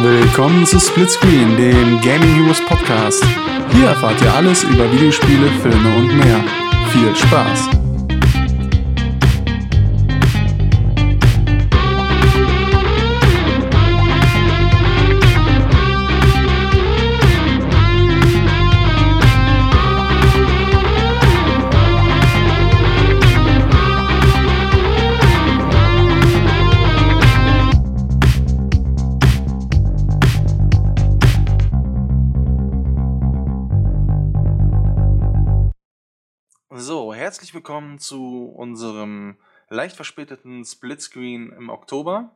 Willkommen zu Splitscreen, dem Gaming Heroes Podcast. Hier erfahrt ihr alles über Videospiele, Filme und mehr. Viel Spaß! Willkommen zu unserem leicht verspäteten Splitscreen im Oktober.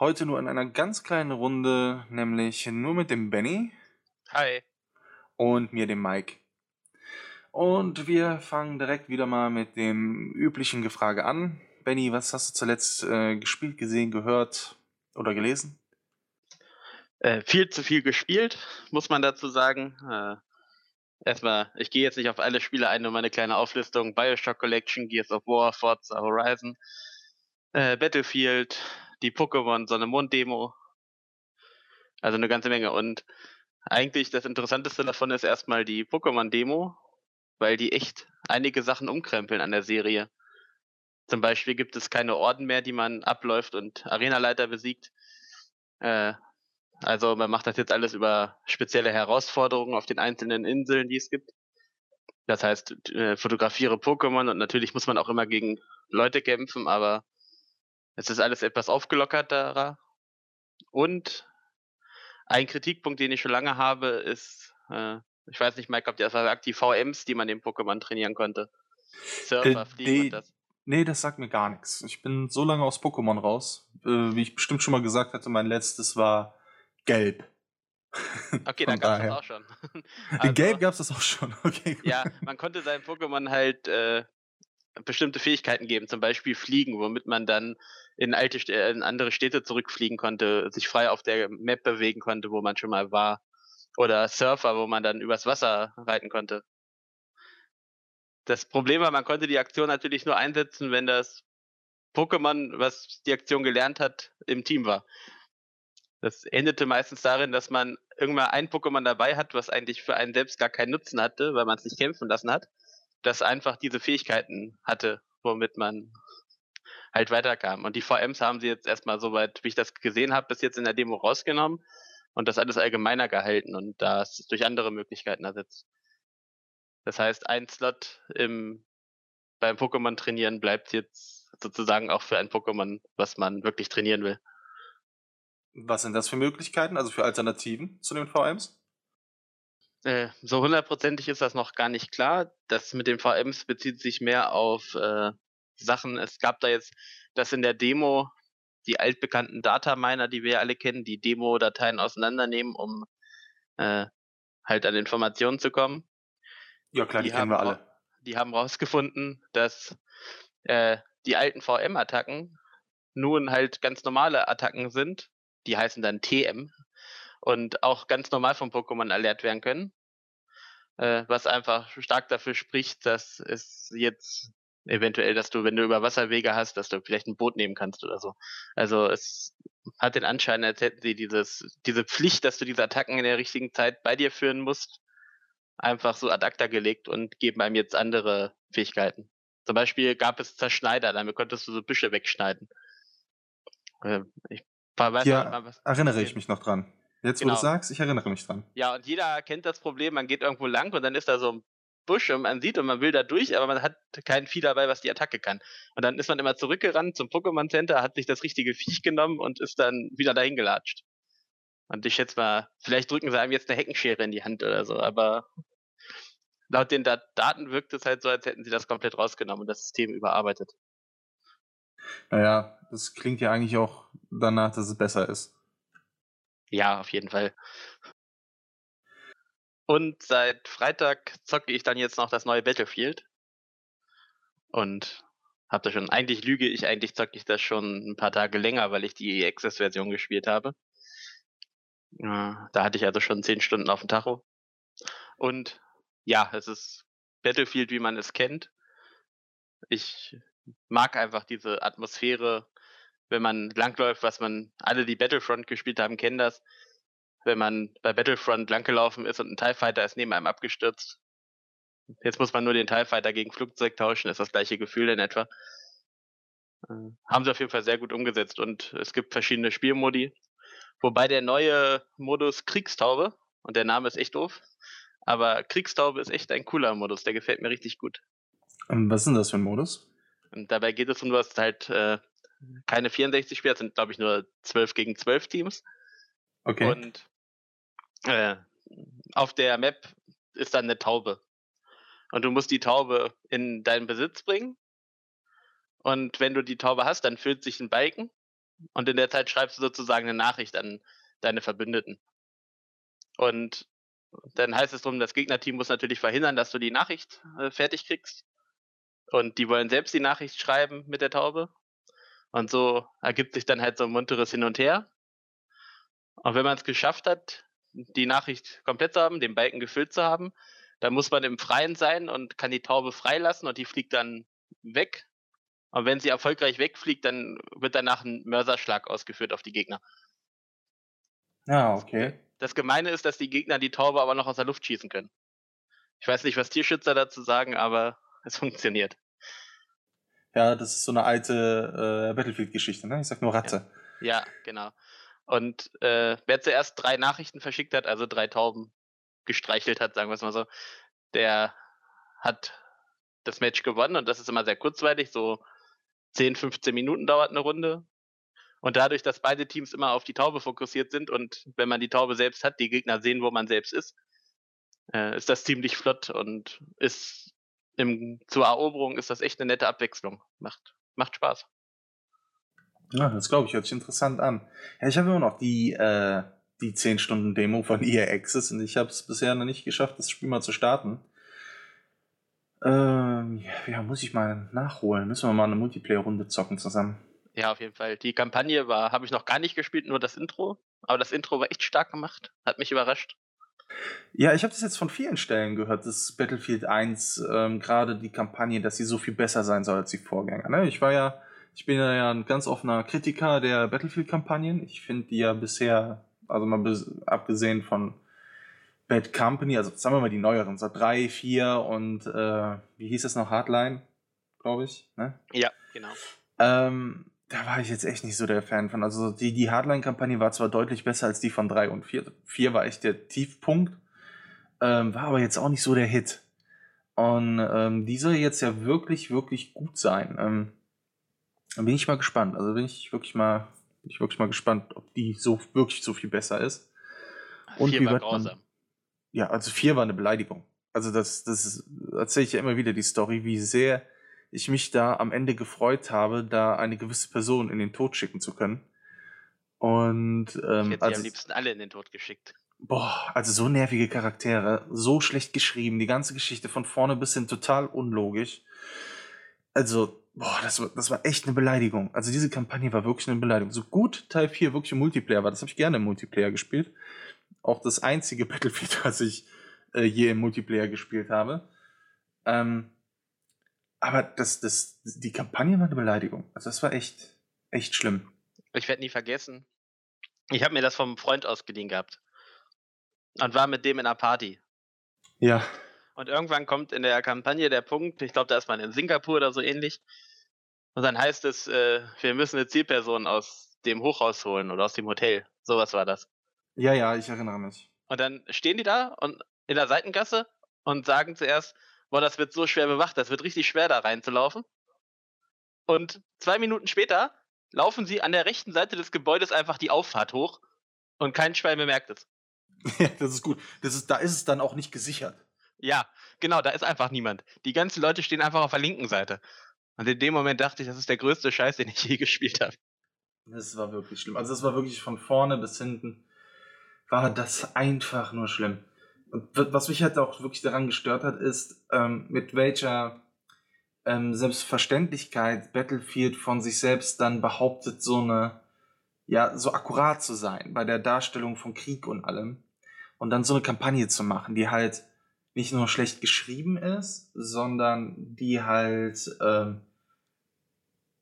Heute nur in einer ganz kleinen Runde, nämlich nur mit dem Benny Hi. und mir, dem Mike. Und wir fangen direkt wieder mal mit dem üblichen Gefrage an. Benny, was hast du zuletzt äh, gespielt, gesehen, gehört oder gelesen? Äh, viel zu viel gespielt, muss man dazu sagen. Äh, erstmal, ich gehe jetzt nicht auf alle Spiele ein, nur meine kleine Auflistung. Bioshock Collection, Gears of War, Forza Horizon, äh, Battlefield, die Pokémon Sonne Mond Demo. Also eine ganze Menge. Und eigentlich das Interessanteste davon ist erstmal die Pokémon Demo, weil die echt einige Sachen umkrempeln an der Serie. Zum Beispiel gibt es keine Orden mehr, die man abläuft und Arenaleiter besiegt. Äh, also man macht das jetzt alles über spezielle Herausforderungen auf den einzelnen Inseln, die es gibt. Das heißt, äh, fotografiere Pokémon und natürlich muss man auch immer gegen Leute kämpfen, aber es ist alles etwas aufgelockerter. Und ein Kritikpunkt, den ich schon lange habe, ist, äh, ich weiß nicht, Mike, ob ihr das sagt, die VMs, die man den Pokémon trainieren konnte. Surfer, Äh, Fliegen und das. Nee, das sagt mir gar nichts. Ich bin so lange aus Pokémon raus. Äh, wie ich bestimmt schon mal gesagt hatte, mein letztes war Gelb. Okay, dann gab's daher. das auch schon. In Also- Gelb gab es das auch schon. Okay, gut. Ja, man konnte seinem Pokémon halt äh, bestimmte Fähigkeiten geben, zum Beispiel Fliegen, womit man dann in alte äh, in andere Städte zurückfliegen konnte, sich frei auf der Map bewegen konnte, wo man schon mal war. Oder Surfer, wo man dann übers Wasser reiten konnte. Das Problem war, man konnte die Aktion natürlich nur einsetzen, wenn das Pokémon, was die Aktion gelernt hat, im Team war. Das endete meistens darin, dass man irgendwann ein Pokémon dabei hat, was eigentlich für einen selbst gar keinen Nutzen hatte, weil man es nicht kämpfen lassen hat, das einfach diese Fähigkeiten hatte, womit man halt weiterkam. Und die VMs haben sie jetzt erstmal soweit, wie ich das gesehen habe, bis jetzt in der Demo rausgenommen und das alles allgemeiner gehalten und das durch andere Möglichkeiten ersetzt. Das heißt, ein Slot im, beim Pokémon trainieren bleibt jetzt sozusagen auch für ein Pokémon, was man wirklich trainieren will. Was sind das für Möglichkeiten, also für Alternativen zu den VMs? Äh, so hundertprozentig ist das noch gar nicht klar. Das mit den VMs bezieht sich mehr auf äh, Sachen. Es gab da jetzt das in der Demo, die altbekannten Dataminer, die wir ja alle kennen, die Demo-Dateien auseinandernehmen, um äh, halt an Informationen zu kommen. Ja, klar, die, Die kennen wir alle. Die haben rausgefunden, dass äh, die alten VM-Attacken nun halt ganz normale Attacken sind. Die heißen dann TM und auch ganz normal vom Pokémon erlernt werden können. Äh, was einfach stark dafür spricht, dass es jetzt eventuell, dass du, wenn du über Wasserwege hast, dass du vielleicht ein Boot nehmen kannst oder so. Also es hat den Anschein, als hätten sie dieses, diese Pflicht, dass du diese Attacken in der richtigen Zeit bei dir führen musst, einfach so ad acta gelegt und geben einem jetzt andere Fähigkeiten. Zum Beispiel gab es Zerschneider, damit konntest du so Büsche wegschneiden. Äh, ich Hier nicht mal, was erinnere ich mich noch dran. Jetzt, wo du Genau. sagst, ich erinnere mich dran. Ja, und jeder kennt das Problem, man geht irgendwo lang und dann ist da so ein Busch und man sieht und man will da durch, aber man hat kein Vieh dabei, was die Attacke kann. Und dann ist man immer zurückgerannt zum Pokémon Center, hat sich das richtige Viech genommen und ist dann wieder dahin gelatscht. Und ich schätze mal, vielleicht drücken sie einem jetzt eine Heckenschere in die Hand oder so, aber laut den Dat Daten wirkt es halt so, als hätten sie das komplett rausgenommen und das System überarbeitet. Naja, das klingt ja eigentlich auch danach, dass es besser ist. Ja, auf jeden Fall. Und seit Freitag zocke ich dann jetzt noch das neue Battlefield. Und hab da schon, eigentlich lüge ich, eigentlich zocke ich das schon ein paar Tage länger, weil ich die Access-Version gespielt habe. Da hatte ich also schon zehn Stunden auf dem Tacho. Und ja, es ist Battlefield, wie man es kennt. Ich mag einfach diese Atmosphäre, wenn man langläuft, was man, alle, die Battlefront gespielt haben, kennen das. Wenn man bei Battlefront langgelaufen ist und ein TIE Fighter ist neben einem abgestürzt. Jetzt muss man nur den TIE Fighter gegen Flugzeug tauschen, ist das gleiche Gefühl in etwa. Äh, haben sie auf jeden Fall sehr gut umgesetzt und es gibt verschiedene Spielmodi. Wobei der neue Modus Kriegstaube, und der Name ist echt doof, aber Kriegstaube ist echt ein cooler Modus, der gefällt mir richtig gut. Und was ist denn das für ein Modus? Und dabei geht es um, du hast halt äh, keine 64 Spieler, sind glaube ich nur 12 gegen 12 Teams. Okay. Und äh, auf der Map ist dann eine Taube. Und du musst die Taube in deinen Besitz bringen. Und wenn du die Taube hast, dann füllt sich ein Balken. Und in der Zeit schreibst du sozusagen eine Nachricht an deine Verbündeten. Und dann heißt es drum, das Gegnerteam muss natürlich verhindern, dass du die Nachricht äh, fertig kriegst. Und die wollen selbst die Nachricht schreiben mit der Taube. Und so ergibt sich dann halt so ein munteres Hin und Her. Und wenn man es geschafft hat, die Nachricht komplett zu haben, den Balken gefüllt zu haben, dann muss man im Freien sein und kann die Taube freilassen und die fliegt dann weg. Und wenn sie erfolgreich wegfliegt, dann wird danach ein Mörserschlag ausgeführt auf die Gegner. Ja, ah, okay. Das Gemeine ist, dass die Gegner die Taube aber noch aus der Luft schießen können. Ich weiß nicht, was Tierschützer dazu sagen, aber es funktioniert. Ja, das ist so eine alte äh, Battlefield-Geschichte, ne? Ich sag nur Ratze. Ja, ja genau. Und äh, wer zuerst drei Nachrichten verschickt hat, also drei Tauben gestreichelt hat, sagen wir es mal so, der hat das Match gewonnen und das ist immer sehr kurzweilig, so 10, 15 Minuten dauert eine Runde. Und dadurch, dass beide Teams immer auf die Taube fokussiert sind und wenn man die Taube selbst hat, die Gegner sehen, wo man selbst ist, äh, ist das ziemlich flott und ist im, zur Eroberung ist das echt eine nette Abwechslung. Macht, macht Spaß. Ja, das glaube ich, hört sich interessant an. Ja, ich habe immer noch die, äh, die 10 Stunden Demo von EA Access und ich habe es bisher noch nicht geschafft, das Spiel mal zu starten. Ähm, ja, muss ich mal nachholen. Müssen wir mal eine Multiplayer-Runde zocken zusammen. Ja, auf jeden Fall. Die Kampagne war, habe ich noch gar nicht gespielt, nur das Intro. Aber das Intro war echt stark gemacht. Hat mich überrascht. Ja, ich habe das jetzt von vielen Stellen gehört, dass Battlefield 1 ähm, gerade die Kampagne, dass sie so viel besser sein soll als die Vorgänger. Ne? Ich war ja, ich bin ja ein ganz offener Kritiker der Battlefield-Kampagnen. Ich finde die ja bisher, also mal abgesehen von Bad Company, also sagen wir mal die neueren, so 3, 4 und äh, wie hieß es noch, Hardline, glaube ich. Ne? Ja, genau. Ähm, da war ich jetzt echt nicht so der Fan von. Also die, die Hardline-Kampagne war zwar deutlich besser als die von 3 und 4. 4 war echt der Tiefpunkt, ähm, war aber jetzt auch nicht so der Hit. Und ähm, die soll jetzt ja wirklich, wirklich gut sein. Ähm, da bin ich mal gespannt. Also bin ich wirklich mal, bin ich wirklich mal gespannt, ob die so wirklich so viel besser ist. Und vier wie wird man. Ja, also 4 war eine Beleidigung. Also das, das erzähle ich ja immer wieder die Story, wie sehr ich mich da am Ende gefreut habe, da eine gewisse Person in den Tod schicken zu können. Und ähm, ich hätte also, am liebsten alle in den Tod geschickt. Boah, also so nervige Charaktere, so schlecht geschrieben, die ganze Geschichte von vorne bis hin total unlogisch. Also, boah, das war, das war echt eine Beleidigung. Also diese Kampagne war wirklich eine Beleidigung. So gut Teil 4 wirklich im Multiplayer war, das habe ich gerne im Multiplayer gespielt. Auch das einzige Battlefield, was ich äh, je im Multiplayer gespielt habe. Ähm, aber das, das, die Kampagne war eine Beleidigung. Also das war echt, echt schlimm. Ich werde nie vergessen. Ich habe mir das vom Freund ausgeliehen gehabt. Und war mit dem in einer Party. Ja. Und irgendwann kommt in der Kampagne der Punkt, ich glaube, da ist man in Singapur oder so ähnlich. Und dann heißt es, äh, wir müssen eine Zielperson aus dem Hochhaus holen oder aus dem Hotel. Sowas war das. Ja, ja, ich erinnere mich. Und dann stehen die da und in der Seitengasse und sagen zuerst, boah, das wird so schwer bewacht, das wird richtig schwer da reinzulaufen. Und zwei Minuten später laufen sie an der rechten Seite des Gebäudes einfach die Auffahrt hoch und kein Schwein bemerkt es. Ja, das ist gut. Das ist, da ist es dann auch nicht gesichert. Ja, genau, da ist einfach niemand. Die ganzen Leute stehen einfach auf der linken Seite. Und in dem Moment dachte ich, das ist der größte Scheiß, den ich je gespielt habe. Das war wirklich schlimm. Also das war wirklich von vorne bis hinten war das einfach nur schlimm. Was mich halt auch wirklich daran gestört hat, ist, ähm, mit welcher ähm, Selbstverständlichkeit Battlefield von sich selbst dann behauptet, so eine, ja, so akkurat zu sein bei der Darstellung von Krieg und allem. Und dann so eine Kampagne zu machen, die halt nicht nur schlecht geschrieben ist, sondern die halt ähm,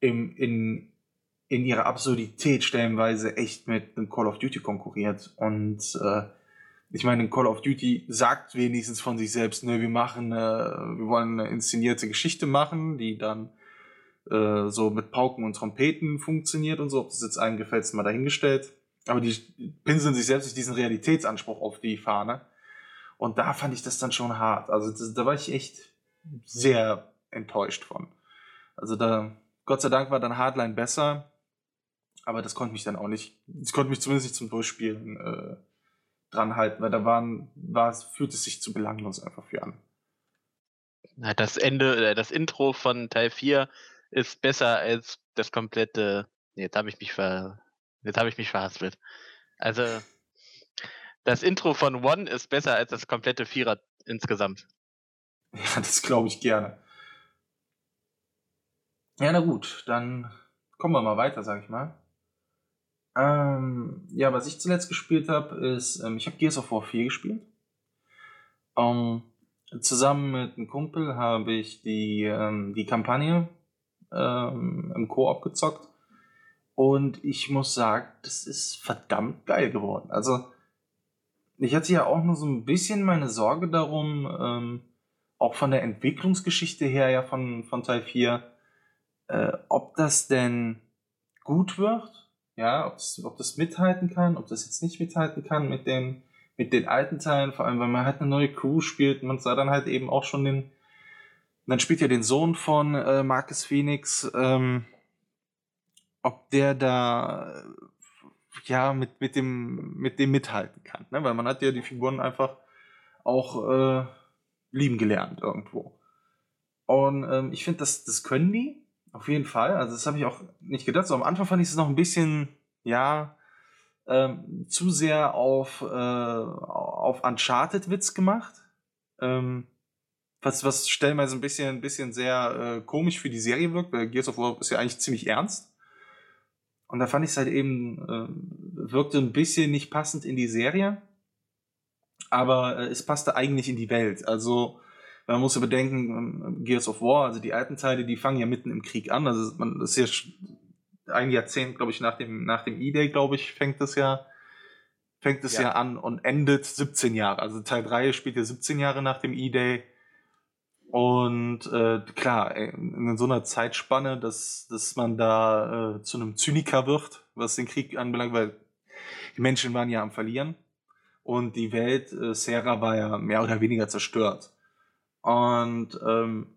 im, in, in ihrer Absurdität stellenweise echt mit einem Call of Duty konkurriert. Und äh, ich meine, Call of Duty sagt wenigstens von sich selbst, ne, wir machen, äh, wir wollen eine inszenierte Geschichte machen, die dann äh, so mit Pauken und Trompeten funktioniert und so. Ob das jetzt einem gefällt, ist mal dahingestellt. Aber die pinseln sich selbst durch diesen Realitätsanspruch auf die Fahne. Und da fand ich das dann schon hart. Also das, da war ich echt sehr enttäuscht von. Also da, Gott sei Dank war dann Hardline besser, aber das konnte mich dann auch nicht, das konnte mich zumindest nicht zum Durchspielen äh, dran halten, weil da waren, war, fühlt es sich zu belanglos einfach für an. Das Ende, äh, das Intro von Teil 4 ist besser als das komplette. Jetzt habe ich mich ver, jetzt habe ich mich verhaspelt. Also das Intro von One ist besser als das komplette Vierer insgesamt. Ja, das glaube ich gerne. Ja, na gut, dann kommen wir mal weiter, sag ich mal. Ähm, ja, was ich zuletzt gespielt habe, ist, ähm, ich habe Gears of War 4 gespielt. Ähm, zusammen mit einem Kumpel habe ich die, ähm, die Kampagne ähm, im Koop gezockt. Und ich muss sagen, das ist verdammt geil geworden. Also, ich hatte ja auch nur so ein bisschen meine Sorge darum, ähm, auch von der Entwicklungsgeschichte her ja von, von Teil 4, äh, ob das denn gut wird, ja, ob das, ob das mithalten kann, ob das jetzt nicht mithalten kann mit den, mit den alten Teilen, vor allem, weil man halt eine neue Crew spielt, man sah dann halt eben auch schon den, dann spielt ja den Sohn von äh, Marcus Phoenix, ähm, ob der da ja mit, mit dem mit dem mithalten kann, ne? weil man hat ja die Figuren einfach auch äh, lieben gelernt irgendwo. Und ähm, ich finde, das, das können die. Auf jeden Fall. Also das habe ich auch nicht gedacht. So am Anfang fand ich es noch ein bisschen, ja, ähm, zu sehr auf, äh, auf Uncharted-Witz gemacht. Ähm, was, was stellenweise ein bisschen, ein bisschen sehr äh, komisch für die Serie wirkt, weil Gears of War ist ja eigentlich ziemlich ernst. Und da fand ich es halt eben, äh, wirkte ein bisschen nicht passend in die Serie. Aber äh, es passte eigentlich in die Welt. Also man muss ja bedenken, ähm, Gears of War, also die alten Teile, die fangen ja mitten im Krieg an. Also man das ist ja ein Jahrzehnt, glaube ich, nach dem, nach dem E-Day, glaube ich, fängt das ja, fängt es ja. ja. an und endet 17 Jahre. Also Teil 3 spielt ja 17 Jahre nach dem E-Day. Und äh, klar, in so einer Zeitspanne, dass, dass man da äh, zu einem Zyniker wird, was den Krieg anbelangt, weil die Menschen waren ja am Verlieren und die Welt, äh, Serra war ja mehr oder weniger zerstört. Und ähm,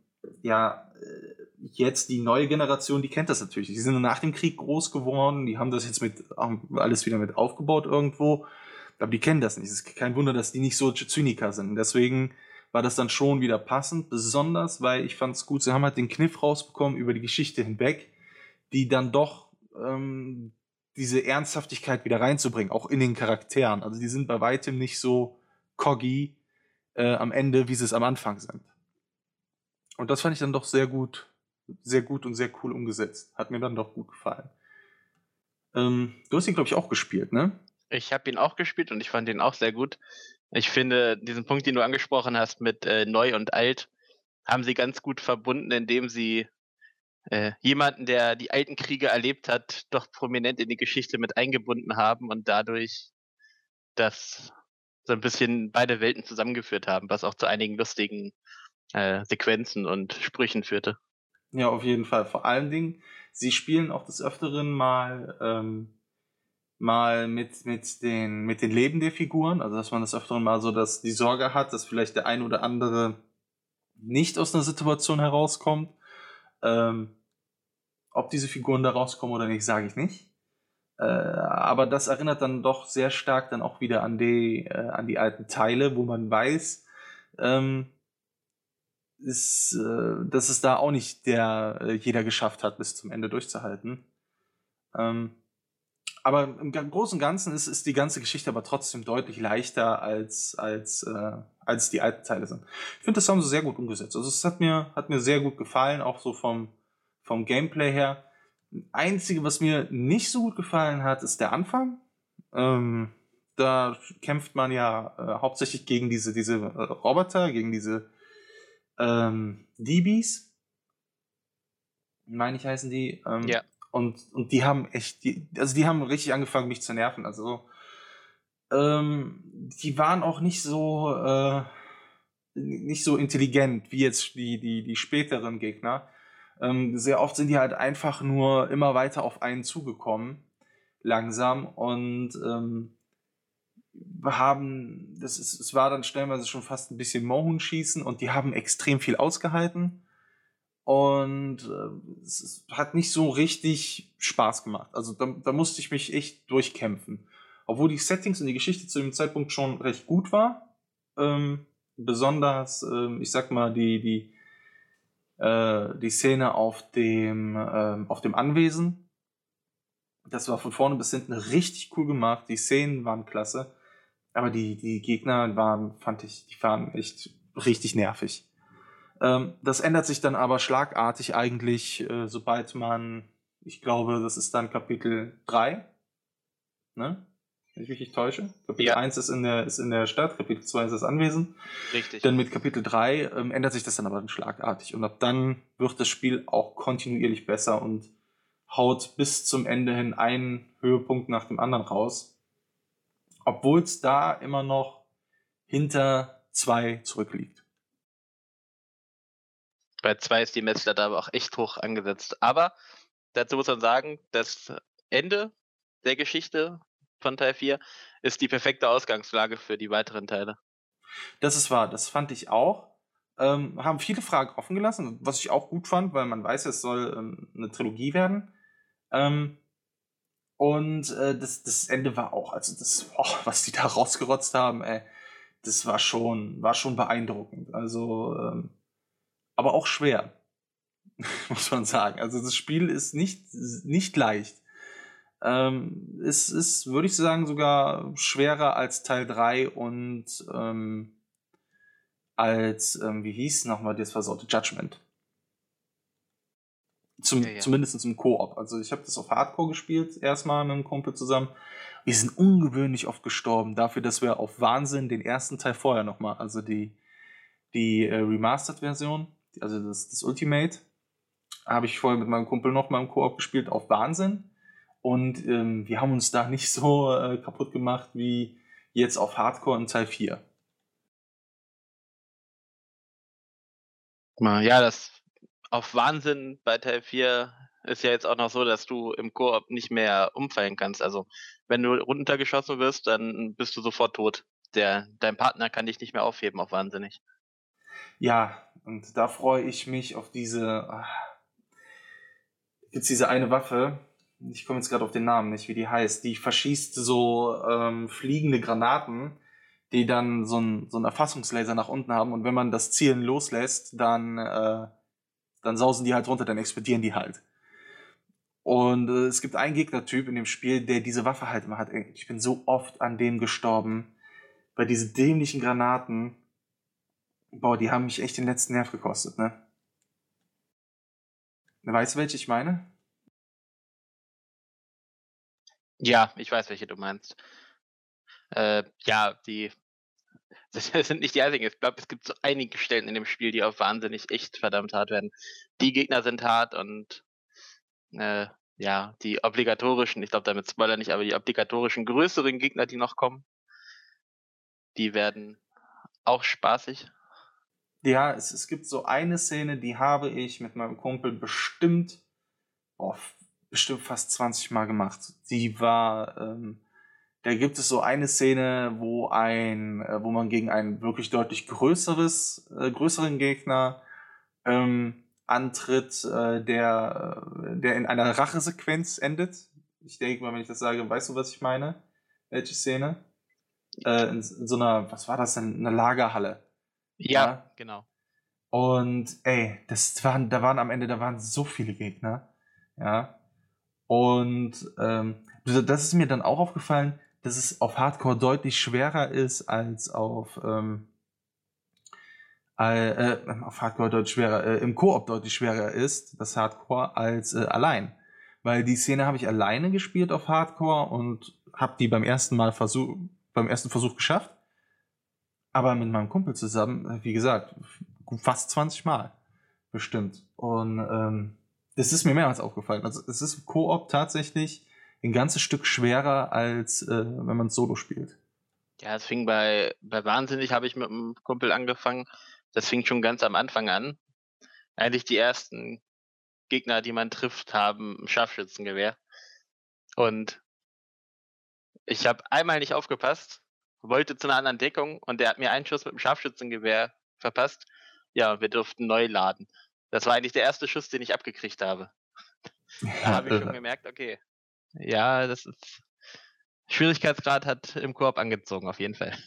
ja, äh, jetzt die neue Generation, die kennt das natürlich. Die sind nach dem Krieg groß geworden, die haben das jetzt mit alles wieder mit aufgebaut irgendwo, aber die kennen das nicht. Es ist kein Wunder, dass die nicht so Zyniker sind. deswegen war das dann schon wieder passend, besonders, weil ich fand es gut, sie haben halt den Kniff rausbekommen über die Geschichte hinweg, die dann doch ähm, diese Ernsthaftigkeit wieder reinzubringen, auch in den Charakteren. Also die sind bei weitem nicht so coggy, äh, am Ende, wie sie es am Anfang sind. Und das fand ich dann doch sehr gut, sehr gut und sehr cool umgesetzt. Hat mir dann doch gut gefallen. Ähm, du hast ihn, glaube ich, auch gespielt, ne? Ich habe ihn auch gespielt und ich fand ihn auch sehr gut. Ich finde, diesen Punkt, den du angesprochen hast mit äh, neu und alt, haben sie ganz gut verbunden, indem sie äh, jemanden, der die alten Kriege erlebt hat, doch prominent in die Geschichte mit eingebunden haben und dadurch das so ein bisschen beide Welten zusammengeführt haben, was auch zu einigen lustigen äh, Sequenzen und Sprüchen führte. Ja, auf jeden Fall. Vor allen Dingen, sie spielen auch des Öfteren mal, ähm, mal mit, mit, den, mit den Leben der Figuren. Also, dass man des Öfteren mal so dass die Sorge hat, dass vielleicht der ein oder andere nicht aus einer Situation herauskommt. Ähm, ob diese Figuren da rauskommen oder nicht, sage ich nicht. Äh, aber das erinnert dann doch sehr stark dann auch wieder an die, äh, an die alten Teile, wo man weiß, ähm, ist, äh, dass es da auch nicht der äh, jeder geschafft hat, bis zum Ende durchzuhalten. Ähm, aber im Großen und Ganzen ist, ist die ganze Geschichte aber trotzdem deutlich leichter als, als, äh, als die alten Teile sind. Ich finde, das haben sie sehr gut umgesetzt. Also es hat mir, hat mir sehr gut gefallen, auch so vom, vom Gameplay her. Einzige, was mir nicht so gut gefallen hat, ist der Anfang. Ähm, da kämpft man ja äh, hauptsächlich gegen diese, diese äh, Roboter, gegen diese ähm, DBs. Meine ich, heißen die. Ähm, ja. Und, und die haben echt, die, also die haben richtig angefangen, mich zu nerven. Also ähm, die waren auch nicht so äh, nicht so intelligent wie jetzt die, die, die späteren Gegner. Ähm, sehr oft sind die halt einfach nur immer weiter auf einen zugekommen, langsam, und ähm, haben, das ist, es war dann stellenweise schon fast ein bisschen Mohun-Schießen und die haben extrem viel ausgehalten. Und äh, es, hat nicht so richtig Spaß gemacht. Also da, da musste ich mich echt durchkämpfen. Obwohl die Settings und die Geschichte zu dem Zeitpunkt schon recht gut war. Ähm, besonders, ähm, ich sag mal, die, die, äh, die Szene auf dem, ähm, auf dem Anwesen. Das war von vorne bis hinten richtig cool gemacht. Die Szenen waren klasse. Aber die, die Gegner waren, fand ich, die waren echt richtig nervig. Ähm, das ändert sich dann aber schlagartig eigentlich, äh, sobald man, ich glaube, das ist dann Kapitel 3. Ne? Wenn ich mich nicht täusche. Kapitel ja. 1 ist in, der, ist in der Stadt, Kapitel 2 ist das Anwesen. Richtig. Dann mit Kapitel 3 ähm, ändert sich das dann aber dann schlagartig. Und ab dann wird das Spiel auch kontinuierlich besser und haut bis zum Ende hin einen Höhepunkt nach dem anderen raus. Obwohl es da immer noch hinter 2 zurückliegt. Bei 2 ist die Messlatte aber auch echt hoch angesetzt. Aber dazu muss man sagen, das Ende der Geschichte von Teil 4 ist die perfekte Ausgangslage für die weiteren Teile. Das ist wahr, das fand ich auch. Ähm, haben viele Fragen offen gelassen, was ich auch gut fand, weil man weiß, es soll ähm, eine Trilogie werden. Ähm, und äh, das, das Ende war auch, also das, oh, was die da rausgerotzt haben, ey, das war schon, war schon beeindruckend. Also, ähm, aber auch schwer, muss man sagen. Also das Spiel ist nicht, nicht leicht. Ähm, es ist, würde ich sagen, sogar schwerer als Teil 3 und ähm, als, ähm, wie hieß nochmal das versaute Judgment. Zum, ja, ja. Zumindest im Koop. Also ich habe das auf Hardcore gespielt, erstmal mit einem Kumpel zusammen. Wir sind ungewöhnlich oft gestorben, dafür, dass wir auf Wahnsinn den ersten Teil vorher nochmal, also die, die äh, Remastered-Version, also das, das Ultimate, habe ich vorher mit meinem Kumpel nochmal im Koop gespielt auf Wahnsinn. Und ähm, wir haben uns da nicht so äh, kaputt gemacht wie jetzt auf Hardcore in Teil 4. Ja, das auf Wahnsinn bei Teil 4 ist ja jetzt auch noch so, dass du im Koop nicht mehr umfallen kannst. Also wenn du runtergeschossen wirst, dann bist du sofort tot. Der, dein Partner kann dich nicht mehr aufheben auf Wahnsinnig. Ja, und da freue ich mich auf diese. Ah, jetzt diese eine Waffe, ich komme jetzt gerade auf den Namen nicht, wie die heißt, die verschießt so ähm, fliegende Granaten, die dann so ein so Erfassungslaser nach unten haben und wenn man das Zielen loslässt, dann, äh, dann sausen die halt runter, dann explodieren die halt. Und äh, es gibt einen Gegnertyp in dem Spiel, der diese Waffe halt immer hat. Ich bin so oft an dem gestorben. Bei diesen dämlichen Granaten. Boah, die haben mich echt den letzten Nerv gekostet, ne? Weißt du, welche ich meine? Ja, ich weiß, welche du meinst. Äh, ja, die das sind nicht die einzigen. Ich glaube, es gibt so einige Stellen in dem Spiel, die auch wahnsinnig echt verdammt hart werden. Die Gegner sind hart und äh, ja, die obligatorischen, ich glaube damit Spoiler nicht, aber die obligatorischen größeren Gegner, die noch kommen, die werden auch spaßig. Ja, es, es gibt so eine Szene, die habe ich mit meinem Kumpel bestimmt oh, bestimmt fast 20 Mal gemacht. Die war, ähm, da gibt es so eine Szene, wo ein, äh, wo man gegen einen wirklich deutlich größeres, äh, größeren Gegner ähm, antritt, äh, der, äh, der in einer Rachesequenz endet. Ich denke mal, wenn ich das sage, weißt du, was ich meine? Welche Szene? Äh, in, in, so einer, was war das denn? Eine Lagerhalle. Ja, ja, genau. Und ey, das waren, da waren am Ende, da waren so viele Gegner. Ja. Und ähm, das ist mir dann auch aufgefallen, dass es auf Hardcore deutlich schwerer ist als auf, ähm, äh, äh, auf Hardcore deutlich schwerer, äh, im Koop deutlich schwerer ist, das Hardcore, als äh, allein. Weil die Szene habe ich alleine gespielt auf Hardcore und habe die beim ersten Mal Versuch, beim ersten Versuch geschafft. Aber mit meinem Kumpel zusammen, wie gesagt, fast 20 Mal bestimmt. Und ähm, Das ist mir mehrmals aufgefallen. Also es ist Koop tatsächlich ein ganzes Stück schwerer, als äh, wenn man Solo spielt. Ja, es fing bei, bei Wahnsinnig, habe ich mit einem Kumpel angefangen. Das fing schon ganz am Anfang an. Eigentlich die ersten Gegner, die man trifft, haben ein Scharfschützengewehr. Und ich habe einmal nicht aufgepasst, wollte zu einer anderen Deckung und der hat mir einen Schuss mit dem Scharfschützengewehr verpasst. Ja, wir durften neu laden. Das war eigentlich der erste Schuss, den ich abgekriegt habe. da habe ich schon gemerkt, okay. Ja, das ist. Schwierigkeitsgrad hat im Koop angezogen, auf jeden Fall.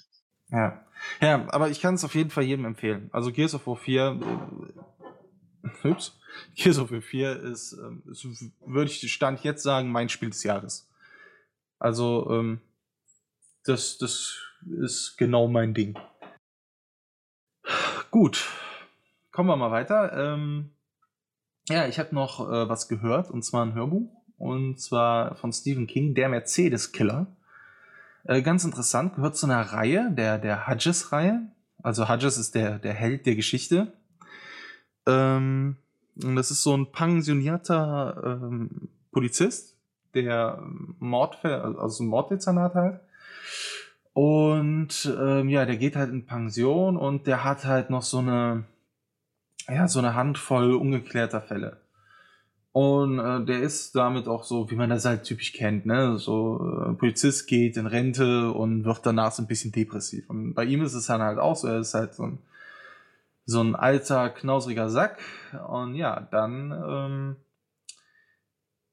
Ja. Ja, aber ich kann es auf jeden Fall jedem empfehlen. Also Gears of War 4, äh, ups, Gears of War 4 ist, ähm, ist würde ich Stand jetzt sagen, mein Spiel des Jahres. Also, ähm, das, das ist genau mein Ding. Gut, kommen wir mal weiter. Ähm, ja, ich habe noch äh, was gehört, und zwar ein Hörbuch. Und zwar von Stephen King, der Mercedes-Killer. Äh, ganz interessant, gehört zu einer Reihe, der, der Hudges-Reihe. Also Hudges ist der, der Held der Geschichte. Ähm, und das ist so ein pensionierter ähm, Polizist, der Mordfälle, also ein Morddezernat halt. Und ähm, ja, der geht halt in Pension und der hat halt noch so eine, ja, so eine Handvoll ungeklärter Fälle. Und äh, der ist damit auch so, wie man das halt typisch kennt, ne? So, äh, Polizist geht in Rente und wird danach so ein bisschen depressiv. Und bei ihm ist es dann halt auch so, er ist halt so ein, so ein alter, knausriger Sack. Und ja, dann ähm,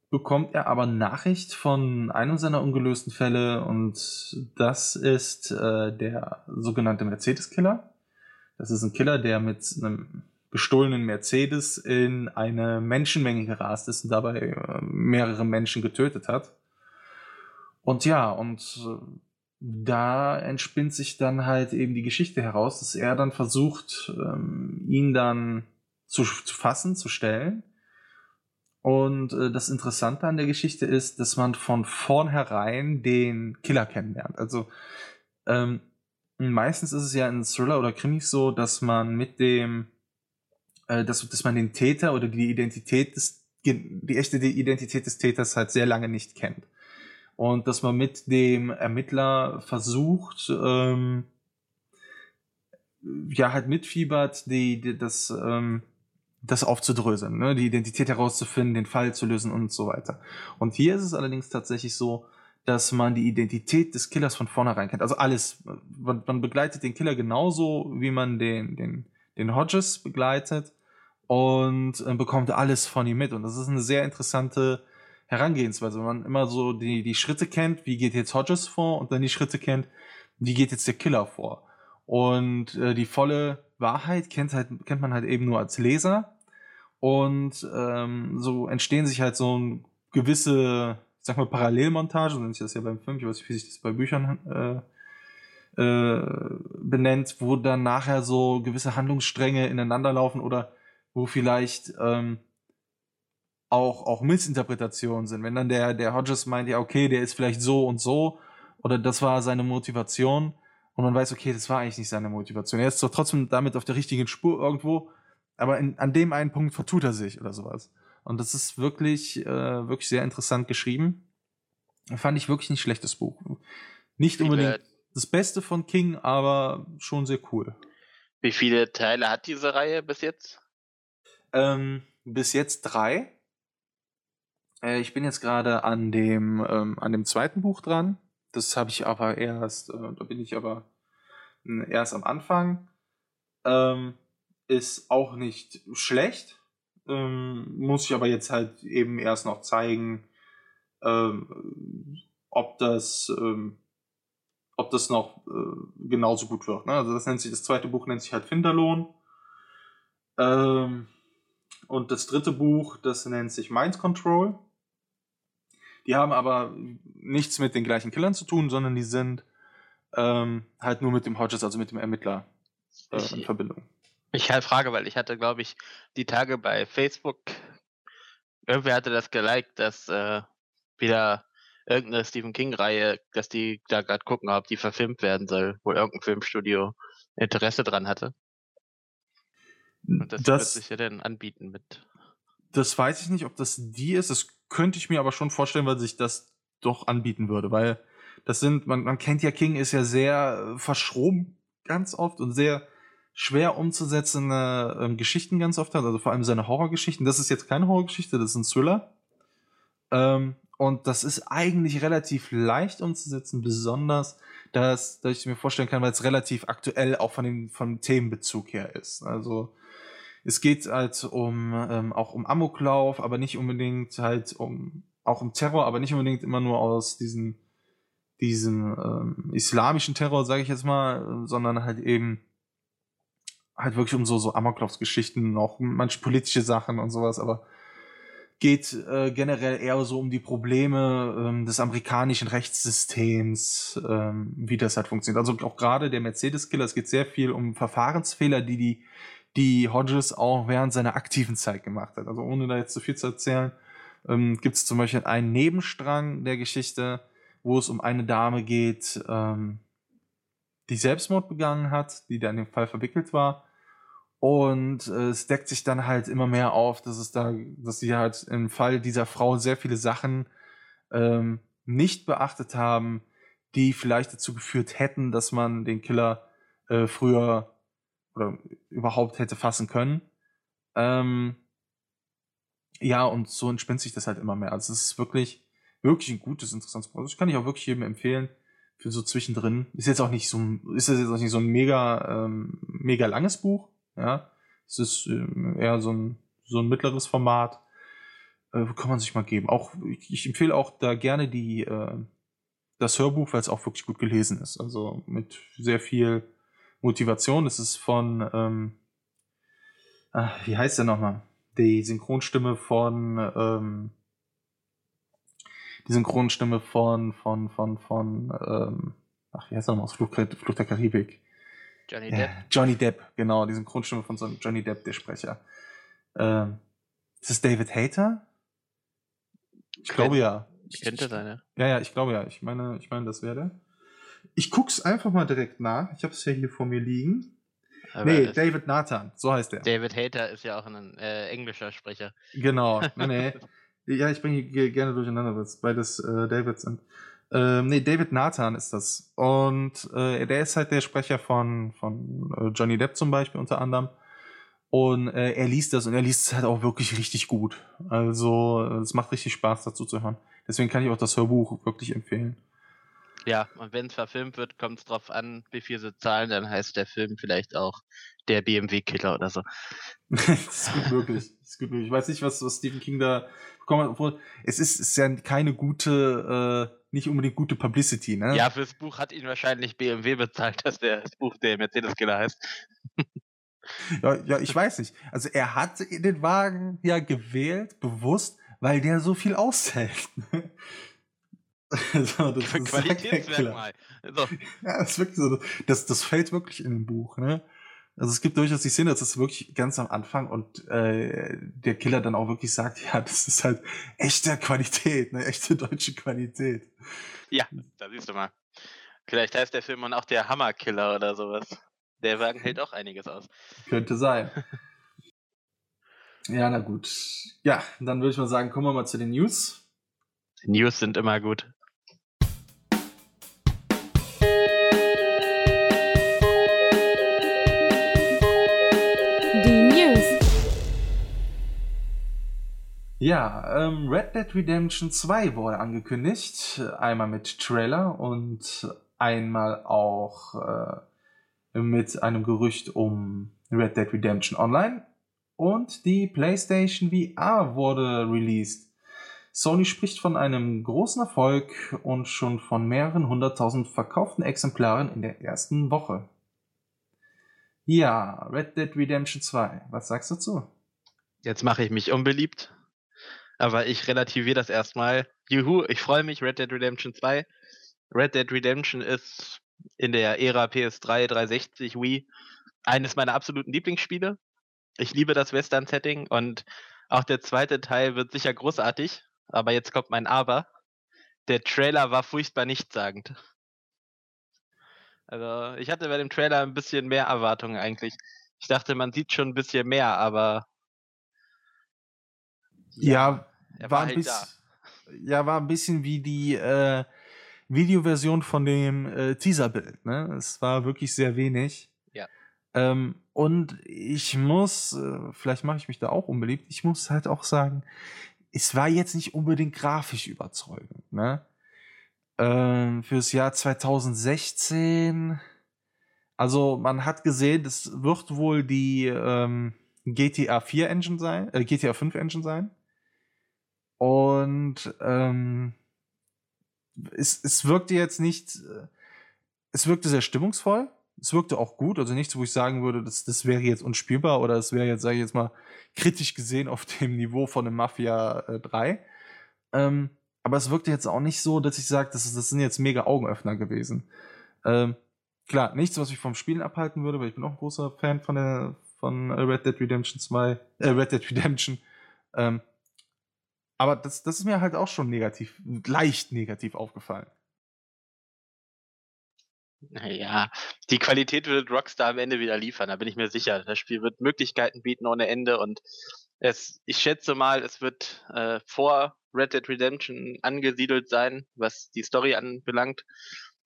bekommt er aber Nachricht von einem seiner ungelösten Fälle und das ist äh, der sogenannte Mercedes-Killer. Das ist ein Killer, der mit einem gestohlenen Mercedes in eine Menschenmenge gerast ist und dabei äh, mehrere Menschen getötet hat. Und ja, und äh, da entspinnt sich dann halt eben die Geschichte heraus, dass er dann versucht, ähm, ihn dann zu, zu fassen, zu stellen und äh, das Interessante an der Geschichte ist, dass man von vornherein den Killer kennenlernt. Also ähm, meistens ist es ja in Thriller oder Krimis so, dass man mit dem, äh, dass, dass man den Täter oder die Identität des, die echte Identität des Täters halt sehr lange nicht kennt. Und dass man mit dem Ermittler versucht, ähm, ja, halt mitfiebert, die, die das, ähm, das aufzudröseln, ne? die Identität herauszufinden, den Fall zu lösen und so weiter. Und hier ist es allerdings tatsächlich so, dass man die Identität des Killers von vornherein kennt. Also alles. Man, man begleitet den Killer genauso, wie man den, den, den Hodges begleitet und äh, bekommt alles von ihm mit. Und das ist eine sehr interessante Herangehensweise, wenn man immer so die, die Schritte kennt, wie geht jetzt Hodges vor und dann die Schritte kennt, wie geht jetzt der Killer vor. Und äh, die volle Wahrheit kennt, halt, kennt man halt eben nur als Leser. Und ähm, so entstehen sich halt so ein gewisse, ich sag mal, Parallelmontage, so nennt sich das ja beim Film, ich weiß nicht, wie sich das bei Büchern äh, äh, benennt, wo dann nachher so gewisse Handlungsstränge ineinander laufen oder wo vielleicht ähm, auch, auch Missinterpretationen sind. Wenn dann der, der Hodges meint, ja, okay, der ist vielleicht so und so, oder das war seine Motivation, und man weiß, okay, das war eigentlich nicht seine Motivation. Er ist doch trotzdem damit auf der richtigen Spur irgendwo, aber in, an dem einen Punkt vertut er sich oder sowas. Und das ist wirklich, äh, wirklich sehr interessant geschrieben. Fand ich wirklich nicht schlechtes Buch. Nicht unbedingt das Beste von King, aber schon sehr cool. Wie viele Teile hat diese Reihe bis jetzt? Ähm, bis jetzt drei. Äh, ich bin jetzt gerade an dem, ähm, an dem zweiten Buch dran. Das habe ich aber erst, äh, da bin ich aber äh, erst am Anfang. Ähm, ist auch nicht schlecht. Ähm, muss ich aber jetzt halt eben erst noch zeigen, ähm, ob das, ähm, ob das noch äh, genauso gut wird. Ne? Also das nennt sich, das zweite Buch nennt sich halt Finderlohn. Ähm, und das dritte Buch, das nennt sich Mind Control. Die haben aber nichts mit den gleichen Killern zu tun, sondern die sind ähm, halt nur mit dem Hodges, also mit dem Ermittler äh, in Verbindung. Ich halt frage, weil ich hatte, glaube ich, die Tage bei Facebook, irgendwer hatte das geliked, dass äh, wieder irgendeine Stephen King-Reihe, dass die da gerade gucken, ob die verfilmt werden soll, wo irgendein Filmstudio Interesse dran hatte. Und das, das wird sich ja dann anbieten mit das weiß ich nicht, ob das die ist. Das könnte ich mir aber schon vorstellen, weil sich das doch anbieten würde, weil das sind, man, man kennt ja King, ist ja sehr äh, verschroben ganz oft und sehr schwer umzusetzende ähm, Geschichten ganz oft hat, also vor allem seine Horrorgeschichten. Das ist jetzt keine Horrorgeschichte, das ist ein Thriller. Ähm, und das ist eigentlich relativ leicht umzusetzen, besonders, dass, dass ich mir vorstellen kann, weil es relativ aktuell auch von dem, vom Themenbezug her ist. Also es geht halt um ähm, auch um Amoklauf, aber nicht unbedingt halt um auch um Terror, aber nicht unbedingt immer nur aus diesen diesen ähm, islamischen Terror, sage ich jetzt mal, sondern halt eben halt wirklich um so so Amoklaufsgeschichten, auch manche politische Sachen und sowas, aber geht äh, generell eher so um die Probleme ähm, des amerikanischen Rechtssystems, ähm, wie das halt funktioniert. Also auch gerade der Mercedes-Killer, es geht sehr viel um Verfahrensfehler, die die die Hodges auch während seiner aktiven Zeit gemacht hat. Also ohne da jetzt zu viel zu erzählen, ähm, gibt es zum Beispiel einen Nebenstrang der Geschichte, wo es um eine Dame geht, ähm, die Selbstmord begangen hat, die da in dem Fall verwickelt war. Und äh, es deckt sich dann halt immer mehr auf, dass es da, dass sie halt im Fall dieser Frau sehr viele Sachen ähm, nicht beachtet haben, die vielleicht dazu geführt hätten, dass man den Killer äh, früher oder überhaupt hätte fassen können. Ähm, ja, und so entspinnt sich das halt immer mehr. Also es ist wirklich, wirklich ein gutes, interessantes Produkt. Das kann ich auch wirklich jedem empfehlen. Für so zwischendrin. Ist jetzt auch nicht so ein, ist jetzt auch nicht so ein mega, ähm, mega langes Buch. Ja. Es ist ähm, eher so ein, so ein mittleres Format. Äh, kann man sich mal geben. Auch, ich, ich empfehle auch da gerne die, äh, das Hörbuch, weil es auch wirklich gut gelesen ist. Also mit sehr viel Motivation. Das ist von, ähm, ach, wie heißt der nochmal? Die Synchronstimme von, ähm, die Synchronstimme von, von, von, von, ähm, ach, wie heißt er nochmal aus Fluch, Fluch der Karibik? Johnny Depp. Ja, Johnny Depp, genau, die Synchronstimme von so Johnny Depp, der Sprecher. Ähm, ist es David Hater? Ich glaube ja. Ich könnte sein, ja. Ja, ja, ich glaube ja. Ich meine, ich meine, das wäre der. Ich guck's einfach mal direkt nach. Ich habe es ja hier vor mir liegen. Aber nee, David Nathan, so heißt der. David Hater ist ja auch ein äh, englischer Sprecher. Genau. Nee, nee. ja, ich bringe hier gerne durcheinander, weil es beides äh, Davids sind. Ähm, nee, David Nathan ist das. Und äh, der ist halt der Sprecher von, von äh, Johnny Depp zum Beispiel unter anderem. Und äh, er liest das und er liest es halt auch wirklich richtig gut. Also es macht richtig Spaß dazu zu hören. Deswegen kann ich auch das Hörbuch wirklich empfehlen. Ja, und wenn es verfilmt wird, kommt es drauf an, wie viel sie zahlen, dann heißt der Film vielleicht auch der BMW-Killer oder so. das ist gut möglich. Das ist gut möglich. Ich weiß nicht, was, was Stephen King da bekommen hat. Obwohl, es ist, ist ja keine gute, äh, nicht unbedingt gute Publicity, ne? Ja, fürs Buch hat ihn wahrscheinlich BMW bezahlt, dass der, das Buch der Mercedes-Killer heißt. Ja, ja, ich weiß nicht. Also er hat den Wagen ja gewählt, bewusst, weil der so viel aushält. so, das ist. Qualitätsmerkmal. So, Ja, das ist wirklich so. Das, das fällt wirklich in dem Buch, ne? Also es gibt durchaus die Szene, das ist wirklich ganz am Anfang und äh, der Killer dann auch wirklich sagt, ja, das ist halt echte Qualität, ne? Echte deutsche Qualität. ja, da siehst du mal. Vielleicht heißt der Film dann auch der Hammerkiller oder sowas. Der Wagen hält auch einiges aus. Könnte sein. ja, na gut. Ja, dann würde ich mal sagen, kommen wir mal zu den News. News sind immer gut. Ja, ähm, Red Dead Redemption 2 wurde angekündigt. Einmal mit Trailer und einmal auch äh, mit einem Gerücht um Red Dead Redemption Online. Und die PlayStation VR wurde released. Sony spricht von einem großen Erfolg und schon von mehreren hunderttausend verkauften Exemplaren in der ersten Woche. Ja, Red Dead Redemption 2. Was sagst du dazu? Jetzt mache ich mich unbeliebt. Aber ich relativiere das erstmal. Juhu, ich freue mich, Red Dead Redemption 2. Red Dead Redemption ist in der Ära PS3, 360, Wii eines meiner absoluten Lieblingsspiele. Ich liebe das Western-Setting und auch der zweite Teil wird sicher großartig. Aber jetzt kommt mein Aber. Der Trailer war furchtbar nichtssagend. Also, ich hatte bei dem Trailer ein bisschen mehr Erwartungen eigentlich. Ich dachte, man sieht schon ein bisschen mehr, aber Ja, ja war, war, ein halt bisschen, ja, war ein bisschen wie die äh, Videoversion von dem äh, Teaserbild. Ne? Es war wirklich sehr wenig. Ja. Ähm, und ich muss, äh, vielleicht mache ich mich da auch unbeliebt, ich muss halt auch sagen, es war jetzt nicht unbedingt grafisch überzeugend. Ne? Ähm, fürs Jahr 2016, also man hat gesehen, es wird wohl die ähm, GTA 4 Engine sein, äh, GTA 5 Engine sein. Und ähm, es, es wirkte jetzt nicht, äh, es wirkte sehr stimmungsvoll. Es wirkte auch gut, also nichts, wo ich sagen würde, das, das wäre jetzt unspielbar oder es wäre jetzt, sage ich jetzt mal, kritisch gesehen auf dem Niveau von einem Mafia äh, 3. Ähm, aber es wirkte jetzt auch nicht so, dass ich sage, das, das sind jetzt mega Augenöffner gewesen. Ähm, klar, nichts, was mich vom Spielen abhalten würde, weil ich bin auch ein großer Fan von der von Red Dead Redemption 2, äh, Red Dead Redemption. Ähm, aber das, das ist mir halt auch schon negativ, leicht negativ aufgefallen. Naja, die Qualität wird Rockstar am Ende wieder liefern, da bin ich mir sicher. Das Spiel wird Möglichkeiten bieten ohne Ende und es, ich schätze mal, es wird äh, vor Red Dead Redemption angesiedelt sein, was die Story anbelangt.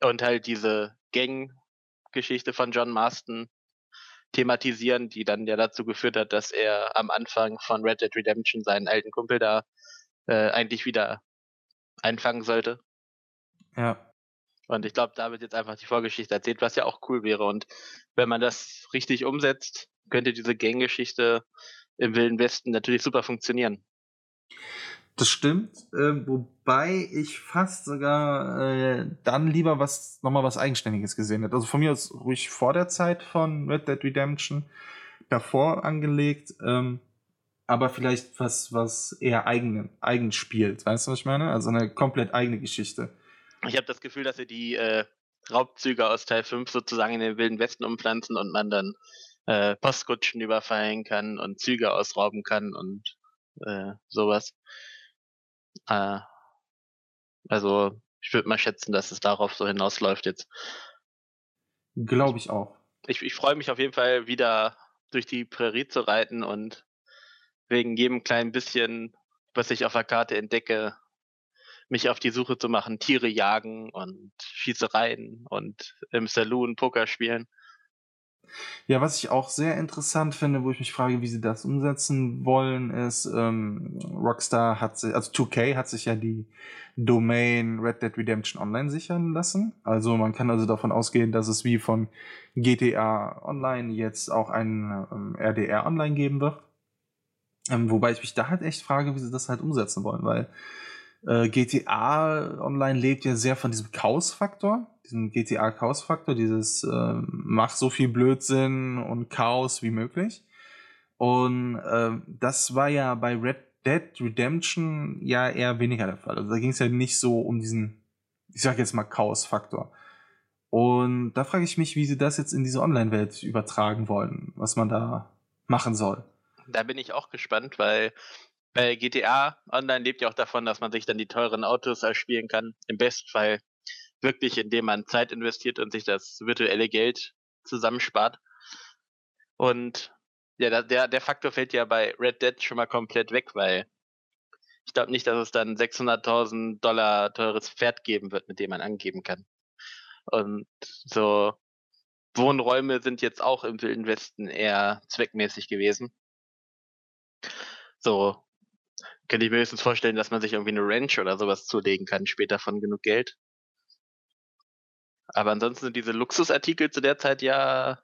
Und halt diese Gang-Geschichte von John Marston thematisieren, die dann ja dazu geführt hat, dass er am Anfang von Red Dead Redemption seinen alten Kumpel da äh, eigentlich wieder einfangen sollte. Ja. Und ich glaube, da wird jetzt einfach die Vorgeschichte erzählt, was ja auch cool wäre. Und wenn man das richtig umsetzt, könnte diese Gang-Geschichte im Wilden Westen natürlich super funktionieren. Das stimmt, äh, wobei ich fast sogar äh, dann lieber was nochmal was Eigenständiges gesehen hätte. Also von mir aus ruhig vor der Zeit von Red Dead Redemption davor angelegt, ähm, aber vielleicht was, was eher eigen, eigen spielt. Weißt du, was ich meine? Also eine komplett eigene Geschichte. Ich habe das Gefühl, dass sie die äh, Raubzüge aus Teil 5 sozusagen in den Wilden Westen umpflanzen und man dann äh, Postkutschen überfallen kann und Züge ausrauben kann und äh, sowas. Äh, also ich würde mal schätzen, dass es darauf so hinausläuft jetzt. Glaube ich auch. Ich, ich freue mich auf jeden Fall wieder durch die Prärie zu reiten und wegen jedem kleinen bisschen, was ich auf der Karte entdecke, mich auf die Suche zu machen, Tiere jagen und Schießereien und im Saloon Poker spielen. Ja, was ich auch sehr interessant finde, wo ich mich frage, wie sie das umsetzen wollen, ist, ähm, Rockstar hat sich, also 2K hat sich ja die Domain Red Dead Redemption Online sichern lassen. Also man kann also davon ausgehen, dass es wie von GTA Online jetzt auch ein ähm, RDR Online geben wird. Ähm, wobei ich mich da halt echt frage, wie sie das halt umsetzen wollen, weil äh, GTA Online lebt ja sehr von diesem Chaos-Faktor, diesem GTA-Chaos-Faktor, dieses äh, mach so viel Blödsinn und Chaos wie möglich. Und äh, das war ja bei Red Dead Redemption ja eher weniger der Fall. Also da ging es ja nicht so um diesen, ich sag jetzt mal, Chaos-Faktor. Und da frage ich mich, wie sie das jetzt in diese Online-Welt übertragen wollen, was man da machen soll. Da bin ich auch gespannt, weil bei GTA Online lebt ja auch davon, dass man sich dann die teuren Autos erspielen kann. Im Bestfall wirklich, indem man Zeit investiert und sich das virtuelle Geld zusammenspart. Und ja, der, der Faktor fällt ja bei Red Dead schon mal komplett weg, weil ich glaube nicht, dass es dann 600.000 Dollar teures Pferd geben wird, mit dem man angeben kann. Und so Wohnräume sind jetzt auch im Wilden Westen eher zweckmäßig gewesen. So könnte ich mir höchstens vorstellen, dass man sich irgendwie eine Ranch oder sowas zulegen kann, später von genug Geld. Aber ansonsten sind diese Luxusartikel zu der Zeit ja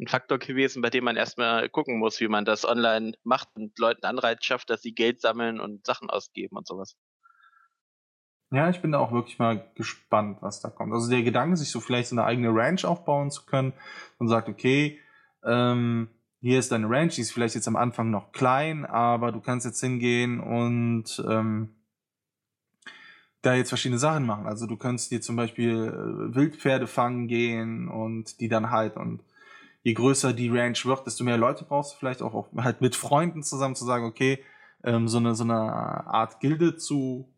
ein Faktor gewesen, bei dem man erstmal gucken muss, wie man das online macht und Leuten Anreiz schafft, dass sie Geld sammeln und Sachen ausgeben und sowas. Ja, ich bin da auch wirklich mal gespannt, was da kommt. Also der Gedanke, sich so vielleicht so eine eigene Ranch aufbauen zu können und sagt, okay, ähm, hier ist deine Ranch, die ist vielleicht jetzt am Anfang noch klein, aber du kannst jetzt hingehen und ähm, da jetzt verschiedene Sachen machen. Also du kannst dir zum Beispiel äh, Wildpferde fangen gehen und die dann halt und je größer die Ranch wird, desto mehr Leute brauchst du vielleicht auch, auch halt mit Freunden zusammen zu sagen, okay, ähm, so eine so eine Art Gilde zu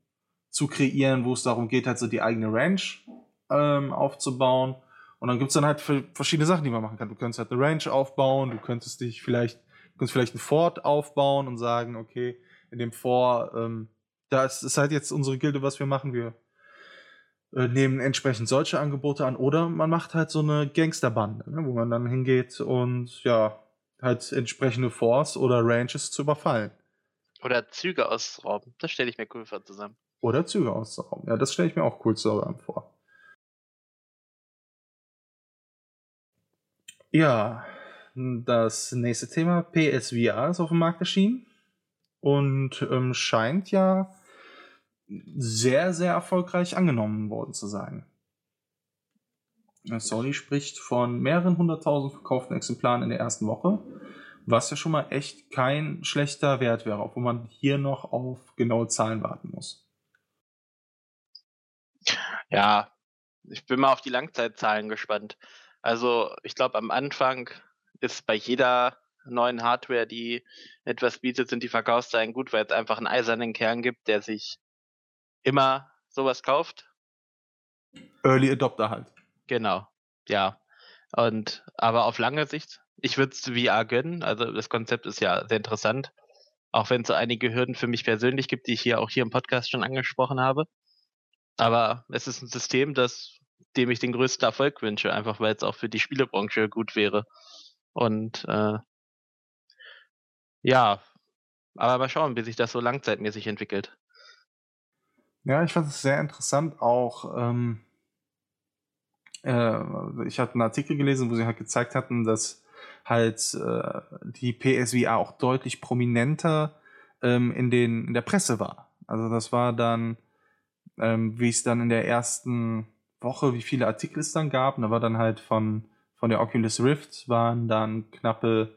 zu kreieren, wo es darum geht, halt so die eigene Ranch ähm, aufzubauen und dann gibt es dann halt verschiedene Sachen, die man machen kann. Du könntest halt eine Range aufbauen, du könntest dich vielleicht, du könntest vielleicht ein Fort aufbauen und sagen, okay, in dem Vor, ähm, das ist halt jetzt unsere Gilde, was wir machen. Wir äh, nehmen entsprechend solche Angebote an oder man macht halt so eine Gangsterbande, ne, wo man dann hingeht und ja, halt entsprechende Force oder Ranges zu überfallen. Oder Züge ausrauben. Das stelle ich mir cool vor zusammen. Oder Züge auszurauben. Ja, das stelle ich mir auch cool zusammen vor. Ja, das nächste Thema, PSVR ist auf dem Markt erschienen und ähm, scheint ja sehr, sehr erfolgreich angenommen worden zu sein. Sony spricht von mehreren hunderttausend verkauften Exemplaren in der ersten Woche, was ja schon mal echt kein schlechter Wert wäre, obwohl man hier noch auf genaue Zahlen warten muss. Ja, ich bin mal auf die Langzeitzahlen gespannt. Also ich glaube, am Anfang ist bei jeder neuen Hardware, die etwas bietet, sind die Verkaufszahlen gut, weil es einfach einen eisernen Kern gibt, der sich immer sowas kauft. Early Adopter halt. Genau, ja. Und aber auf lange Sicht, ich würde es VR gönnen. Also das Konzept ist ja sehr interessant. Auch wenn es so einige Hürden für mich persönlich gibt, die ich hier auch hier im Podcast schon angesprochen habe. Aber es ist ein System, das, dem ich den größten Erfolg wünsche, einfach weil es auch für die Spielebranche gut wäre. Und äh, ja, aber mal schauen, wie sich das so langzeitmäßig entwickelt. Ja, ich fand es sehr interessant auch. Ähm, äh, ich hatte einen Artikel gelesen, wo sie halt gezeigt hatten, dass halt äh, die PSVR auch deutlich prominenter ähm, in, den, in der Presse war. Also das war dann, ähm, wie es dann in der ersten Woche, wie viele Artikel es dann gab. Und da war dann halt von, von der Oculus Rift waren dann knappe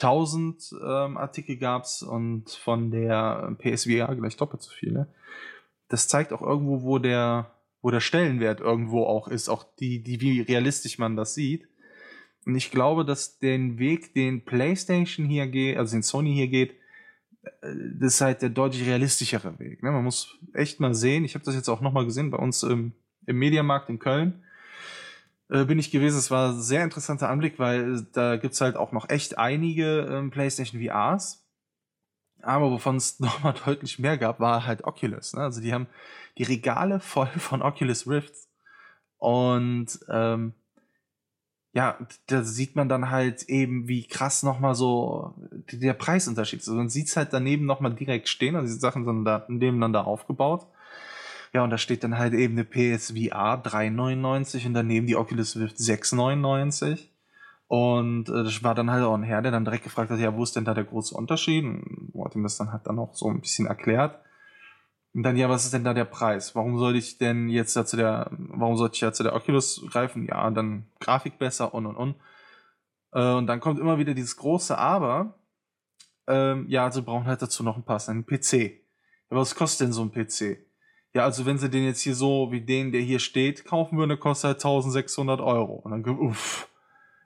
1000 ähm, Artikel gab's und von der PSVR gleich doppelt so viele das zeigt auch irgendwo, wo der, wo der Stellenwert irgendwo auch ist, auch die, die, wie realistisch man das sieht. Und ich glaube, dass den Weg, den PlayStation hier geht, also den Sony hier geht, äh, das ist halt der deutlich realistischere Weg. Ne? Man muss echt mal sehen, ich habe das jetzt auch nochmal gesehen bei uns im, im Mediamarkt in Köln. Äh, bin ich gewesen. Es war ein sehr interessanter Anblick, weil da gibt's halt auch noch echt einige ähm, PlayStation VRs. Aber wovon es nochmal deutlich mehr gab, war halt Oculus. Ne? Also die haben die Regale voll von Oculus Rifts. Und ähm, ja, da sieht man dann halt eben, wie krass nochmal so der Preisunterschied ist. Also man sieht es halt daneben nochmal direkt stehen, also diese Sachen sind da nebeneinander aufgebaut. Ja, und da steht dann halt eben eine PSVR 3,99 und daneben die Oculus Rift 6,99. Und äh, das war dann halt auch ein Herr, der dann direkt gefragt hat, ja, wo ist denn da der große Unterschied? Und hat ihm das dann halt dann auch so ein bisschen erklärt. Und dann, ja, was ist denn da der Preis? Warum soll ich denn jetzt da zu der, warum sollte ich ja zu der Oculus greifen? Ja, dann Grafik besser und und und. Äh, und dann kommt immer wieder dieses große Aber. Ähm, ja, also brauchen halt dazu noch einen passenden PC. Ja, was kostet denn so ein PC? Ja, also wenn sie den jetzt hier so wie den, der hier steht, kaufen würden, kostet halt 1600 Euro. Und dann, uff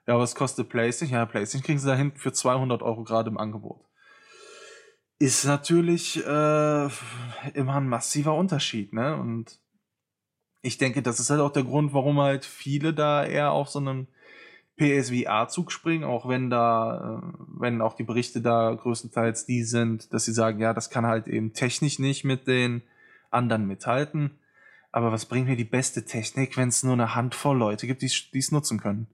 ja, was kostet PlayStation? Ja, PlayStation kriegen sie da hinten für 200 Euro gerade im Angebot. Ist natürlich äh, immer ein massiver Unterschied, ne? Und ich denke, das ist halt auch der Grund, warum halt viele da eher auf so einem PSVR-Zug springen, auch wenn da, äh, wenn auch die Berichte da größtenteils die sind, dass sie sagen, ja, das kann halt eben technisch nicht mit den anderen mithalten. Aber was bringt mir die beste Technik, wenn es nur eine Handvoll Leute gibt, die es nutzen können?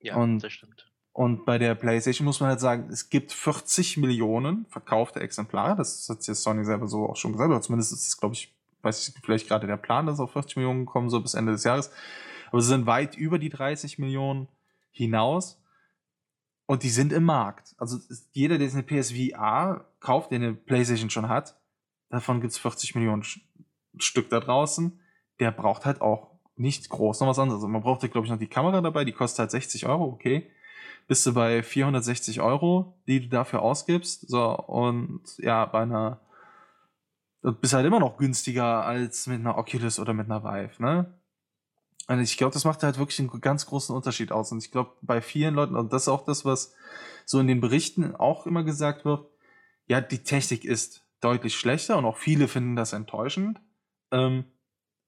Ja, und, das stimmt. Und bei der PlayStation muss man halt sagen, es gibt 40 Millionen verkaufte Exemplare. Das hat jetzt Sony selber so auch schon gesagt. Oder zumindest ist es, glaube ich, weiß ich, vielleicht gerade der Plan, dass auf 40 Millionen kommen, so bis Ende des Jahres. Aber sie sind weit über die 30 Millionen hinaus. Und die sind im Markt. Also jeder, der eine PSVR kauft, der eine PlayStation schon hat, davon gibt es 40 Millionen Stück da draußen. Der braucht halt auch nicht groß noch was anderes. Also man braucht ja, glaube ich, noch die Kamera dabei, die kostet halt 60 Euro, okay. Bist du bei 460 Euro, die du dafür ausgibst. So, und ja, bei einer. Du bist halt immer noch günstiger als mit einer Oculus oder mit einer Vive, ne? Und ich glaube, das macht halt wirklich einen ganz großen Unterschied aus. Und ich glaube, bei vielen Leuten, und das ist auch das, was so in den Berichten auch immer gesagt wird, ja, die Technik ist deutlich schlechter und auch viele finden das enttäuschend. Ähm,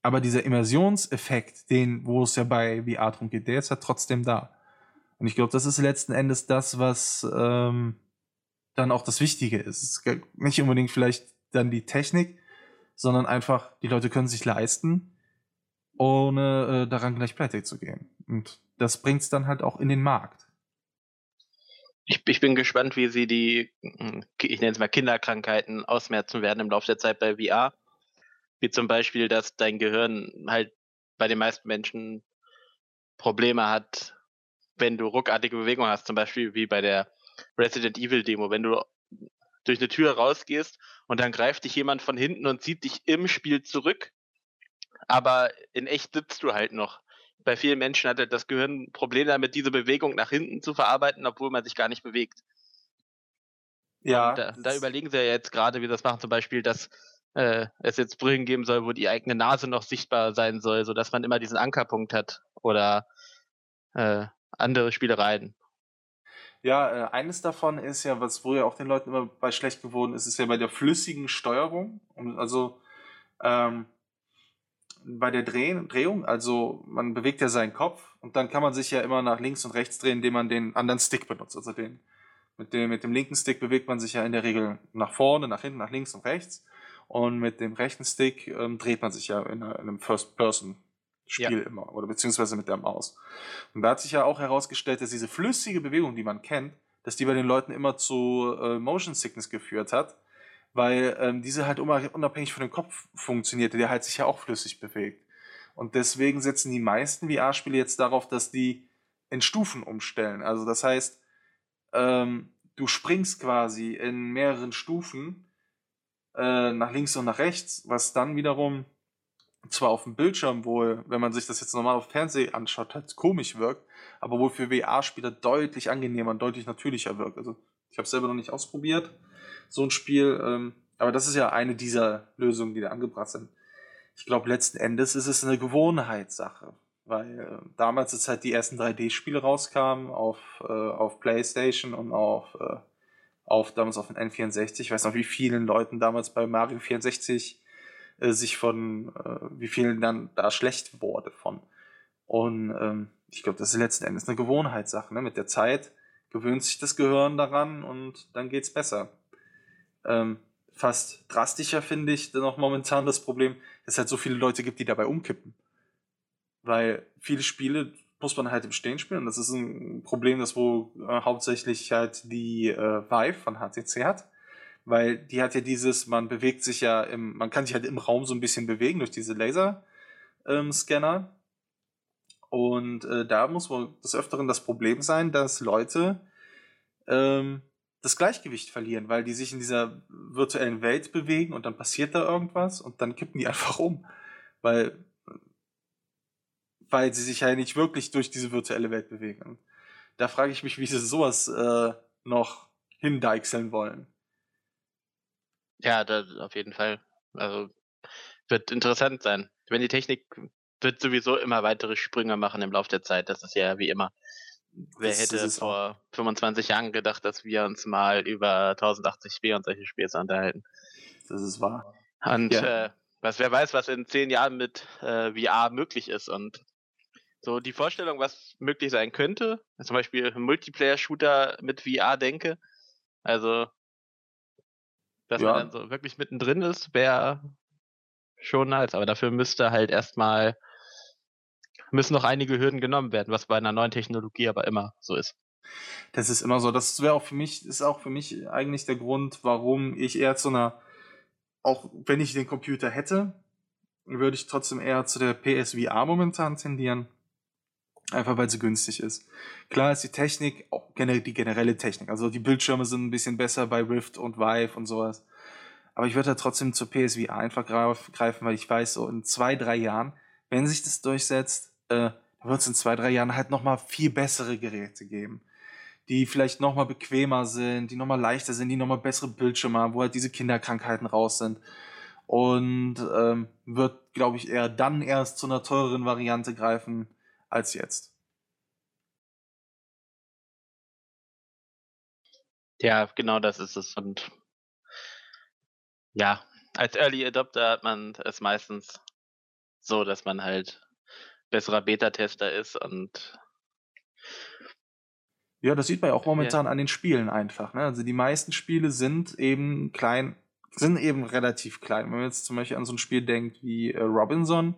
aber dieser Immersionseffekt, den, wo es ja bei VR drum geht, der ist ja trotzdem da. Und ich glaube, das ist letzten Endes das, was ähm, dann auch das Wichtige ist. Nicht unbedingt vielleicht dann die Technik, sondern einfach, die Leute können sich leisten, ohne äh, daran gleich pleite zu gehen. Und das bringt es dann halt auch in den Markt. Ich, ich, bin gespannt, wie sie die, hm, ich nenne es mal Kinderkrankheiten ausmerzen werden im Laufe der Zeit bei VR. Wie zum Beispiel, dass dein Gehirn halt bei den meisten Menschen Probleme hat, wenn du ruckartige Bewegungen hast, zum Beispiel wie bei der Resident Evil Demo, wenn du durch eine Tür rausgehst und dann greift dich jemand von hinten und zieht dich im Spiel zurück, aber in echt sitzt du halt noch. Bei vielen Menschen hat das Gehirn ein Problem damit, diese Bewegung nach hinten zu verarbeiten, obwohl man sich gar nicht bewegt. Ja. Da, da, überlegen sie ja jetzt gerade, wie das machen, zum Beispiel, dass äh, es jetzt Brillen geben soll, wo die eigene Nase noch sichtbar sein soll, sodass man immer diesen Ankerpunkt hat. Oder äh, andere Spielereien. Ja, äh, eines davon ist ja, was früher auch den Leuten immer bei schlecht geworden ist, ist ja bei der flüssigen Steuerung. Also ähm, bei der Dreh Drehung, also man bewegt ja seinen Kopf und dann kann man sich ja immer nach links und rechts drehen, indem man den anderen Stick benutzt. Also den mit dem, mit dem linken Stick bewegt man sich ja in der Regel nach vorne, nach hinten, nach links und rechts. Und mit dem rechten Stick ähm, dreht man sich ja in, in einem First-Person Spiel ja. immer oder beziehungsweise mit der Maus. Und da hat sich ja auch herausgestellt, dass diese flüssige Bewegung, die man kennt, dass die bei den Leuten immer zu äh, Motion Sickness geführt hat, weil ähm, diese halt unabhängig von dem Kopf funktionierte, der halt sich ja auch flüssig bewegt. Und deswegen setzen die meisten VR-Spiele jetzt darauf, dass die in Stufen umstellen. Also das heißt, ähm, du springst quasi in mehreren Stufen äh, nach links und nach rechts, was dann wiederum zwar auf dem Bildschirm wohl, wenn man sich das jetzt normal auf Fernsehen anschaut, halt komisch wirkt, aber wohl für VR-Spieler deutlich angenehmer und deutlich natürlicher wirkt. Also ich habe es selber noch nicht ausprobiert, so ein Spiel, ähm, aber das ist ja eine dieser Lösungen, die da angebracht sind. Ich glaube, letzten Endes ist es eine Gewohnheitssache, weil äh, damals, als halt die ersten 3D-Spiele rauskamen auf, äh, auf PlayStation und auf, äh, auf damals auf den N64, ich weiß noch, wie vielen Leuten damals bei Mario 64 äh, sich von, äh, wie vielen dann da schlecht wurde von. Und ähm, ich glaube, das ist letzten Endes eine Gewohnheitssache. Ne? Mit der Zeit gewöhnt sich das Gehirn daran und dann geht's besser. Ähm, fast drastischer finde ich noch momentan das Problem, dass es halt so viele Leute gibt, die dabei umkippen. Weil viele Spiele muss man halt im Stehen spielen und das ist ein Problem, das wo äh, hauptsächlich halt die äh, Vive von HTC hat weil die hat ja dieses, man bewegt sich ja im, man kann sich halt im Raum so ein bisschen bewegen durch diese Laser-Scanner. Ähm, und äh, da muss wohl des Öfteren das Problem sein, dass Leute ähm, das Gleichgewicht verlieren, weil die sich in dieser virtuellen Welt bewegen und dann passiert da irgendwas und dann kippen die einfach um. Weil, weil sie sich ja nicht wirklich durch diese virtuelle Welt bewegen. Da frage ich mich, wie sie sowas äh, noch hindeichseln wollen. Ja, da, auf jeden Fall. Also wird interessant sein. Wenn die Technik wird sowieso immer weitere Sprünge machen im Laufe der Zeit. Das ist ja wie immer. Wer das hätte vor auch. 25 Jahren gedacht, dass wir uns mal über 1080p und solche Spiele unterhalten? Das ist wahr. Und ja. äh, was wer weiß, was in zehn Jahren mit äh, VR möglich ist und so die Vorstellung, was möglich sein könnte, zum Beispiel Multiplayer-Shooter mit VR denke. Also dass ja. man dann so wirklich mittendrin ist, wäre schon nice. Aber dafür müsste halt erstmal, müssen noch einige Hürden genommen werden, was bei einer neuen Technologie aber immer so ist. Das ist immer so. Das wäre auch für mich, ist auch für mich eigentlich der Grund, warum ich eher zu einer, auch wenn ich den Computer hätte, würde ich trotzdem eher zu der PSVR momentan tendieren. Einfach weil sie günstig ist. Klar ist die Technik, auch die generelle Technik, also die Bildschirme sind ein bisschen besser bei Rift und Vive und sowas. Aber ich würde da trotzdem zur PSVR einfach greifen, weil ich weiß, so in zwei, drei Jahren, wenn sich das durchsetzt, äh, wird es in zwei, drei Jahren halt nochmal viel bessere Geräte geben. Die vielleicht nochmal bequemer sind, die nochmal leichter sind, die nochmal bessere Bildschirme haben, wo halt diese Kinderkrankheiten raus sind. Und ähm, wird, glaube ich, eher dann erst zu einer teureren Variante greifen, als jetzt. Ja, genau das ist es. Und ja, als Early Adopter hat man es meistens so, dass man halt besserer Beta-Tester ist und Ja, das sieht man ja auch momentan ja. an den Spielen einfach. Ne? Also die meisten Spiele sind eben klein, sind eben relativ klein. Wenn man jetzt zum Beispiel an so ein Spiel denkt wie äh, Robinson,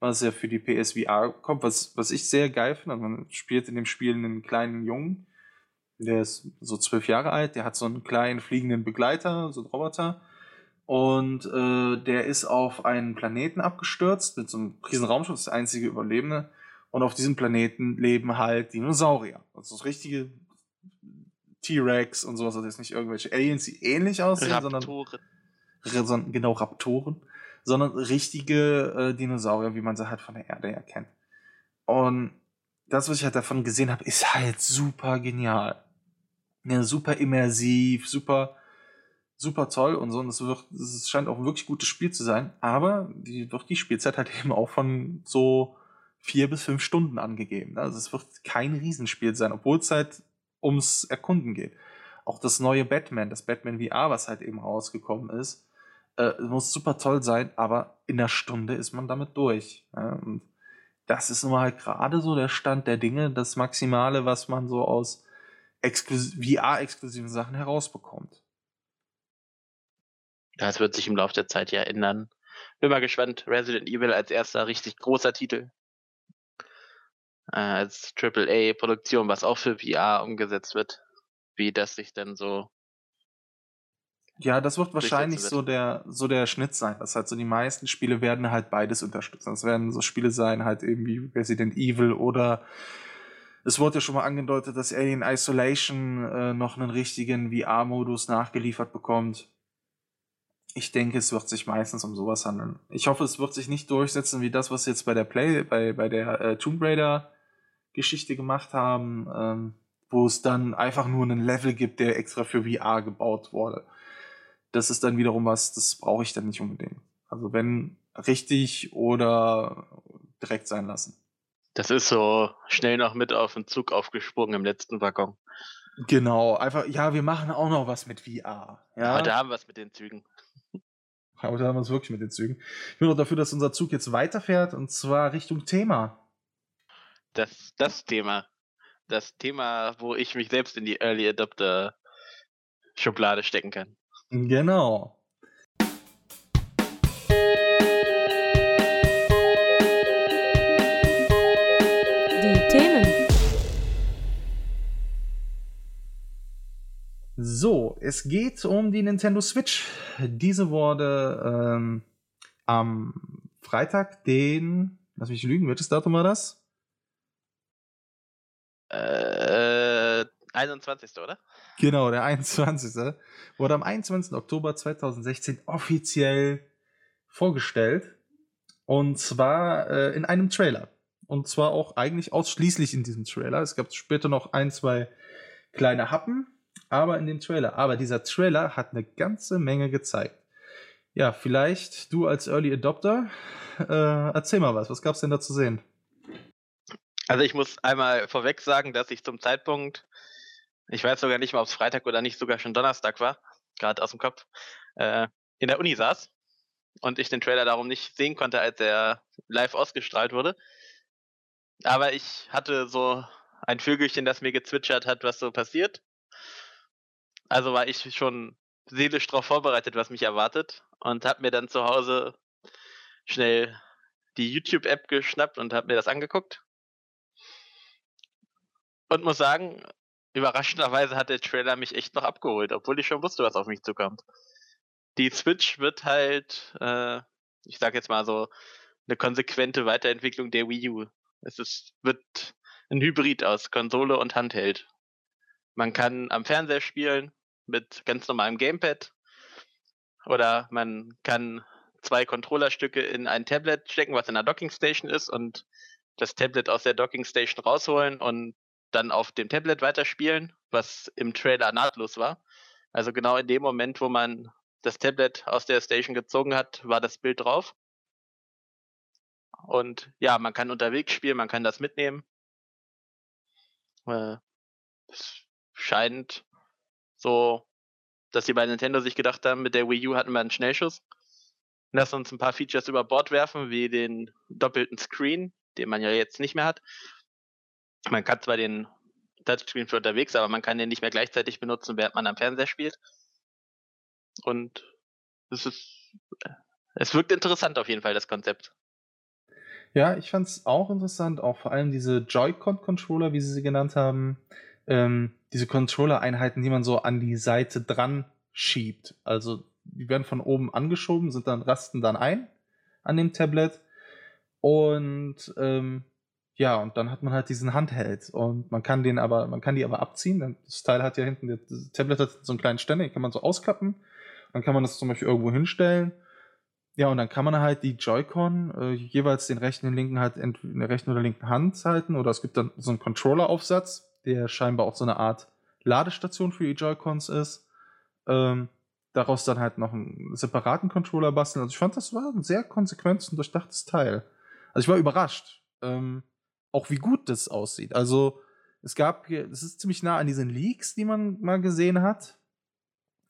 was ja für die PSVR kommt, was, was ich sehr geil finde. Also man spielt in dem Spiel einen kleinen Jungen, der ist so zwölf Jahre alt, der hat so einen kleinen fliegenden Begleiter, so einen Roboter. Und äh, der ist auf einen Planeten abgestürzt mit so einem riesen Raumschiff, das einzige Überlebende. Und auf diesem Planeten leben halt Dinosaurier. Also so richtige T-Rex und sowas. Also jetzt nicht irgendwelche Aliens, die ähnlich aussehen, Raptoren. sondern genau Raptoren, sondern richtige äh, Dinosaurier, wie man sie halt von der Erde her kennt. Und das, was ich halt davon gesehen habe, ist halt super genial. Ja, super immersiv, super, super toll und so. Und es wird, es scheint auch ein wirklich gutes Spiel zu sein. Aber die wird die Spielzeit halt eben auch von so vier bis fünf Stunden angegeben. Also es wird kein Riesenspiel sein, obwohl es halt ums Erkunden geht. Auch das neue Batman, das Batman VR, was halt eben rausgekommen ist, äh, muss super toll sein, aber in einer Stunde ist man damit durch. Ja? Und das ist nun mal halt gerade so der Stand der Dinge, das Maximale, was man so aus VR-exklusiven Sachen herausbekommt. Das wird sich im Laufe der Zeit ja ändern. Bin mal gespannt. Resident Evil als erster richtig großer Titel äh, als AAA-Produktion, was auch für VR umgesetzt wird, wie das sich dann so. Ja, das wird wahrscheinlich so der, so der Schnitt sein. Das halt so die meisten Spiele werden halt beides unterstützen. Das werden so Spiele sein, halt eben wie Resident Evil oder es wurde ja schon mal angedeutet, dass Alien Isolation äh, noch einen richtigen VR-Modus nachgeliefert bekommt. Ich denke, es wird sich meistens um sowas handeln. Ich hoffe, es wird sich nicht durchsetzen wie das, was jetzt bei der Play, bei, bei der äh, Tomb Raider Geschichte gemacht haben, ähm, wo es dann einfach nur einen Level gibt, der extra für VR gebaut wurde. Das ist dann wiederum was, das brauche ich dann nicht unbedingt. Also wenn richtig oder direkt sein lassen. Das ist so schnell noch mit auf den Zug aufgesprungen im letzten Waggon. Genau, einfach, ja, wir machen auch noch was mit VR. Ja, Aber da haben wir es mit den Zügen. Aber da haben wir es wirklich mit den Zügen. Ich bin auch dafür, dass unser Zug jetzt weiterfährt und zwar Richtung Thema das, das Thema. Das Thema, wo ich mich selbst in die Early Adopter Schublade stecken kann. Genau. So, es geht um die Nintendo Switch. Diese wurde ähm, am Freitag, den, lass mich lügen, welches Datum war das? Äh, 21. oder? Genau, der 21. wurde am 21. Oktober 2016 offiziell vorgestellt. Und zwar äh, in einem Trailer. Und zwar auch eigentlich ausschließlich in diesem Trailer. Es gab später noch ein, zwei kleine Happen, aber in dem Trailer. Aber dieser Trailer hat eine ganze Menge gezeigt. Ja, vielleicht du als Early Adopter, äh, erzähl mal was. Was gab es denn da zu sehen? Also ich muss einmal vorweg sagen, dass ich zum Zeitpunkt, ich weiß sogar nicht mal, ob es Freitag oder nicht sogar schon Donnerstag war, gerade aus dem Kopf, äh, in der Uni saß und ich den Trailer darum nicht sehen konnte, als er live ausgestrahlt wurde. Aber ich hatte so ein Vögelchen, das mir gezwitschert hat, was so passiert. Also war ich schon seelisch darauf vorbereitet, was mich erwartet und habe mir dann zu Hause schnell die YouTube-App geschnappt und habe mir das angeguckt und muss sagen, überraschenderweise hat der Trailer mich echt noch abgeholt, obwohl ich schon wusste, was auf mich zukommt. Die Switch wird halt, äh, ich sag jetzt mal so, eine konsequente Weiterentwicklung der Wii U. Es ist, wird ein Hybrid aus Konsole und Handheld. Man kann am Fernseher spielen mit ganz normalem Gamepad oder man kann zwei Controllerstücke in ein Tablet stecken, was in einer Dockingstation ist und das Tablet aus der Dockingstation rausholen und dann auf dem Tablet weiterspielen, was im Trailer nahtlos war. Also genau in dem Moment, wo man das Tablet aus der Station gezogen hat, war das Bild drauf. Und ja, man kann unterwegs spielen, man kann das mitnehmen. Äh, es scheint so, dass sie bei Nintendo sich gedacht haben, mit der Wii U hatten wir einen Schnellschuss. Lass uns ein paar Features über Bord werfen, wie den doppelten Screen, den man ja jetzt nicht mehr hat. Man kann zwar den Touchscreen für unterwegs, aber man kann den nicht mehr gleichzeitig benutzen, während man am Fernseher spielt. Und es ist, es wirkt interessant auf jeden Fall, das Konzept. Ja, ich fand es auch interessant, auch vor allem diese Joy-Con-Controller, wie sie sie genannt haben. Ähm, diese Controller-Einheiten, die man so an die Seite dran schiebt. Also die werden von oben angeschoben, sind dann rasten dann ein an dem Tablet. Und ähm, ja, und dann hat man halt diesen Handheld und man kann den aber, man kann die aber abziehen. Das Teil hat ja hinten, das Tablet hat so einen kleinen Ständer, den kann man so ausklappen. Dann kann man das zum Beispiel irgendwo hinstellen. Ja, und dann kann man halt die Joy-Con äh, jeweils den rechten und linken halt in der rechten oder linken Hand halten. Oder es gibt dann so einen Controller-Aufsatz, der scheinbar auch so eine Art Ladestation für die Joy-Cons ist. Ähm, daraus dann halt noch einen separaten Controller basteln. Also ich fand, das war ein sehr konsequentes und durchdachtes Teil. Also ich war überrascht. Ähm, auch wie gut das aussieht. Also es gab, es ist ziemlich nah an diesen Leaks, die man mal gesehen hat.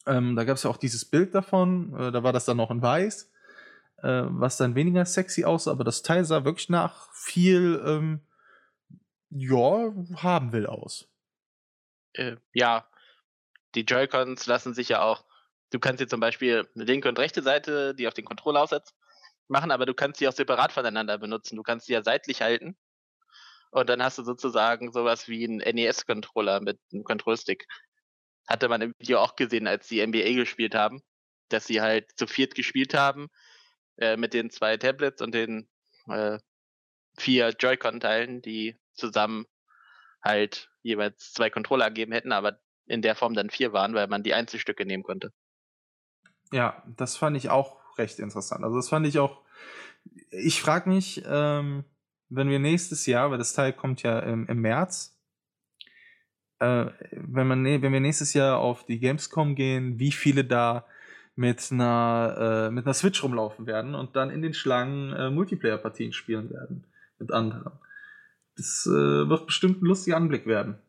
Ähm, da gab es ja auch dieses Bild davon, äh, da war das dann noch in weiß, äh, was dann weniger sexy aussah, aber das Teil sah wirklich nach viel, ähm, ja, haben will aus. Äh, ja, die Joy-Cons lassen sich ja auch, du kannst hier zum Beispiel eine linke und rechte Seite, die auf den Controller aufsetzt, machen, aber du kannst sie auch separat voneinander benutzen. Du kannst sie ja seitlich halten und dann hast du sozusagen sowas wie einen NES-Controller mit einem Control-Stick. Hatte man im Video auch gesehen, als die NBA gespielt haben, dass sie halt zu viert gespielt haben äh, mit den zwei Tablets und den äh, vier Joy-Con-Teilen, die zusammen halt jeweils zwei Controller gegeben hätten, aber in der Form dann vier waren, weil man die Einzelstücke nehmen konnte. Ja, das fand ich auch recht interessant. Also das fand ich auch. Ich frage mich, ähm, wenn wir nächstes Jahr, weil das Teil kommt ja im, im März, äh, wenn, man, wenn wir nächstes Jahr auf die Gamescom gehen, wie viele da mit einer, äh, mit einer Switch rumlaufen werden und dann in den Schlangen äh, Multiplayer-Partien spielen werden mit anderen. Das äh, wird bestimmt ein lustiger Anblick werden.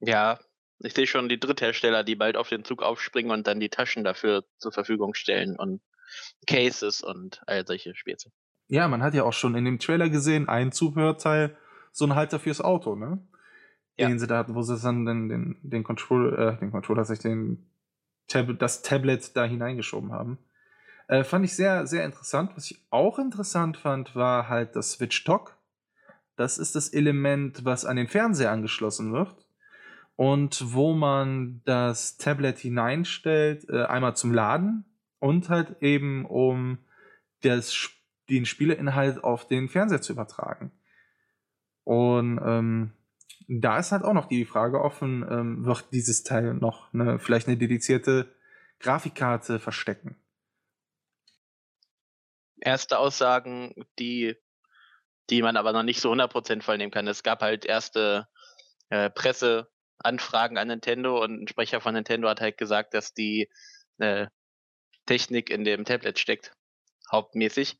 Ja, ich sehe schon die Dritthersteller, die bald auf den Zug aufspringen und dann die Taschen dafür zur Verfügung stellen und Cases und all solche Späße. Ja, man hat ja auch schon in dem Trailer gesehen, ein Zubehörteil, so ein Halter fürs Auto, ne? Ja. Den sie da hatten, wo sie dann den, den, den Controller, äh, den Controller, sich den Tab das Tablet da hineingeschoben haben. Äh, fand ich sehr, sehr interessant. Was ich auch interessant fand, war halt das Switch Dock. Das ist das Element, was an den Fernseher angeschlossen wird und wo man das Tablet hineinstellt, äh, einmal zum Laden und halt eben um das den Spieleinhalt auf den Fernseher zu übertragen. Und ähm, da ist halt auch noch die Frage offen, ähm, wird dieses Teil noch eine, vielleicht eine dedizierte Grafikkarte verstecken? Erste Aussagen, die, die man aber noch nicht so 100% vollnehmen kann. Es gab halt erste äh, Presseanfragen an Nintendo und ein Sprecher von Nintendo hat halt gesagt, dass die äh, Technik in dem Tablet steckt, hauptmäßig.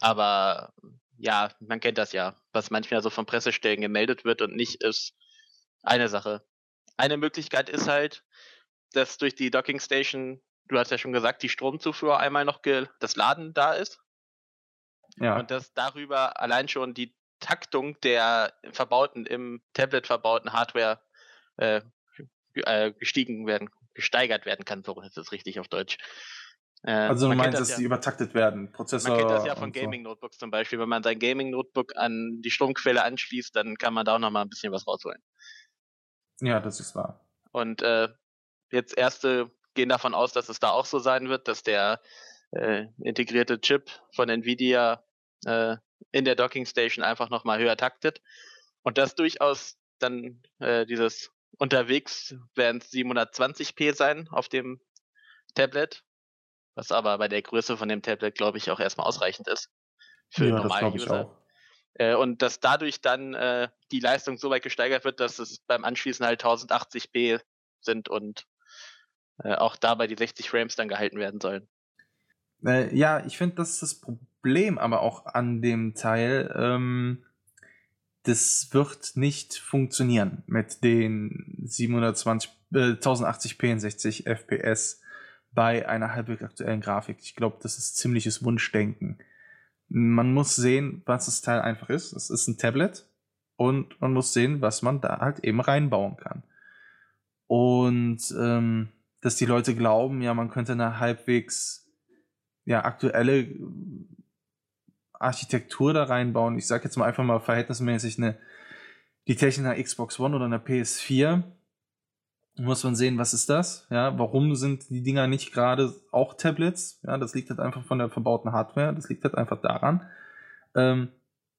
Aber ja, man kennt das ja, was manchmal so von Pressestellen gemeldet wird und nicht ist eine Sache. Eine Möglichkeit ist halt, dass durch die Docking Station, du hast ja schon gesagt, die Stromzufuhr einmal noch das Laden da ist. Ja. Und dass darüber allein schon die Taktung der verbauten, im Tablet verbauten Hardware äh, äh, gestiegen werden, gesteigert werden kann, so ist es richtig auf Deutsch. Äh, also du meinst, dass ja, die übertaktet werden, Prozessor. Man kennt das ja von Gaming-Notebooks zum Beispiel. Wenn man sein Gaming-Notebook an die Stromquelle anschließt, dann kann man da auch nochmal ein bisschen was rausholen. Ja, das ist wahr. Und äh, jetzt erste gehen davon aus, dass es da auch so sein wird, dass der äh, integrierte Chip von Nvidia äh, in der Docking Station einfach nochmal höher taktet. Und das durchaus dann äh, dieses unterwegs werden es 720p sein auf dem Tablet was aber bei der Größe von dem Tablet, glaube ich, auch erstmal ausreichend ist. Für ja, normale User. Äh, und dass dadurch dann äh, die Leistung so weit gesteigert wird, dass es beim Anschließen halt 1080p sind und äh, auch dabei die 60 Frames dann gehalten werden sollen. Äh, ja, ich finde, das ist das Problem aber auch an dem Teil. Ähm, das wird nicht funktionieren mit den 720, äh, 1080p und 60 FPS bei einer halbwegs aktuellen Grafik. Ich glaube, das ist ziemliches Wunschdenken. Man muss sehen, was das Teil einfach ist. Es ist ein Tablet und man muss sehen, was man da halt eben reinbauen kann. Und ähm, dass die Leute glauben, ja, man könnte eine halbwegs ja, aktuelle Architektur da reinbauen. Ich sage jetzt mal einfach mal verhältnismäßig eine, die Technik Xbox One oder einer PS4. Muss man sehen, was ist das? Ja, warum sind die Dinger nicht gerade auch Tablets? Ja, das liegt halt einfach von der verbauten Hardware. Das liegt halt einfach daran. Ähm,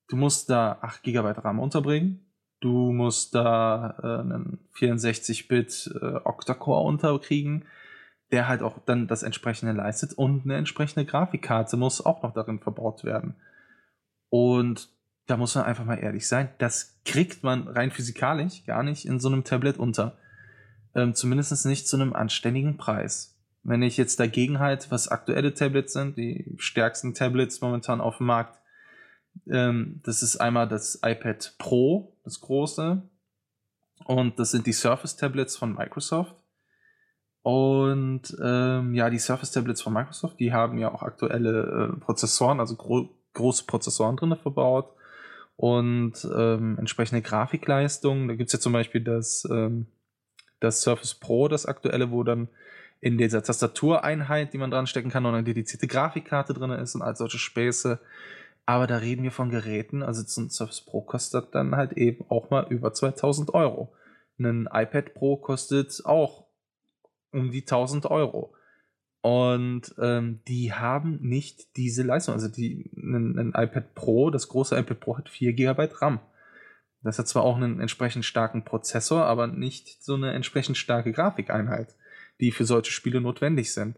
du musst da 8 GB RAM unterbringen. Du musst da äh, einen 64-Bit äh, Octa-Core unterkriegen der halt auch dann das entsprechende leistet und eine entsprechende Grafikkarte muss auch noch darin verbaut werden. Und da muss man einfach mal ehrlich sein, das kriegt man rein physikalisch gar nicht in so einem Tablet unter. Ähm, Zumindest nicht zu einem anständigen Preis. Wenn ich jetzt dagegen halt, was aktuelle Tablets sind, die stärksten Tablets momentan auf dem Markt, ähm, das ist einmal das iPad Pro, das große, und das sind die Surface Tablets von Microsoft. Und ähm, ja, die Surface Tablets von Microsoft, die haben ja auch aktuelle äh, Prozessoren, also gro große Prozessoren drin verbaut und ähm, entsprechende Grafikleistungen. Da gibt's ja zum Beispiel das, ähm, das Surface Pro, das aktuelle, wo dann in dieser Tastatureinheit, die man dran stecken kann, noch eine dedizierte Grafikkarte drin ist und all solche Späße. Aber da reden wir von Geräten, also so ein Surface Pro kostet dann halt eben auch mal über 2000 Euro. Ein iPad Pro kostet auch um die 1000 Euro. Und ähm, die haben nicht diese Leistung. Also die, ein, ein, iPad Pro, das große iPad Pro hat 4 GB RAM. Das hat zwar auch einen entsprechend starken Prozessor, aber nicht so eine entsprechend starke Grafikeinheit, die für solche Spiele notwendig sind.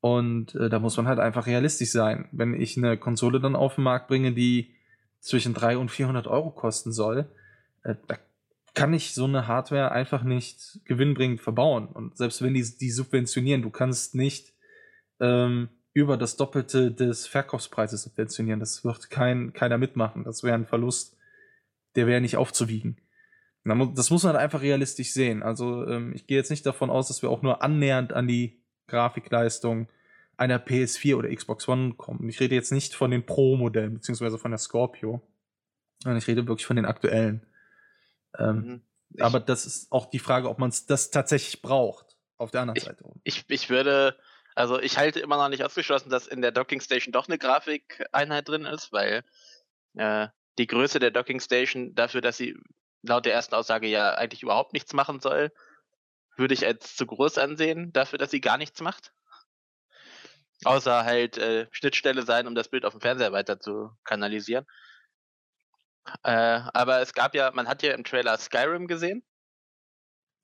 Und äh, da muss man halt einfach realistisch sein. Wenn ich eine Konsole dann auf den Markt bringe, die zwischen 300 und 400 Euro kosten soll, äh, da kann ich so eine Hardware einfach nicht gewinnbringend verbauen. Und selbst wenn die die subventionieren, du kannst nicht ähm, über das Doppelte des Verkaufspreises subventionieren. Das wird kein, keiner mitmachen. Das wäre ein Verlust, der wäre nicht aufzuwiegen. Das muss man einfach realistisch sehen. Also ähm, ich gehe jetzt nicht davon aus, dass wir auch nur annähernd an die Grafikleistung einer PS4 oder Xbox One kommen. Ich rede jetzt nicht von den Pro-Modellen, beziehungsweise von der Scorpio. Ich rede wirklich von den aktuellen. Ähm, mhm. aber das ist auch die Frage, ob man das tatsächlich braucht. Auf der anderen ich, Seite. Ich, ich würde, also ich halte immer noch nicht ausgeschlossen, dass in der Docking Station doch eine Grafikeinheit drin ist, weil äh, die Größe der Docking Station dafür, dass sie laut der ersten Aussage ja eigentlich überhaupt nichts machen soll, würde ich als zu groß ansehen, dafür, dass sie gar nichts macht. Außer halt äh, Schnittstelle sein, um das Bild auf dem Fernseher weiter zu kanalisieren. Äh, aber es gab ja, man hat ja im Trailer Skyrim gesehen.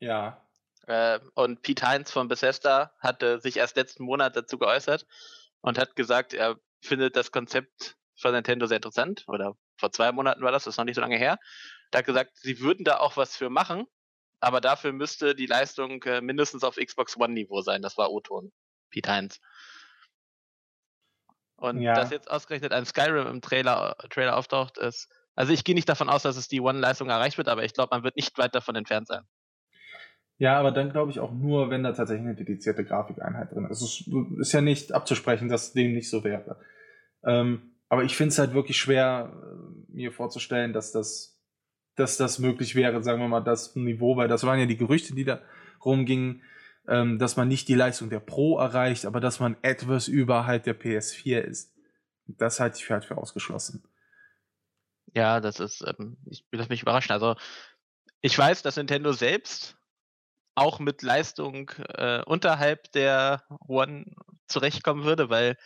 Ja. Äh, und Pete Heinz von Bethesda hatte sich erst letzten Monat dazu geäußert und hat gesagt, er findet das Konzept von Nintendo sehr interessant. Oder vor zwei Monaten war das, das ist noch nicht so lange her. Er hat gesagt, sie würden da auch was für machen, aber dafür müsste die Leistung äh, mindestens auf Xbox One-Niveau sein. Das war O-Ton, Pete Heinz. Und ja. dass jetzt ausgerechnet ein Skyrim im Trailer, Trailer auftaucht, ist also ich gehe nicht davon aus, dass es die One-Leistung erreicht wird, aber ich glaube, man wird nicht weit davon entfernt sein. Ja, aber dann glaube ich auch nur, wenn da tatsächlich eine dedizierte Grafikeinheit drin ist. Es ist ja nicht abzusprechen, dass dem nicht so wäre. Ähm, aber ich finde es halt wirklich schwer, äh, mir vorzustellen, dass das, dass das möglich wäre, sagen wir mal, das Niveau, weil das waren ja die Gerüchte, die da rumgingen, ähm, dass man nicht die Leistung der Pro erreicht, aber dass man etwas überhalb der PS4 ist. Das halte ich halt für ausgeschlossen. Ja, das ist, ähm, ich lasse mich überraschen. Also, ich weiß, dass Nintendo selbst auch mit Leistung äh, unterhalb der One zurechtkommen würde, weil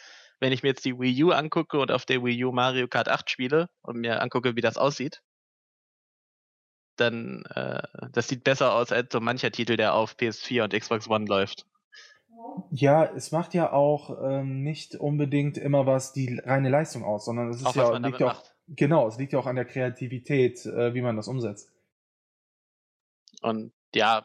wenn ich mir jetzt die Wii U angucke und auf der Wii U Mario Kart 8 spiele und mir angucke, wie das aussieht, dann äh, das sieht besser aus als so mancher Titel, der auf PS4 und Xbox One läuft. Ja, es macht ja auch ähm, nicht unbedingt immer was die reine Leistung aus, sondern es ist auch, ja liegt ja auch, Genau, es liegt ja auch an der Kreativität, äh, wie man das umsetzt. Und ja,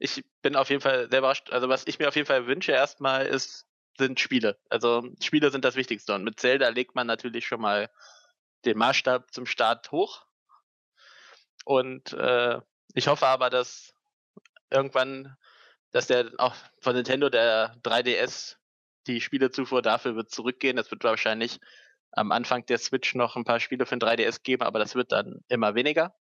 ich bin auf jeden Fall sehr überrascht. Also was ich mir auf jeden Fall wünsche erstmal ist, sind Spiele. Also Spiele sind das Wichtigste. Und mit Zelda legt man natürlich schon mal den Maßstab zum Start hoch. Und äh, ich hoffe aber, dass irgendwann, dass der auch von Nintendo der 3DS die Spielezufuhr dafür wird zurückgehen. Das wird wahrscheinlich am Anfang der Switch noch ein paar Spiele für den 3DS geben, aber das wird dann immer weniger.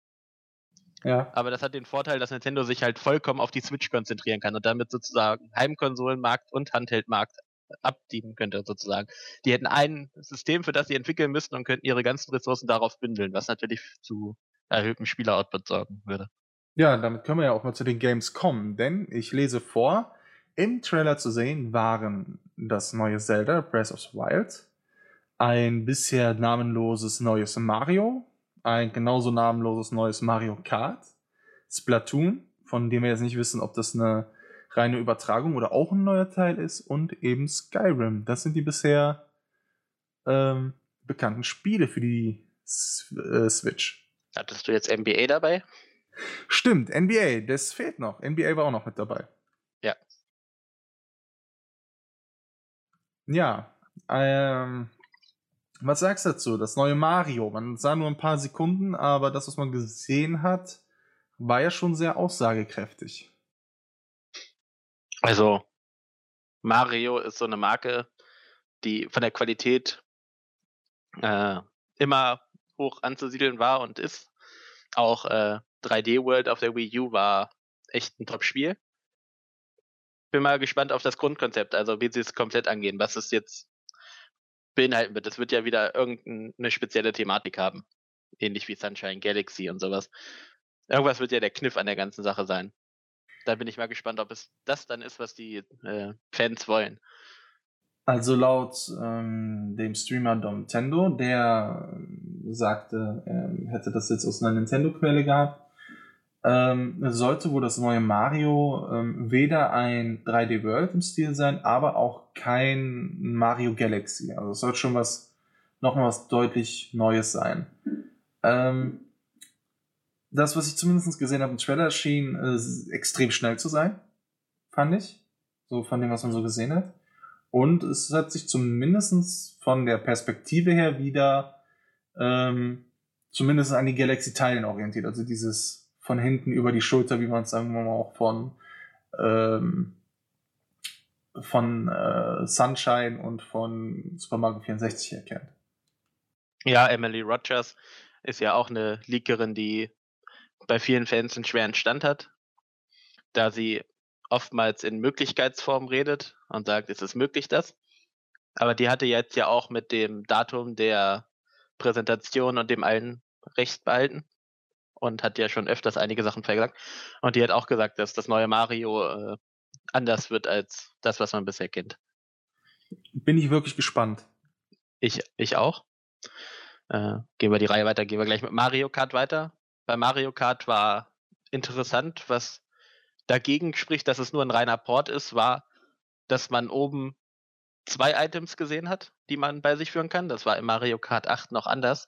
Ja. Aber das hat den Vorteil, dass Nintendo sich halt vollkommen auf die Switch konzentrieren kann und damit sozusagen Heimkonsolenmarkt und Handheldmarkt abdienen könnte, sozusagen. Die hätten ein System, für das sie entwickeln müssten und könnten ihre ganzen Ressourcen darauf bündeln, was natürlich zu erhöhtem Spieleroutput sorgen würde. Ja, damit können wir ja auch mal zu den Games kommen, denn ich lese vor, im Trailer zu sehen waren das neue Zelda Breath of the Wild, ein bisher namenloses neues Mario, ein genauso namenloses neues Mario Kart, Splatoon, von dem wir jetzt nicht wissen, ob das eine reine Übertragung oder auch ein neuer Teil ist, und eben Skyrim. Das sind die bisher ähm, bekannten Spiele für die S äh, Switch. Hattest du jetzt NBA dabei? Stimmt, NBA, das fehlt noch. NBA war auch noch mit dabei. Ja. Ja, ähm, was sagst du dazu? Das neue Mario. Man sah nur ein paar Sekunden, aber das, was man gesehen hat, war ja schon sehr aussagekräftig. Also, Mario ist so eine Marke, die von der Qualität äh, immer hoch anzusiedeln war und ist. Auch äh, 3D World auf der Wii U war echt ein Top-Spiel. Bin mal gespannt auf das Grundkonzept, also wie sie es komplett angehen, was es jetzt beinhalten wird. Es wird ja wieder irgendeine spezielle Thematik haben. Ähnlich wie Sunshine Galaxy und sowas. Irgendwas wird ja der Kniff an der ganzen Sache sein. Da bin ich mal gespannt, ob es das dann ist, was die äh, Fans wollen. Also laut ähm, dem Streamer Domtendo, der ähm, sagte, er hätte das jetzt aus einer Nintendo-Quelle gehabt, ähm, sollte wohl das neue Mario ähm, weder ein 3D World im Stil sein, aber auch kein Mario Galaxy. Also es soll schon was, nochmal was deutlich Neues sein. Ähm, das, was ich zumindest gesehen habe im Trailer, schien äh, extrem schnell zu sein, fand ich. So von dem, was man so gesehen hat. Und es hat sich zumindest von der Perspektive her wieder ähm, zumindest an die Galaxy-Teilen orientiert. Also dieses von hinten über die Schulter, wie man es sagen wir mal auch von ähm, von äh, Sunshine und von Super Mario 64 erkennt. Ja, Emily Rogers ist ja auch eine Leakerin, die bei vielen Fans einen schweren Stand hat, da sie oftmals in Möglichkeitsform redet und sagt, ist es möglich das? Aber die hatte jetzt ja auch mit dem Datum der Präsentation und dem allen Recht behalten und hat ja schon öfters einige Sachen vergesagt. Und die hat auch gesagt, dass das neue Mario äh, anders wird als das, was man bisher kennt. Bin ich wirklich gespannt. Ich, ich auch. Äh, gehen wir die Reihe weiter, gehen wir gleich mit Mario Kart weiter. Bei Mario Kart war interessant, was dagegen spricht, dass es nur ein reiner Port ist, war, dass man oben zwei Items gesehen hat, die man bei sich führen kann. Das war in Mario Kart 8 noch anders.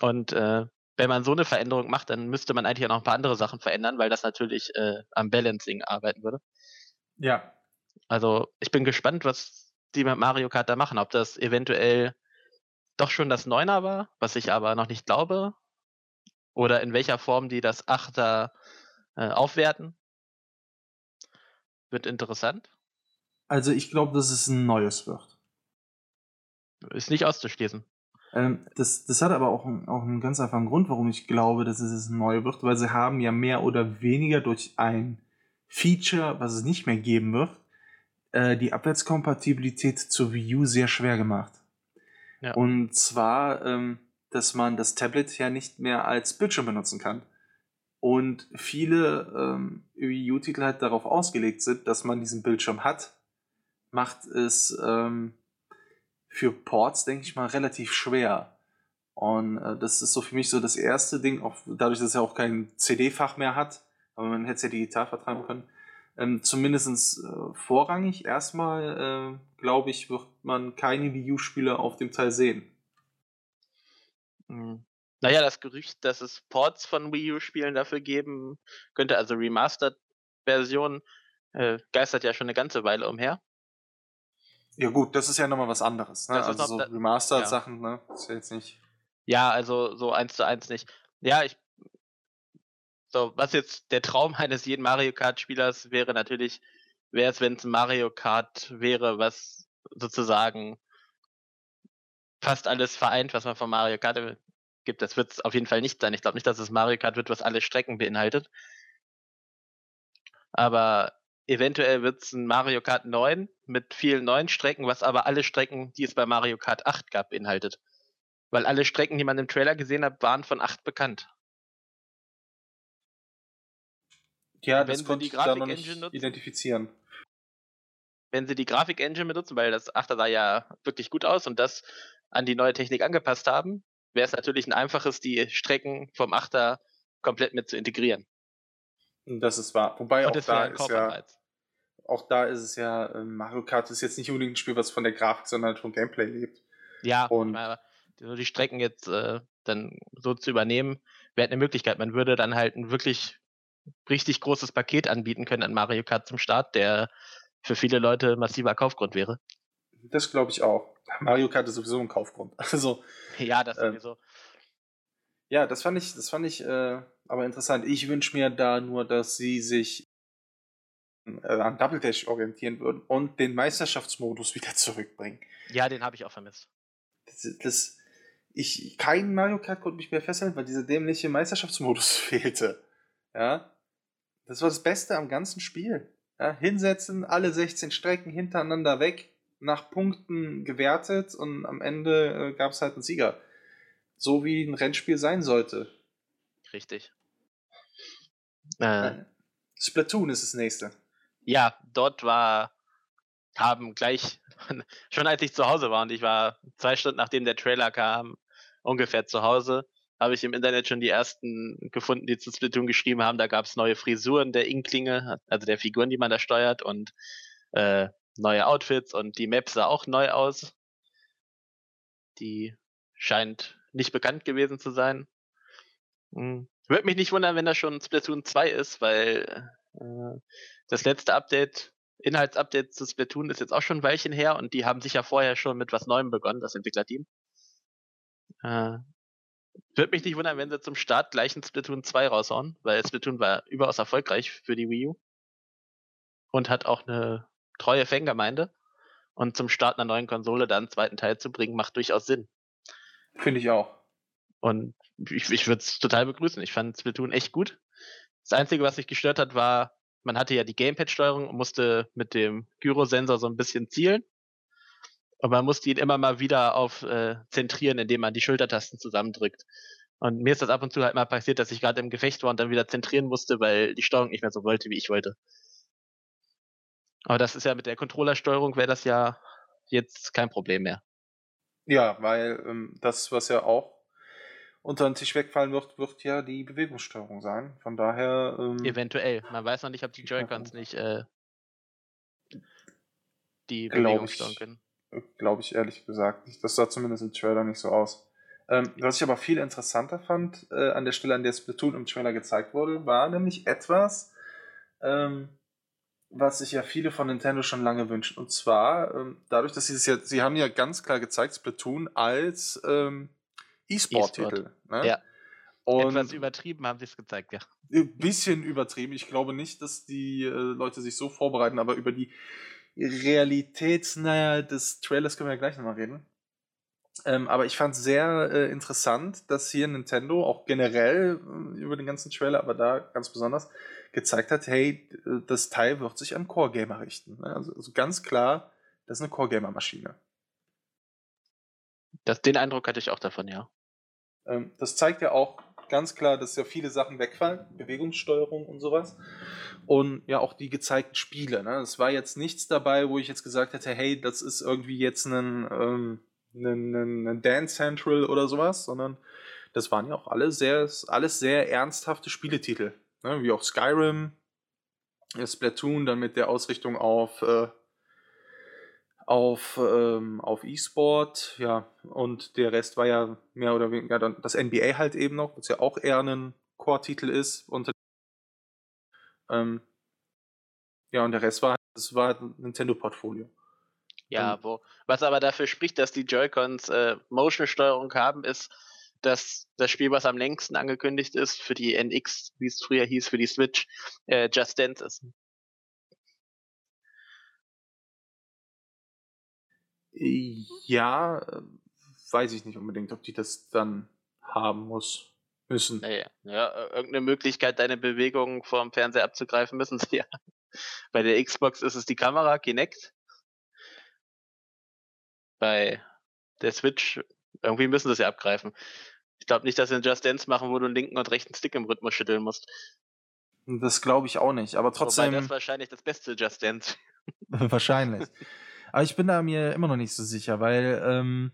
Und äh, wenn man so eine Veränderung macht, dann müsste man eigentlich auch noch ein paar andere Sachen verändern, weil das natürlich äh, am Balancing arbeiten würde. Ja. Also ich bin gespannt, was die mit Mario Kart da machen. Ob das eventuell doch schon das Neuner war, was ich aber noch nicht glaube. Oder in welcher Form die das Achter äh, aufwerten. Wird interessant. Also ich glaube, dass es ein neues wird. Ist nicht auszuschließen. Ähm, das, das hat aber auch, auch einen ganz einfachen Grund, warum ich glaube, dass es neues wird, weil sie haben ja mehr oder weniger durch ein Feature, was es nicht mehr geben wird, äh, die Abwärtskompatibilität zur Wii U sehr schwer gemacht. Ja. Und zwar, ähm, dass man das Tablet ja nicht mehr als Bildschirm benutzen kann. Und viele ähm, Wii U-Titel halt darauf ausgelegt sind, dass man diesen Bildschirm hat, macht es ähm, für Ports, denke ich mal, relativ schwer. Und äh, das ist so für mich so das erste Ding, auch dadurch, dass ja auch kein CD-Fach mehr hat, aber man hätte es ja digital vertreiben können. Ähm, Zumindest äh, vorrangig erstmal, äh, glaube ich, wird man keine Wii U-Spiele auf dem Teil sehen. Mhm. Naja, das Gerücht, dass es Ports von Wii U-Spielen dafür geben könnte, also Remastered-Versionen, äh, geistert ja schon eine ganze Weile umher. Ja gut, das ist ja nochmal was anderes. Ne? Also so Remastered-Sachen, ne? ist ja jetzt nicht... Ja, also so eins zu eins nicht. Ja, ich. So, was jetzt der Traum eines jeden Mario Kart-Spielers wäre natürlich, wäre es, wenn es ein Mario Kart wäre, was sozusagen fast alles vereint, was man von Mario Kart gibt. Das wird es auf jeden Fall nicht sein. Ich glaube nicht, dass es Mario Kart wird, was alle Strecken beinhaltet. Aber eventuell wird es ein Mario Kart 9 mit vielen neuen Strecken, was aber alle Strecken, die es bei Mario Kart 8 gab, beinhaltet. Weil alle Strecken, die man im Trailer gesehen hat, waren von 8 bekannt. Ja, Wenn das sie konnte die ich da noch nicht nutzen? identifizieren. wenn sie die Grafik-Engine benutzen, weil das 8er sah ja wirklich gut aus und das an die neue Technik angepasst haben, wäre es natürlich ein einfaches, die Strecken vom 8er komplett mit zu integrieren. Das ist wahr. Wobei und auch da ist ja. Auch da ist es ja, ähm, Mario Kart ist jetzt nicht unbedingt ein Spiel, was von der Grafik, sondern vom Gameplay lebt. Ja, und- so die Strecken jetzt äh, dann so zu übernehmen, wäre eine Möglichkeit. Man würde dann halt ein wirklich richtig großes Paket anbieten können an Mario Kart zum Start, der für viele Leute massiver Kaufgrund wäre. Das glaube ich auch. Mario Kart ist sowieso ein Kaufgrund. Also, Ja, das Ähm, sowieso. ja, das fand ich, das fand ich äh, aber interessant. Ich wünsche mir da nur, dass sie sich an Double Dash orientieren würden und den Meisterschaftsmodus wieder zurückbringen. Ja, den habe ich auch vermisst. Das, das, ich, kein Mario Kart konnte mich mehr fesseln, weil dieser dämliche Meisterschaftsmodus fehlte. Ja. Das war das Beste am ganzen Spiel. Ja, hinsetzen, alle 16 Strecken hintereinander weg, nach Punkten gewertet und am Ende äh, gab es halt einen Sieger. So wie ein Rennspiel sein sollte. Richtig. Äh, Splatoon ist das nächste. Ja, dort war, haben gleich, schon als ich zu Hause war und ich war zwei Stunden nachdem der Trailer kam, ungefähr zu Hause, habe ich im Internet schon die ersten gefunden, die zu Splatoon geschrieben haben. Da gab es neue Frisuren der Inklinge, also der Figuren, die man da steuert und äh, neue Outfits und die Map sah auch neu aus. Die scheint nicht bekannt gewesen zu sein. Hm. Würde mich nicht wundern, wenn das schon Splatoon 2 ist, weil das letzte Update, Inhaltsupdate zu Splatoon ist jetzt auch schon ein Weilchen her und die haben sicher vorher schon mit was Neuem begonnen, das Entwicklerteam. Äh, würde mich nicht wundern, wenn sie zum Start gleich ein Splatoon 2 raushauen, weil Splatoon war überaus erfolgreich für die Wii U und hat auch eine treue Fangemeinde. Und zum Start einer neuen Konsole dann einen zweiten Teil zu bringen, macht durchaus Sinn. Finde ich auch. Und ich, ich würde es total begrüßen. Ich fand Splatoon echt gut. Das Einzige, was mich gestört hat, war, man hatte ja die Gamepad-Steuerung und musste mit dem Gyrosensor so ein bisschen zielen. Und man musste ihn immer mal wieder auf äh, zentrieren, indem man die Schultertasten zusammendrückt. Und mir ist das ab und zu halt mal passiert, dass ich gerade im Gefecht war und dann wieder zentrieren musste, weil die Steuerung nicht mehr so wollte, wie ich wollte. Aber das ist ja mit der Controllersteuerung wäre das ja jetzt kein Problem mehr. Ja, weil ähm, das, was ja auch unter den Tisch wegfallen wird, wird ja die Bewegungssteuerung sein. Von daher. Ähm, Eventuell. Man weiß noch nicht, ob die Joy-Cons nicht äh, die Glaub Bewegung ich. steuern können. Glaube ich ehrlich gesagt nicht. Das sah zumindest im Trailer nicht so aus. Ähm, was ich aber viel interessanter fand, äh, an der Stelle, an der Splatoon im Trailer gezeigt wurde, war nämlich etwas, ähm, was sich ja viele von Nintendo schon lange wünschen. Und zwar, ähm, dadurch, dass sie es ja, sie haben ja ganz klar gezeigt, Splatoon als ähm, E-Sport-Titel. Ne? Ja. Und Etwas übertrieben haben sie es gezeigt, ja. ein bisschen übertrieben. Ich glaube nicht, dass die äh, Leute sich so vorbereiten, aber über die Realitätsnähe des Trailers können wir ja gleich nochmal reden. Ähm, aber ich fand es sehr äh, interessant, dass hier Nintendo auch generell äh, über den ganzen Trailer, aber da ganz besonders, gezeigt hat, hey, äh, das Teil wird sich an Core-Gamer richten. Ne? Also, also ganz klar, das ist eine Core-Gamer-Maschine. Das, den Eindruck hatte ich auch davon, ja. Ähm, das zeigt ja auch ganz klar, dass ja viele Sachen wegfallen, Bewegungssteuerung und sowas. Und ja, auch die gezeigten Spiele. Ne? Es war jetzt nichts dabei, wo ich jetzt gesagt hätte, hey, das ist irgendwie jetzt ein, ähm, ein, ein, Dance Central oder sowas, sondern das waren ja auch alle sehr, alles sehr ernsthafte Spieletitel. Ne? Wie auch Skyrim, äh, Splatoon, dann mit der Ausrichtung auf äh, auf, ähm, auf E-Sport, ja, und der Rest war ja mehr oder weniger dann das NBA halt eben noch, was ja auch eher ein Core-Titel ist. Und, ähm, ja, und der Rest war, das war ein Nintendo-Portfolio. Ja, wo, was aber dafür spricht, dass die Joy-Cons äh, Motion-Steuerung haben, ist, dass das Spiel, was am längsten angekündigt ist, für die NX, wie es früher hieß, für die Switch, äh, Just Dance ist. Ja, äh, weiß ich nicht unbedingt, ob die das dann haben muss. Müssen. Naja, ja, irgendeine Möglichkeit, deine Bewegungen vom Fernseher abzugreifen, müssen sie ja. Bei der Xbox ist es die Kamera, Kinect. Bei der Switch, irgendwie müssen sie es ja abgreifen. Ich glaube nicht, dass sie einen Just Dance machen, wo du einen linken und rechten Stick im Rhythmus schütteln musst. Das glaube ich auch nicht, aber trotzdem. Wobei das wahrscheinlich das beste Just Dance. wahrscheinlich. Aber ich bin da mir immer noch nicht so sicher, weil ähm,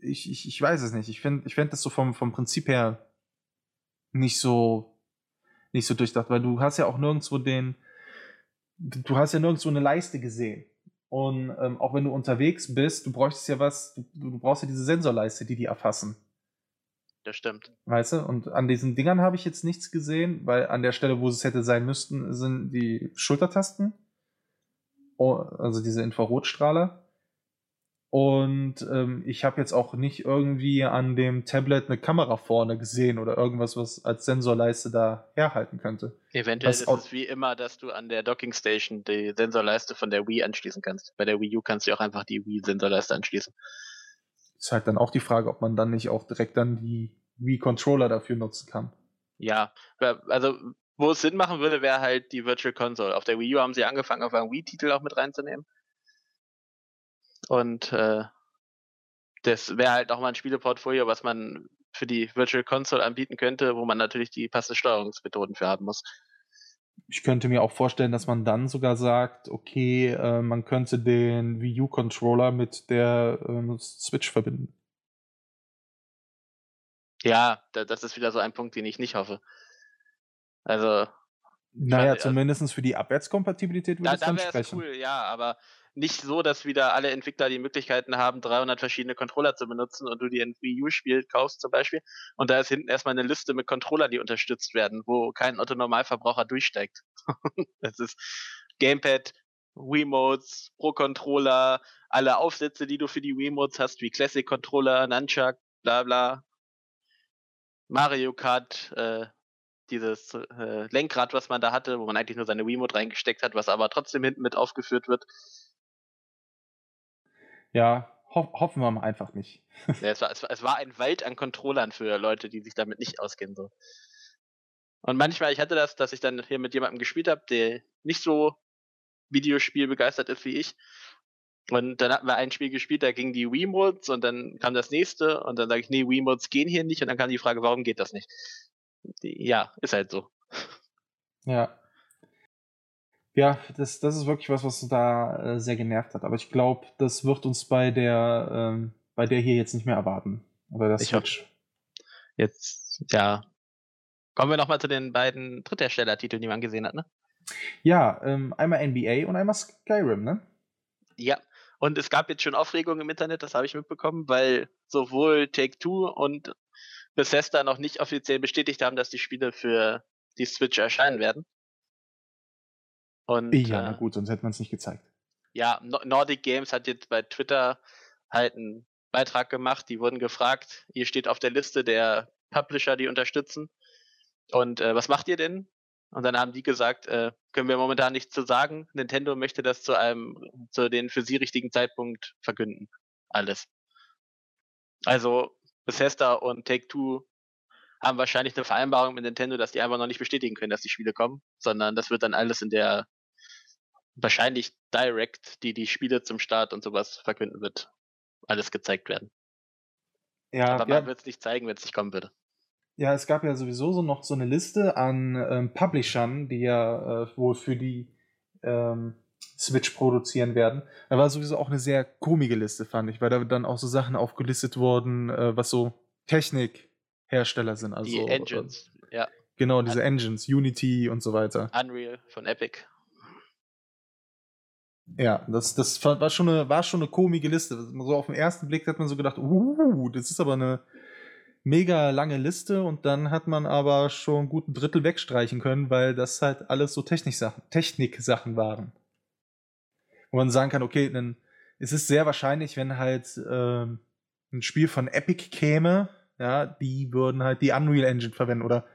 ich, ich, ich weiß es nicht. Ich finde ich find das so vom, vom Prinzip her nicht so nicht so durchdacht, weil du hast ja auch nirgendwo den, du hast ja nirgendwo eine Leiste gesehen. Und ähm, auch wenn du unterwegs bist, du bräuchtest ja was, du, du brauchst ja diese Sensorleiste, die die erfassen. Das stimmt. Weißt du? Und an diesen Dingern habe ich jetzt nichts gesehen, weil an der Stelle, wo es hätte sein müssten, sind die Schultertasten. Also diese Infrarotstrahler. Und ähm, ich habe jetzt auch nicht irgendwie an dem Tablet eine Kamera vorne gesehen oder irgendwas, was als Sensorleiste da herhalten könnte. Eventuell was ist es wie immer, dass du an der Docking Station die Sensorleiste von der Wii anschließen kannst. Bei der Wii U kannst du auch einfach die Wii-Sensorleiste anschließen. Ist halt dann auch die Frage, ob man dann nicht auch direkt dann die Wii-Controller dafür nutzen kann. Ja, also wo es Sinn machen würde, wäre halt die Virtual Console. Auf der Wii U haben sie angefangen, auf einen Wii-Titel auch mit reinzunehmen. Und äh, das wäre halt auch mal ein Spieleportfolio, was man für die Virtual Console anbieten könnte, wo man natürlich die passenden Steuerungsmethoden für haben muss. Ich könnte mir auch vorstellen, dass man dann sogar sagt, okay, äh, man könnte den Wii U Controller mit der äh, Switch verbinden. Ja, da, das ist wieder so ein Punkt, den ich nicht hoffe. Also. Naja, fand, zumindest für die Abwärtskompatibilität würde da, es dann da sprechen. cool, ja, aber nicht so, dass wieder alle Entwickler die Möglichkeiten haben, 300 verschiedene Controller zu benutzen und du dir ein Wii U-Spiel kaufst zum Beispiel und da ist hinten erstmal eine Liste mit Controller, die unterstützt werden, wo kein Otto-Normalverbraucher durchsteigt. das ist Gamepad, Wiimotes, Pro-Controller, alle Aufsätze, die du für die Wiimotes hast, wie Classic-Controller, Nunchuck, bla bla. Mario Kart, äh, dieses äh, Lenkrad, was man da hatte, wo man eigentlich nur seine Wiimote reingesteckt hat, was aber trotzdem hinten mit aufgeführt wird. Ja, ho hoffen wir mal einfach nicht. ja, es, war, es, war, es war ein Wald an Controllern für Leute, die sich damit nicht auskennen. So. Und manchmal, ich hatte das, dass ich dann hier mit jemandem gespielt habe, der nicht so Videospiel begeistert ist wie ich. Und dann hatten wir ein Spiel gespielt, da ging die Wiimotes und dann kam das nächste und dann sage ich, nee, Wiimotes gehen hier nicht und dann kam die Frage, warum geht das nicht? Ja, ist halt so. Ja. Ja, das, das ist wirklich was, was da äh, sehr genervt hat. Aber ich glaube, das wird uns bei der, ähm, bei der hier jetzt nicht mehr erwarten. Aber das ich Switch. Jetzt, ja. Kommen wir nochmal zu den beiden Dritthersteller-Titeln, die man gesehen hat, ne? Ja, ähm, einmal NBA und einmal Skyrim, ne? Ja, und es gab jetzt schon Aufregung im Internet, das habe ich mitbekommen, weil sowohl Take-Two und Bethesda noch nicht offiziell bestätigt haben, dass die Spiele für die Switch erscheinen werden. Und, ja, na äh, gut, sonst hätte man es nicht gezeigt. Ja, Nordic Games hat jetzt bei Twitter halt einen Beitrag gemacht. Die wurden gefragt, ihr steht auf der Liste der Publisher, die unterstützen. Und äh, was macht ihr denn? Und dann haben die gesagt, äh, können wir momentan nichts zu sagen. Nintendo möchte das zu einem, zu den für sie richtigen Zeitpunkt verkünden. Alles. Also Bethesda und Take-Two haben wahrscheinlich eine Vereinbarung mit Nintendo, dass die einfach noch nicht bestätigen können, dass die Spiele kommen, sondern das wird dann alles in der wahrscheinlich Direct, die die Spiele zum Start und sowas verkünden wird, alles gezeigt werden. Ja, Aber man ja. wird es nicht zeigen, wenn es nicht kommen würde. Ja, es gab ja sowieso so noch so eine Liste an ähm, Publishern, die ja äh, wohl für die ähm, Switch produzieren werden. Da war sowieso auch eine sehr komische Liste, fand ich, weil da dann auch so Sachen aufgelistet wurden, äh, was so Technikhersteller sind. Also, die Engines, äh, ja. Genau, diese Engines, Unity und so weiter. Unreal von Epic. Ja, das, das war schon eine, war schon eine komische Liste. So auf den ersten Blick hat man so gedacht, uh, das ist aber eine mega lange Liste und dann hat man aber schon einen guten Drittel wegstreichen können, weil das halt alles so Techniksachen, Techniksachen waren. Wo man sagen kann, okay, dann es ist sehr wahrscheinlich, wenn halt ähm, ein Spiel von Epic käme, ja, die würden halt die Unreal Engine verwenden oder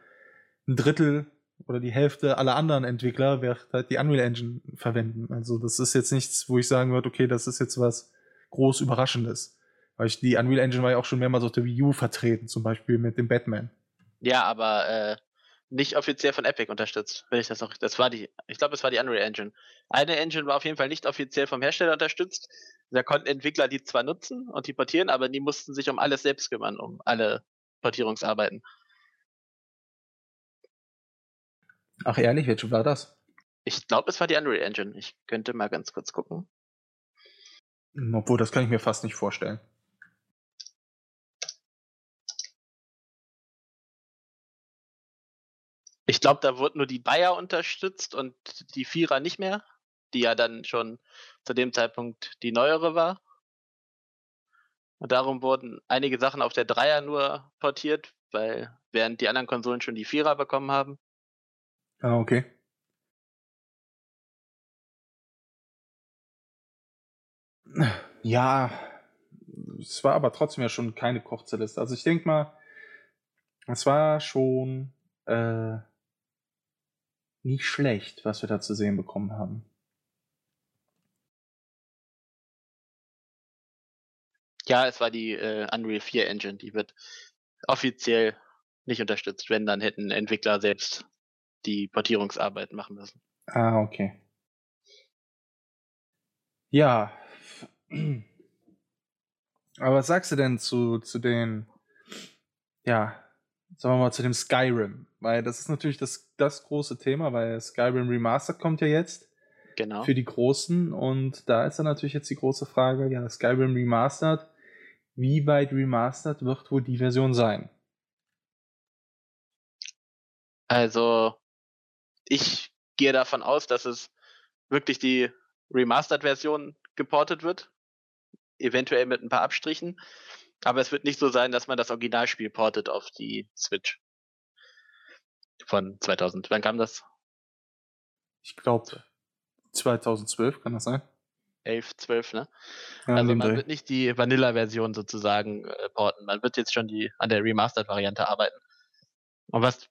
ein Drittel oder die Hälfte aller anderen Entwickler wird halt die Unreal Engine verwenden. Also das ist jetzt nichts, wo ich sagen würde, okay, das ist jetzt was groß Überraschendes. Weil ich, die Unreal Engine war ja auch schon mehrmals auf der Wii U vertreten, zum Beispiel mit dem Batman. Ja, aber äh, nicht offiziell von Epic unterstützt, wenn ich das noch. Das war die, ich glaube, es war die Unreal Engine. Eine Engine war auf jeden Fall nicht offiziell vom Hersteller unterstützt. Da konnten Entwickler die zwar nutzen und die portieren, aber die mussten sich um alles selbst kümmern, um alle Portierungsarbeiten. Ach ehrlich, welche war das? Ich glaube, es war die Unreal Engine. Ich könnte mal ganz kurz gucken. Obwohl, das kann ich mir fast nicht vorstellen. Ich glaube, da wurde nur die Bayer unterstützt und die Vierer nicht mehr, die ja dann schon zu dem Zeitpunkt die neuere war. Und darum wurden einige Sachen auf der Dreier nur portiert, weil während die anderen Konsolen schon die Vierer bekommen haben. Ah, okay. Ja, es war aber trotzdem ja schon keine kurze Liste. Also ich denke mal, es war schon äh, nicht schlecht, was wir da zu sehen bekommen haben. Ja, es war die äh, Unreal 4 Engine, die wird offiziell nicht unterstützt. Wenn, dann hätten Entwickler selbst die Portierungsarbeit machen müssen. Ah, okay. Ja. Aber was sagst du denn zu, zu den, ja, sagen wir mal, zu dem Skyrim? Weil das ist natürlich das, das große Thema, weil Skyrim Remastered kommt ja jetzt Genau. für die Großen und da ist dann natürlich jetzt die große Frage, ja, Skyrim Remastered, wie weit Remastered wird wohl die Version sein? Also, ich gehe davon aus, dass es wirklich die Remastered-Version geportet wird. Eventuell mit ein paar Abstrichen. Aber es wird nicht so sein, dass man das Originalspiel portet auf die Switch. Von 2000. Wann kam das? Ich glaube 2012 kann das sein? 11, 12, ne? Ja, also man Dreh. wird nicht die Vanilla-Version sozusagen äh, porten. Man wird jetzt schon die an der Remastered-Variante arbeiten. Und was,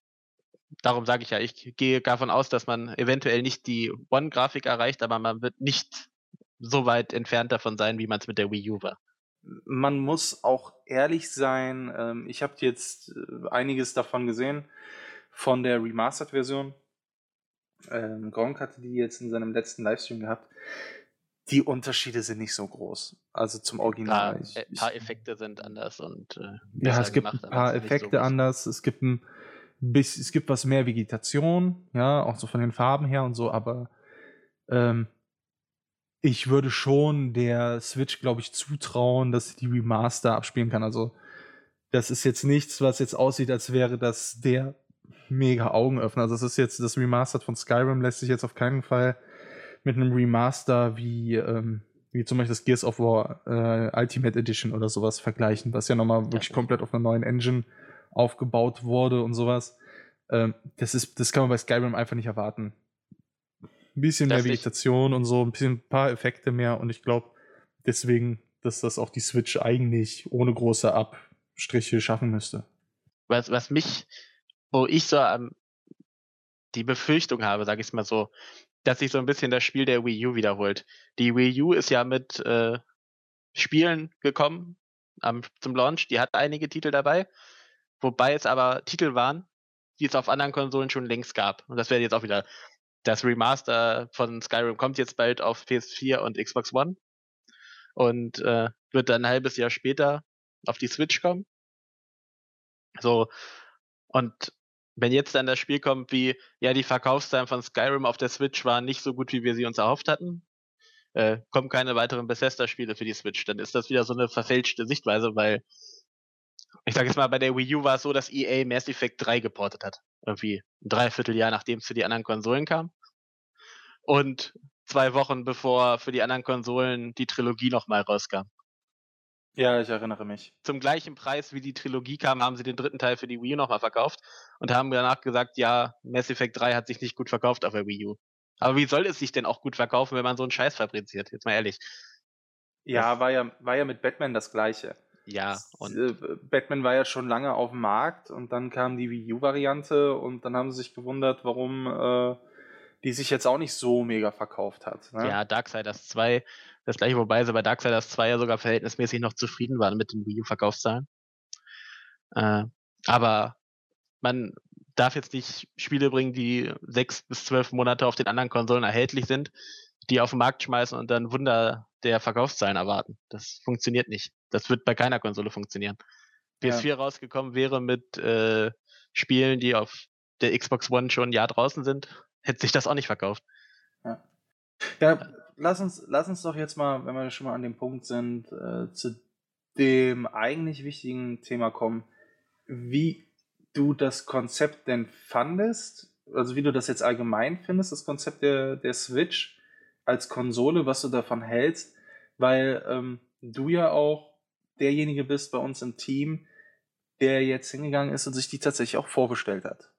darum sage ich ja, ich gehe davon aus, dass man eventuell nicht die One-Grafik erreicht, aber man wird nicht so weit entfernt davon sein, wie man es mit der Wii U war. Man muss auch ehrlich sein, ähm, ich habe jetzt äh, einiges davon gesehen, von der Remastered-Version. Ähm, Gronk hatte die jetzt in seinem letzten Livestream gehabt. Die Unterschiede sind nicht so groß. Also zum Ein paar, Original. Ich, äh, paar Effekte sind anders und äh, ja, es gibt gemacht, ein paar so Effekte groß. anders. Es gibt ein bisschen, es gibt was mehr Vegetation, ja, auch so von den Farben her und so, aber ähm, ich würde schon der Switch, glaube ich, zutrauen, dass sie die Remaster abspielen kann. Also, das ist jetzt nichts, was jetzt aussieht, als wäre das der mega Augenöffner. Also, das ist jetzt das Remastered von Skyrim, lässt sich jetzt auf keinen Fall mit einem Remaster wie, ähm, wie zum Beispiel das Gears of War äh, Ultimate Edition oder sowas vergleichen, was ja nochmal wirklich Ja. komplett auf einer neuen Engine aufgebaut wurde und sowas. Ähm, das, ist, das kann man bei Skyrim einfach nicht erwarten. Ein bisschen mehr. Vegetation und so, ein bisschen ein paar Effekte mehr und ich glaube deswegen, dass das auch die Switch eigentlich ohne große Abstriche schaffen müsste. was, was mich, wo ich so am, die Befürchtung habe, sage ich es mal so, dass sich so ein bisschen das Spiel der Wii U wiederholt. Die Wii U ist ja mit äh, Spielen gekommen am, zum Launch, die hat einige Titel dabei, wobei es aber Titel waren, die es auf anderen Konsolen schon längst gab. Und das wäre jetzt auch wieder das Remaster von Skyrim kommt jetzt bald auf PS4 und Xbox One und äh, wird dann ein halbes Jahr später auf die Switch kommen. So, und wenn jetzt dann das Spiel kommt wie, ja, die Verkaufszahlen von Skyrim auf der Switch waren nicht so gut, wie wir sie uns erhofft hatten, äh, kommen keine weiteren Bethesda-Spiele für die Switch, dann ist das wieder so eine verfälschte Sichtweise, weil ich sag jetzt mal, bei der Wii U war es so, dass EA Mass Effect 3 geportet hat. Irgendwie ein Dreivierteljahr, nachdem es für die anderen Konsolen kam. Und zwei Wochen bevor für die anderen Konsolen die Trilogie nochmal rauskam Ja, ich erinnere mich. zum gleichen Preis wie die Trilogie kam, haben sie den dritten Teil für die Wii U nochmal verkauft und haben danach gesagt, ja, Mass Effect 3 hat sich nicht gut verkauft auf der Wii U. Aber wie soll es sich denn auch gut verkaufen, wenn man so einen Scheiß fabriziert? Jetzt mal ehrlich. Ja, war ja, war ja mit Batman das gleiche. Ja, und äh, Batman war ja schon lange auf dem Markt und dann kam die Wii U-Variante und dann haben sie sich gewundert, warum äh, die sich jetzt auch nicht so mega verkauft hat. Ne? ja, Darksiders 2 Das gleiche, wobei sie bei Darksiders 2 ja sogar verhältnismäßig noch zufrieden waren mit den Wii U-Verkaufszahlen. Äh, aber man darf jetzt nicht Spiele bringen, die sechs bis zwölf Monate auf den anderen Konsolen erhältlich sind, die auf den Markt schmeißen und dann Wunder der Verkaufszahlen erwarten. Das funktioniert nicht. Das wird bei keiner Konsole funktionieren. PS4 ja. rausgekommen wäre mit äh, Spielen, die auf der Xbox One schon ein Jahr draußen sind, hätte sich das auch nicht verkauft. Ja, ja lass, uns, lass uns doch jetzt mal, wenn wir schon mal an dem Punkt sind, äh, zu dem eigentlich wichtigen Thema kommen, wie du das Konzept denn fandest, also wie du das jetzt allgemein findest, das Konzept der, der Switch als Konsole, was du davon hältst, weil ähm, du ja auch derjenige bist bei uns im Team, der jetzt hingegangen ist und sich die tatsächlich auch vorgestellt hat.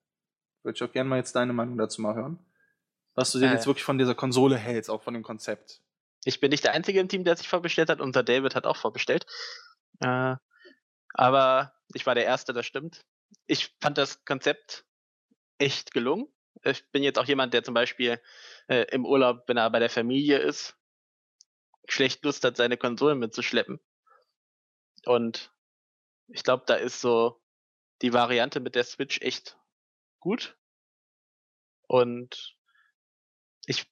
Würde ich auch gerne mal jetzt deine Meinung dazu mal hören. Was du denn äh, jetzt wirklich von dieser Konsole hältst, auch von dem Konzept. Ich bin nicht der Einzige im Team, der sich vorbestellt hat. Unser David hat auch vorbestellt. Äh, aber ich war der Erste, das stimmt. Ich fand das Konzept echt gelungen. Ich bin jetzt auch jemand, der zum Beispiel äh, im Urlaub, wenn er bei der Familie ist, schlecht Lust hat, seine Konsolen mitzuschleppen. Und ich glaube, da ist so die Variante mit der Switch echt gut. Und ich,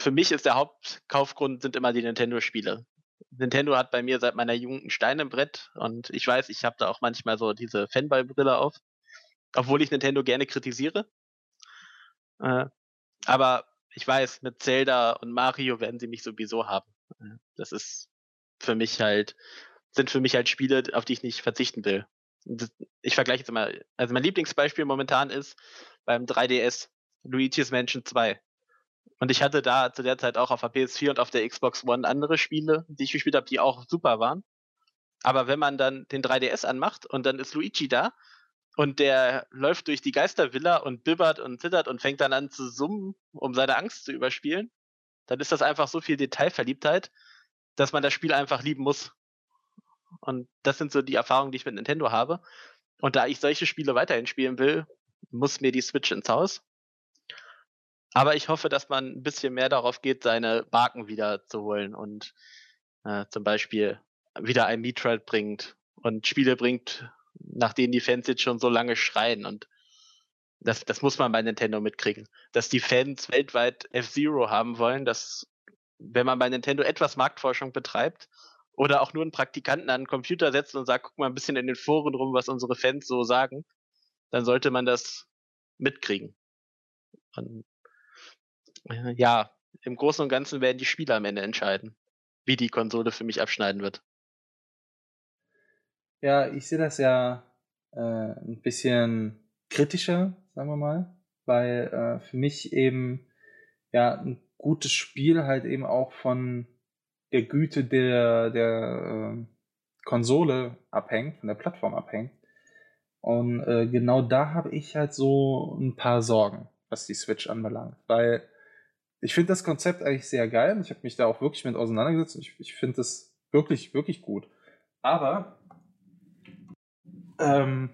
für mich ist der Hauptkaufgrund sind immer die Nintendo-Spiele. Nintendo hat bei mir seit meiner Jugend einen Stein im Brett und ich weiß, ich habe da auch manchmal so diese Fanboy-Brille auf, obwohl ich Nintendo gerne kritisiere. Äh, aber ich weiß, mit Zelda und Mario werden sie mich sowieso haben. Äh, das ist für mich halt, sind für mich halt Spiele, auf die ich nicht verzichten will. Ich vergleiche jetzt mal, also mein Lieblingsbeispiel momentan ist beim 3DS Luigi's Mansion 2. Und ich hatte da zu der Zeit auch auf der PS4 und auf der Xbox One andere Spiele, die ich gespielt habe, die auch super waren. Aber wenn man dann den 3DS anmacht und dann ist Luigi da und der läuft durch die Geistervilla und bibbert und zittert und fängt dann an zu summen, um seine Angst zu überspielen, dann ist das einfach so viel Detailverliebtheit, dass man das Spiel einfach lieben muss. Und das sind so die Erfahrungen, die ich mit Nintendo habe. Und da ich solche Spiele weiterhin spielen will, muss mir die Switch ins Haus. Aber ich hoffe, dass man ein bisschen mehr darauf geht, seine Marken wieder zu holen und äh, zum Beispiel wieder ein Metroid bringt und Spiele bringt, nach denen die Fans jetzt schon so lange schreien. Und das, das muss man bei Nintendo mitkriegen. Dass die Fans weltweit F-Zero haben wollen, dass, wenn man bei Nintendo etwas Marktforschung betreibt oder auch nur einen Praktikanten an den Computer setzt und sagt, guck mal ein bisschen in den Foren rum, was unsere Fans so sagen, dann sollte man das mitkriegen. Und äh, ja, im Großen und Ganzen werden die Spieler am Ende entscheiden, wie die Konsole für mich abschneiden wird. Ja, ich sehe das ja äh, ein bisschen kritischer, sagen wir mal, weil äh, für mich eben ja ein gutes Spiel halt eben auch von der Güte der, der äh, Konsole abhängt, von der Plattform abhängt. Und äh, genau da habe ich halt so ein paar Sorgen, was die Switch anbelangt, weil ich finde das Konzept eigentlich sehr geil. Ich habe mich da auch wirklich mit auseinandergesetzt. Ich, ich finde das wirklich, wirklich gut. Aber ähm,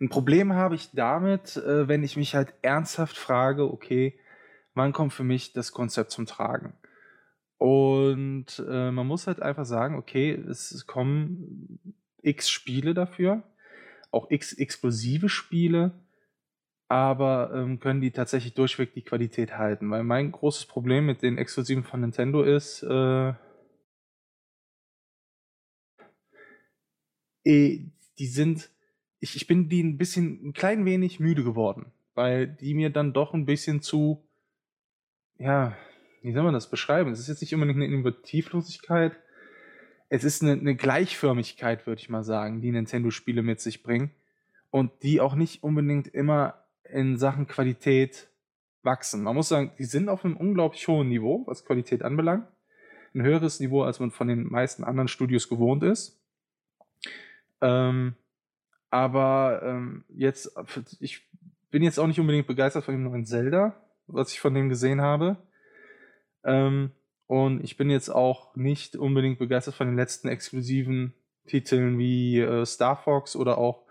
ein Problem habe ich damit, äh, wenn ich mich halt ernsthaft frage, okay, wann kommt für mich das Konzept zum Tragen? Und äh, man muss halt einfach sagen, okay, es kommen x Spiele dafür, auch x exklusive Spiele aber ähm, können die tatsächlich durchweg die Qualität halten. Weil mein großes Problem mit den Exklusiven von Nintendo ist, äh, eh, die sind, ich, ich bin die ein bisschen, ein klein wenig müde geworden, weil die mir dann doch ein bisschen zu, ja, wie soll man das beschreiben? Es ist jetzt nicht unbedingt eine Innovativlosigkeit, es ist eine, eine Gleichförmigkeit, würde ich mal sagen, die Nintendo-Spiele mit sich bringen und die auch nicht unbedingt immer in Sachen Qualität wachsen. Man muss sagen, die sind auf einem unglaublich hohen Niveau, was Qualität anbelangt. Ein höheres Niveau, als man von den meisten anderen Studios gewohnt ist. Ähm, aber ähm, jetzt, ich bin jetzt auch nicht unbedingt begeistert von dem neuen Zelda, was ich von dem gesehen habe. Ähm, und ich bin jetzt auch nicht unbedingt begeistert von den letzten exklusiven Titeln wie äh, Star Fox oder auch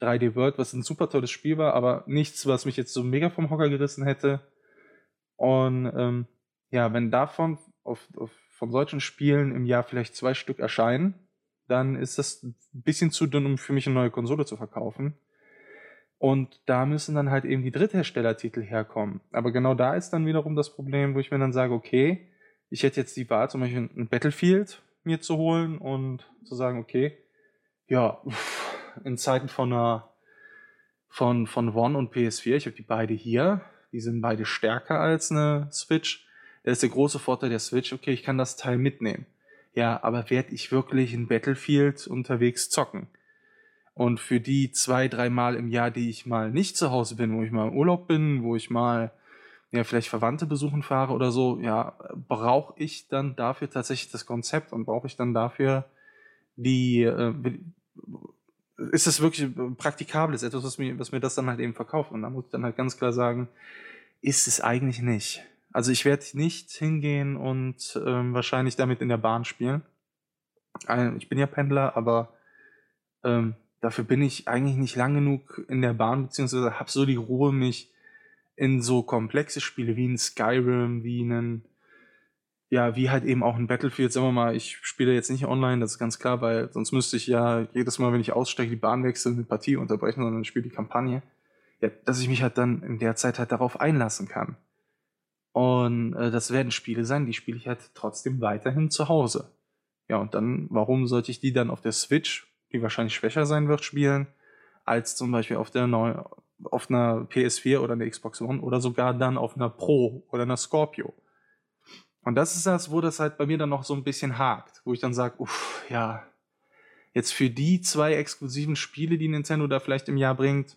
3D World, was ein super tolles Spiel war, aber nichts, was mich jetzt so mega vom Hocker gerissen hätte. Und ähm, ja, wenn davon auf, auf, von solchen Spielen im Jahr vielleicht zwei Stück erscheinen, dann ist das ein bisschen zu dünn, um für mich eine neue Konsole zu verkaufen. Und da müssen dann halt eben die Drittherstellertitel herkommen. Aber genau da ist dann wiederum das Problem, wo ich mir dann sage, okay, ich hätte jetzt die Wahl, zum Beispiel ein Battlefield mir zu holen und zu sagen, okay, ja, in Zeiten von einer von, von One und PS4, ich habe die beide hier, die sind beide stärker als eine Switch. Da ist der große Vorteil der Switch, okay, ich kann das Teil mitnehmen. Ja, aber werde ich wirklich in Battlefield unterwegs zocken? Und für die zwei, drei Mal im Jahr, die ich mal nicht zu Hause bin, wo ich mal im Urlaub bin, wo ich mal ja, vielleicht Verwandte besuchen fahre oder so, ja, brauche ich dann dafür tatsächlich das Konzept und brauche ich dann dafür die, äh, ist es wirklich praktikabel, ist etwas, was mir, was mir das dann halt eben verkauft. Und da muss ich dann halt ganz klar sagen, ist es eigentlich nicht. Also ich werde nicht hingehen und ähm, wahrscheinlich damit in der Bahn spielen. Ich bin ja Pendler, aber ähm, dafür bin ich eigentlich nicht lang genug in der Bahn, beziehungsweise habe so die Ruhe, mich in so komplexe Spiele wie ein Skyrim, wie einen, ja, wie halt eben auch ein Battlefield, sagen wir mal, ich spiele jetzt nicht online, das ist ganz klar, weil sonst müsste ich ja jedes Mal, wenn ich aussteige, die Bahn wechseln, eine Partie unterbrechen, sondern spiele die Kampagne. Ja, dass ich mich halt dann in der Zeit halt darauf einlassen kann. Und äh, das werden Spiele sein, die spiele ich halt trotzdem weiterhin zu Hause. Ja, und dann, warum sollte ich die dann auf der Switch, die wahrscheinlich schwächer sein wird, spielen, als zum Beispiel auf der neuen, auf einer PS4 oder einer Xbox One oder sogar dann auf einer Pro oder einer Scorpio. Und das ist das, wo das halt bei mir dann noch so ein bisschen hakt, wo ich dann sage, uff, ja, jetzt für die zwei exklusiven Spiele, die Nintendo da vielleicht im Jahr bringt,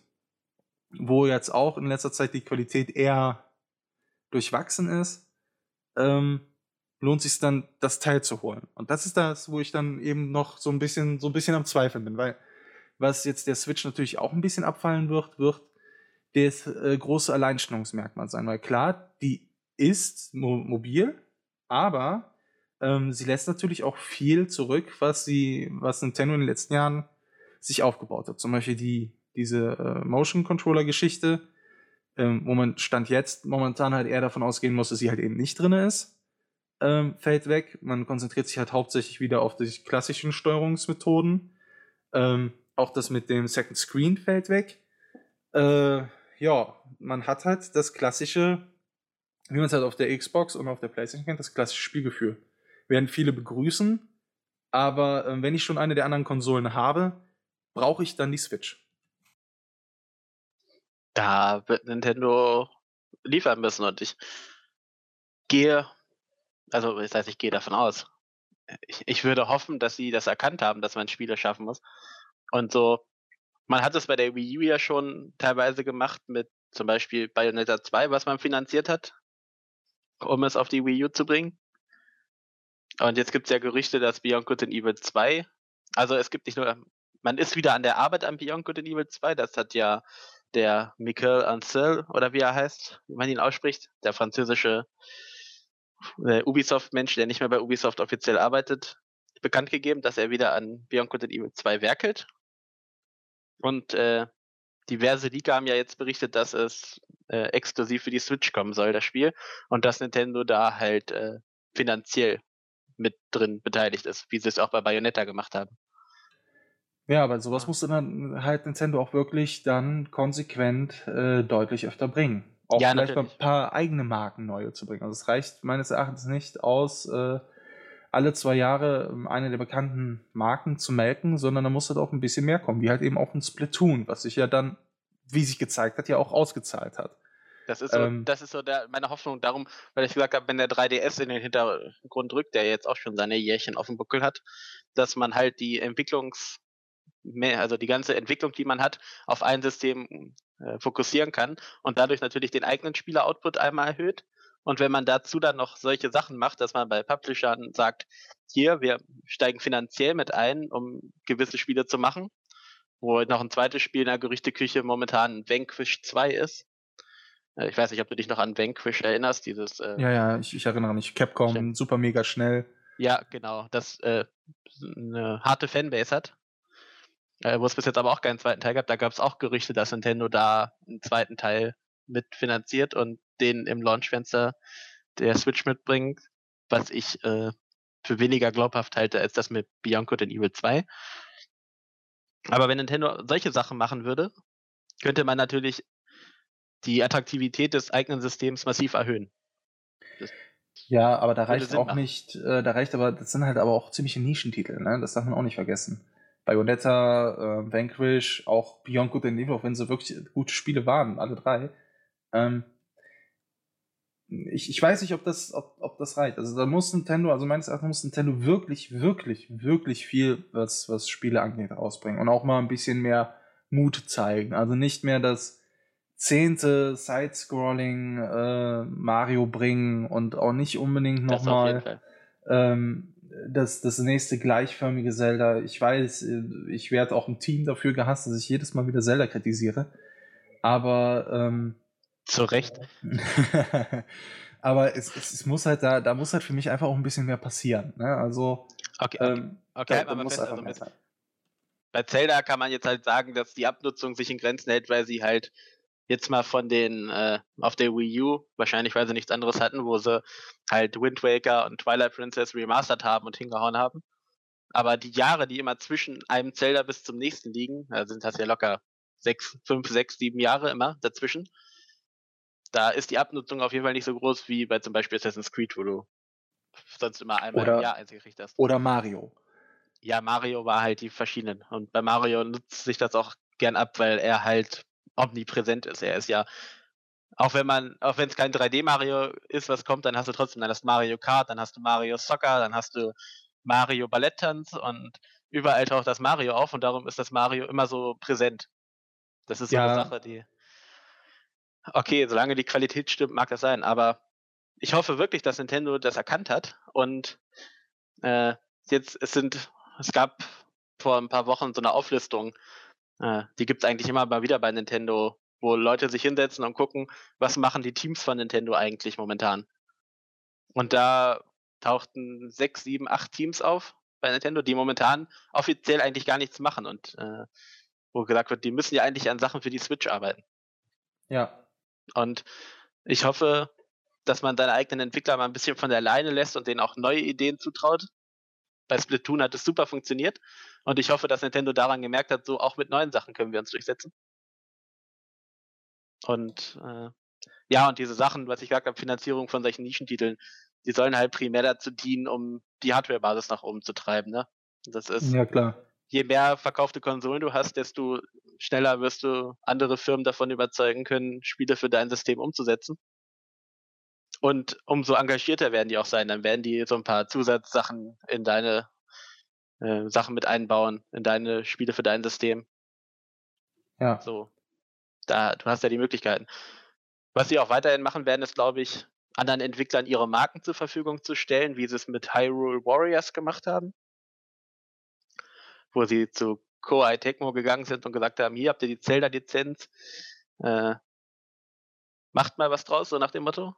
wo jetzt auch in letzter Zeit die Qualität eher durchwachsen ist, ähm, lohnt sich dann, das Teil zu holen. Und das ist das, wo ich dann eben noch so ein bisschen, so ein bisschen am Zweifeln bin, weil was jetzt der Switch natürlich auch ein bisschen abfallen wird, wird das äh, große Alleinstellungsmerkmal sein. Weil klar, die ist mo mobil, aber ähm, sie lässt natürlich auch viel zurück, was sie, was Nintendo in den letzten Jahren sich aufgebaut hat. Zum Beispiel die, diese äh, Motion Controller Geschichte, ähm, wo man Stand jetzt momentan halt eher davon ausgehen muss, dass sie halt eben nicht drin ist, ähm, fällt weg. Man konzentriert sich halt hauptsächlich wieder auf die klassischen Steuerungsmethoden. Ähm, auch das mit dem Second Screen fällt weg. Äh, ja, man hat halt das klassische, wie man es halt auf der Xbox und auf der PlayStation kennt, das klassische Spielgefühl. Werden viele begrüßen, aber äh, wenn ich schon eine der anderen Konsolen habe, brauche ich dann die Switch. Da wird Nintendo liefern müssen und ich gehe, also das heißt, ich gehe davon aus. Ich, ich würde hoffen, dass sie das erkannt haben, dass man Spiele schaffen muss. Und so man hat es bei der Wii U ja schon teilweise gemacht mit zum Beispiel Bayonetta 2, was man finanziert hat, um es auf die Wii U zu bringen. Und jetzt gibt es ja Gerüchte, dass Beyond Good and Evil 2, also es gibt nicht nur, man ist wieder an der Arbeit an Beyond Good and Evil 2, das hat ja der Michael Ancel, oder wie er heißt, wie man ihn ausspricht, der französische äh, Ubisoft-Mensch, der nicht mehr bei Ubisoft offiziell arbeitet, bekannt gegeben, dass er wieder an Beyond Good and Evil 2 werkelt. Und äh, diverse Liga haben ja jetzt berichtet, dass es äh, exklusiv für die Switch kommen soll, das Spiel. Und dass Nintendo da halt äh, finanziell mit drin beteiligt ist, wie sie es auch bei Bayonetta gemacht haben. Ja, aber sowas musste dann halt Nintendo auch wirklich dann konsequent äh, deutlich öfter bringen. Auch ja, vielleicht natürlich. mal ein paar eigene Marken neue zu bringen. Also es reicht meines Erachtens nicht aus, äh, alle zwei Jahre ähm, eine der bekannten Marken zu melken, sondern da muss halt auch ein bisschen mehr kommen, wie halt eben auch ein Splatoon, was sich ja dann, wie sich gezeigt hat, ja auch ausgezahlt hat. Das ist so, ähm, das ist so der, meine Hoffnung darum, weil ich gesagt habe, wenn der 3DS in den Hintergrund drückt, der jetzt auch schon seine Jährchen auf dem Buckel hat, dass man halt die Entwicklungs, also die ganze Entwicklung, die man hat, auf ein System äh, fokussieren kann und dadurch natürlich den eigenen Spieler-Output einmal erhöht und wenn man dazu dann noch solche Sachen macht, dass man bei Publishern sagt, hier, wir steigen finanziell mit ein, um gewisse Spiele zu machen, wo noch ein zweites Spiel in der Gerüchteküche momentan Vanquish 2 ist. Äh, ich weiß nicht, ob du dich noch an Vanquish erinnerst, dieses. Äh, ja, ja, ich, ich, erinnere mich. Capcom, ich, super mega schnell. Ja, genau, das äh, eine harte Fanbase hat. Äh, wo es bis jetzt aber auch keinen zweiten Teil gab. Da gab es auch Gerüchte, dass Nintendo da einen zweiten Teil mitfinanziert und den im Launchfenster der Switch mitbringt. was ich äh, für weniger glaubhaft halte als das mit Beyond Good and Evil 2. Aber wenn Nintendo solche Sachen machen würde, könnte man natürlich die Attraktivität des eigenen Systems massiv erhöhen. Ja, aber da reicht Sinn auch machen. nicht, äh, da reicht aber, das sind halt aber auch ziemliche Nischentitel, ne? Das darf man auch nicht vergessen. Bayonetta, äh, Vanquish, auch Beyond Good and Evil, auch wenn sie wirklich gute Spiele waren, alle drei. Ähm, ich, ich weiß nicht, ob das, ob, ob das reicht. Also da muss Nintendo, also meines Erachtens muss Nintendo wirklich, wirklich, wirklich viel, was, was Spiele angeht, rausbringen. Und auch mal ein bisschen mehr Mut zeigen. Also nicht mehr das zehnte Side-Scrolling äh, Mario bringen und auch nicht unbedingt nochmal ähm, das, das nächste gleichförmige Zelda. Ich weiß, äh, ich werde auch im Team dafür gehasst, dass ich jedes Mal wieder Zelda kritisiere. Aber ähm, Zu Recht. aber es, es, es muss halt da, da muss halt für mich einfach auch ein bisschen mehr passieren. Ne? Also Okay, okay. ähm, okay da, da muss fest. einfach Also bei Zelda kann man jetzt halt sagen, dass die Abnutzung sich in Grenzen hält, weil sie halt jetzt mal von den äh, auf der Wii U, wahrscheinlich weil sie nichts anderes hatten, wo sie halt Wind Waker und Twilight Princess remastered haben und hingehauen haben. Aber die Jahre, die immer zwischen einem Zelda bis zum nächsten liegen, da sind das ja locker sechs, fünf, sechs, sieben Jahre immer dazwischen. Da ist die Abnutzung auf jeden Fall nicht so groß wie bei zum Beispiel Assassin's Creed, wo du sonst immer einmal Oder- im Jahr eins gekriegt hast. Oder Mario. Ja, Mario war halt die verschiedenen. Und bei Mario nutzt sich das auch gern ab, weil er halt omnipräsent ist. Er ist ja, auch wenn man, auch wenn es kein 3D-Mario ist, was kommt, dann hast du trotzdem, dann hast du Mario Kart, dann hast du Mario Soccer, dann hast du Mario Balletttanz und überall taucht das Mario auf und darum ist das Mario immer so präsent. Das ist so eine Ja. Sache, die. Okay, solange die Qualität stimmt, mag das sein, aber ich hoffe wirklich, dass Nintendo das erkannt hat und äh, jetzt, es sind, es gab vor ein paar Wochen so eine Auflistung, äh, die gibt es eigentlich immer mal wieder bei Nintendo, wo Leute sich hinsetzen und gucken, was machen die Teams von Nintendo eigentlich momentan. Und da tauchten sechs, sieben, acht Teams auf bei Nintendo, die momentan offiziell eigentlich gar nichts machen und äh, wo gesagt wird, die müssen ja eigentlich an Sachen für die Switch arbeiten. Ja. Und ich hoffe, dass man seine eigenen Entwickler mal ein bisschen von der Leine lässt und denen auch neue Ideen zutraut. Bei Splatoon hat es super funktioniert. Und ich hoffe, dass Nintendo daran gemerkt hat, so auch mit neuen Sachen können wir uns durchsetzen. Und äh, ja, und diese Sachen, was ich gesagt habe, Finanzierung von solchen Nischentiteln, die sollen halt primär dazu dienen, um die Hardwarebasis nach oben zu treiben. Ne? Das ist, Ja, klar. je mehr verkaufte Konsolen du hast, desto schneller wirst du andere Firmen davon überzeugen können, Spiele für dein System umzusetzen. Und umso engagierter werden die auch sein. Dann werden die so ein paar Zusatzsachen in deine äh, Sachen mit einbauen, in deine Spiele für dein System. Ja. So, da, du hast ja die Möglichkeiten. Was sie auch weiterhin machen werden, ist, glaube ich, anderen Entwicklern ihre Marken zur Verfügung zu stellen, wie sie es mit Hyrule Warriors gemacht haben. Wo sie zu Koei Tecmo gegangen sind und gesagt haben, hier habt ihr die Zelda-Lizenz, äh, macht mal was draus, so nach dem Motto.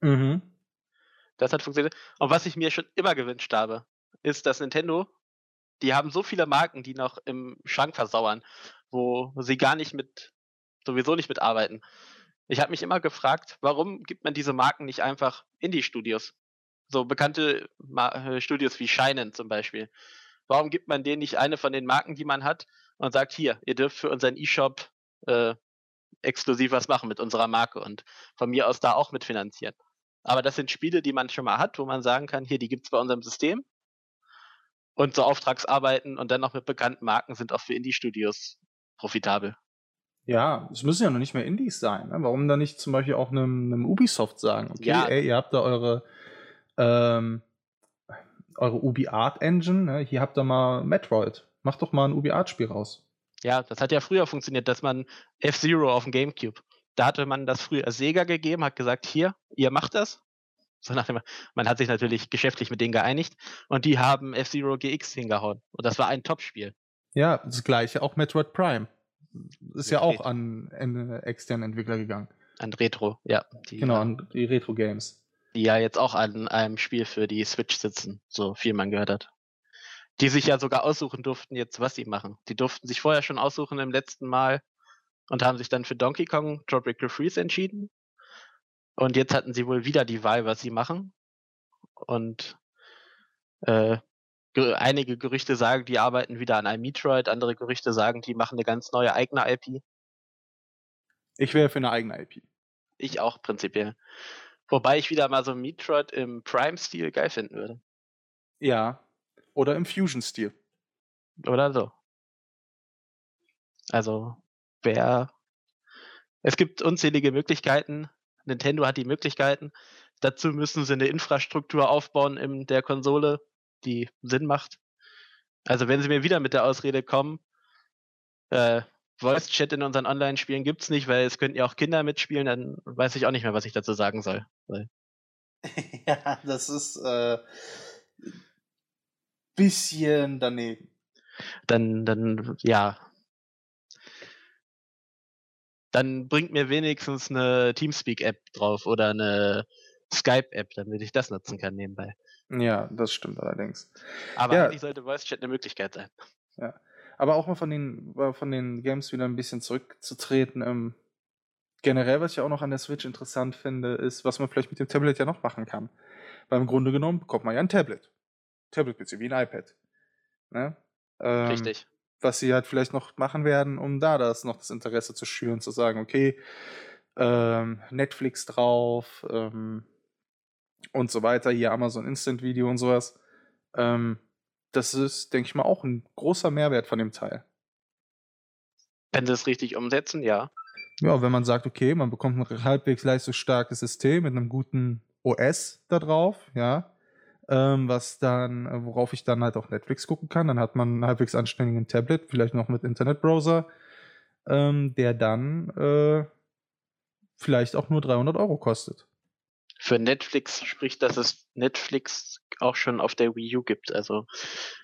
Mhm. Das hat funktioniert. Und was ich mir schon immer gewünscht habe, ist, dass Nintendo, die haben so viele Marken, die noch im Schrank versauern, wo sie gar nicht mit, sowieso nicht mitarbeiten. Ich habe mich immer gefragt, warum gibt man diese Marken nicht einfach Indie-Studios? So bekannte äh, Studios wie Shinen zum Beispiel. Warum gibt man denen nicht eine von den Marken, die man hat, und sagt, hier, ihr dürft für unseren E-Shop äh, exklusiv was machen mit unserer Marke und von mir aus da auch mitfinanzieren. Aber das sind Spiele, die man schon mal hat, wo man sagen kann, hier, die gibt es bei unserem System. Und so Auftragsarbeiten und dann noch mit bekannten Marken sind auch für Indie-Studios profitabel. Ja, es müssen ja noch nicht mehr Indies sein. Ne? Warum dann nicht zum Beispiel auch einem, einem Ubisoft sagen, okay, Ja. ey, ihr habt da eure, ähm, eure Ubi Art Engine, ne? hier habt ihr mal Metroid. Macht doch mal ein Ubi Art Spiel raus. Ja, das hat ja früher funktioniert, dass man F-Zero auf dem Gamecube, da hatte man das früher Sega gegeben, hat gesagt, hier, ihr macht das. So nach dem, man hat sich natürlich geschäftlich mit denen geeinigt und die haben F-Zero GX hingehauen. Und das war ein Top-Spiel. Ja, das gleiche auch Metroid Prime. Ist ja Mit auch an, an externen Entwickler gegangen. An Retro, ja. Die, Genau, äh, an die Retro Games. die ja jetzt auch an einem Spiel für die Switch sitzen, so viel man gehört hat. Die sich ja sogar aussuchen durften jetzt, was sie machen. Die durften sich vorher schon aussuchen im letzten Mal und haben sich dann für Donkey Kong Tropical Freeze entschieden. Und jetzt hatten sie wohl wieder die Wahl, was sie machen. und äh, ge einige Gerüchte sagen, die arbeiten wieder an einem Metroid, andere Gerüchte sagen, die machen eine ganz neue eigene IP. Ich wäre für eine eigene IP. Ich auch prinzipiell. Wobei ich wieder mal so ein Metroid im Prime-Stil geil finden würde. Ja. Oder im Fusion-Stil. Oder so. Also, wer. Es gibt unzählige Möglichkeiten. Nintendo hat die Möglichkeiten. Dazu müssen sie eine Infrastruktur aufbauen in der Konsole, die Sinn macht. Also, wenn sie mir wieder mit der Ausrede kommen, äh, Voice Chat in unseren Online-Spielen gibt's nicht, weil es könnten ja auch Kinder mitspielen, dann weiß ich auch nicht mehr, was ich dazu sagen soll. Ja, das ist äh, bisschen daneben. Dann, dann, ja. Dann bringt mir wenigstens eine Teamspeak-App drauf oder eine Skype-App, damit ich das nutzen kann nebenbei. Ja, das stimmt allerdings. Aber Ja. eigentlich sollte Voice Chat eine Möglichkeit sein. Ja. Aber auch mal von den, äh, von den Games wieder ein bisschen zurückzutreten. Ähm, generell, was ich auch noch an der Switch interessant finde, ist, was man vielleicht mit dem Tablet ja noch machen kann. Weil im Grunde genommen bekommt man ja ein Tablet. Tablet-PC, wie ein iPad. Ne? Ähm, Richtig. Was sie halt vielleicht noch machen werden, um da das noch das Interesse zu schüren, zu sagen, okay, ähm, Netflix drauf ähm, und so weiter, hier Amazon Instant Video und sowas. Ähm, das ist, denke ich mal, auch ein großer Mehrwert von dem Teil. Wenn sie es richtig umsetzen, ja. Ja, wenn man sagt, okay, man bekommt ein halbwegs leistungsstarkes System mit einem guten OS da drauf, ja, ähm, was dann, äh, worauf ich dann halt auch Netflix gucken kann, dann hat man einen halbwegs anständigen Tablet, vielleicht noch mit Internetbrowser, ähm, der dann äh, vielleicht auch nur 300 Euro kostet. Für Netflix spricht, dass es Netflix auch schon auf der Wii U gibt. Also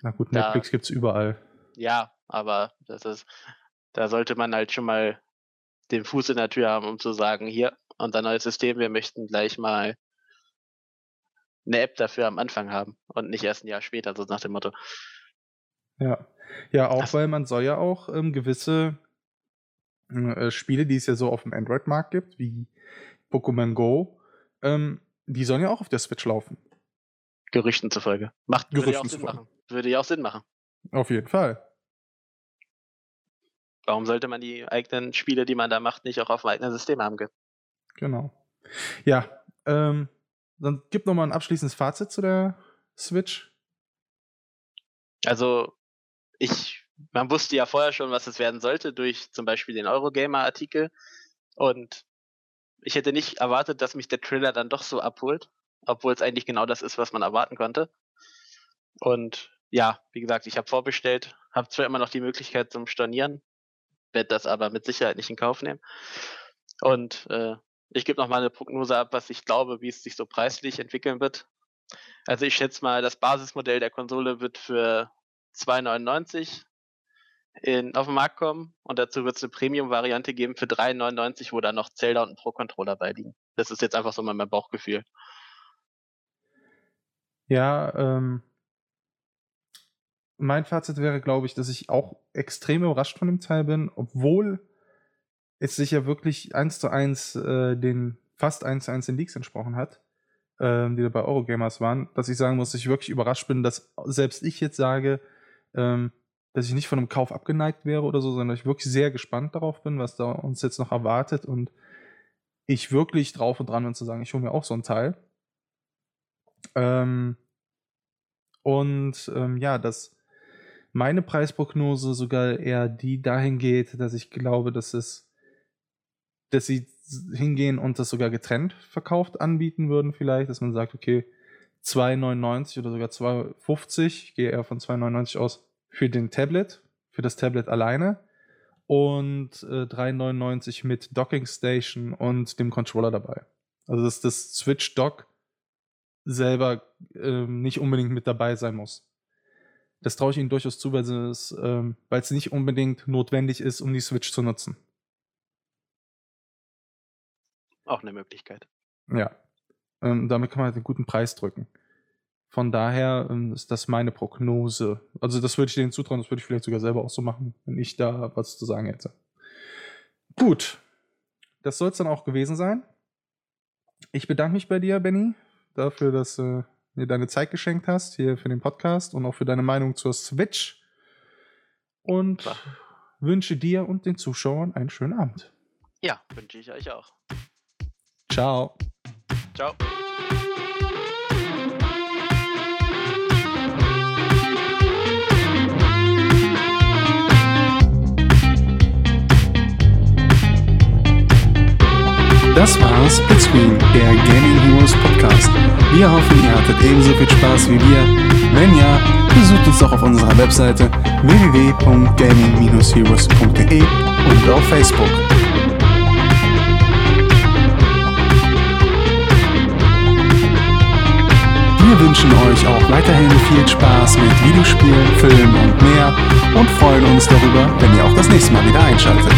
Na gut, Da- Netflix gibt's überall. ja, aber das ist, da sollte man halt schon mal den Fuß in der Tür haben, um zu sagen, hier, unser neues System, wir möchten gleich mal eine App dafür am Anfang haben und nicht erst ein Jahr später, so nach dem Motto. Ja. Ja, auch Ach. weil man soll ja auch ähm, gewisse äh, Spiele, die es ja so auf dem Android-Markt gibt, wie Pokémon Go, ähm, die sollen ja auch auf der Switch laufen. Gerüchten zufolge. Macht, würde ja auch Gerüchten Sinn zufolge. machen. Würde ja auch Sinn machen. Auf jeden Fall. Warum sollte man die eigenen Spiele, die man da macht, nicht auch auf dem eigenen System haben? Genau. Ja, ähm, dann gib noch mal ein abschließendes Fazit zu der Switch. Also, ich, man wusste ja vorher schon, was es werden sollte, durch zum Beispiel den Eurogamer-Artikel. Und ich hätte nicht erwartet, dass mich der Trailer dann doch so abholt, obwohl es eigentlich genau das ist, was man erwarten konnte. Und ja, wie gesagt, ich habe vorbestellt, habe zwar immer noch die Möglichkeit zum Stornieren, werde das aber mit Sicherheit nicht in Kauf nehmen. Und äh, ich gebe noch mal eine Prognose ab, was ich glaube, wie es sich so preislich entwickeln wird. Also ich schätze mal, das Basismodell der Konsole wird für 2,99 in, auf den Markt kommen und dazu wird es eine Premium-Variante geben für 3,99, wo dann noch Zelda und ein Pro-Controller beiliegen. Das ist jetzt einfach so mein Bauchgefühl. Ja, ähm, mein Fazit wäre, glaube ich, dass ich auch extrem überrascht von dem Teil bin, obwohl es sich ja wirklich eins zu eins äh, den fast eins zu eins den Leaks entsprochen hat, ähm, die da bei Eurogamers waren, dass ich sagen muss, dass ich wirklich überrascht bin, dass selbst ich jetzt sage, ähm, dass ich nicht von einem Kauf abgeneigt wäre oder so, sondern ich wirklich sehr gespannt darauf bin, was da uns jetzt noch erwartet und ich wirklich drauf und dran bin zu sagen, ich hole mir auch so ein Teil. Ähm, und ähm, ja, dass meine Preisprognose sogar eher die dahin geht, dass ich glaube, dass es, dass sie hingehen und das sogar getrennt verkauft anbieten würden, vielleicht, dass man sagt, okay, 2,99 oder sogar 2,50, ich gehe eher von 2,99 aus für den Tablet, für das Tablet alleine und äh, 3,99 mit Docking Station und dem Controller dabei. Also dass das Switch Dock selber ähm, nicht unbedingt mit dabei sein muss. Das traue ich ihnen durchaus zu, weil es, ähm, weil es nicht unbedingt notwendig ist, um die Switch zu nutzen. Auch eine Möglichkeit. Ja. Ähm, damit kann man halt einen guten Preis drücken. Von daher ähm, ist das meine Prognose. Also das würde ich denen zutrauen, das würde ich vielleicht sogar selber auch so machen, wenn ich da was zu sagen hätte. Gut. Das soll es dann auch gewesen sein. Ich bedanke mich bei dir, Benny, dafür, dass äh, mir deine Zeit geschenkt hast hier für den Podcast und auch für deine Meinung zur Switch. Und Klar. wünsche dir und den Zuschauern einen schönen Abend. Ja, wünsche ich euch auch. Ciao. Ciao. Das war Splitscreen, der Gaming Heroes Podcast. Wir hoffen, ihr hattet ebenso viel Spaß wie wir. Wenn ja, besucht uns doch auf unserer Webseite www.gaming-heroes.de und auf Facebook. Wir wünschen euch auch weiterhin viel Spaß mit Videospielen, Filmen und mehr und freuen uns darüber, wenn ihr auch das nächste Mal wieder einschaltet.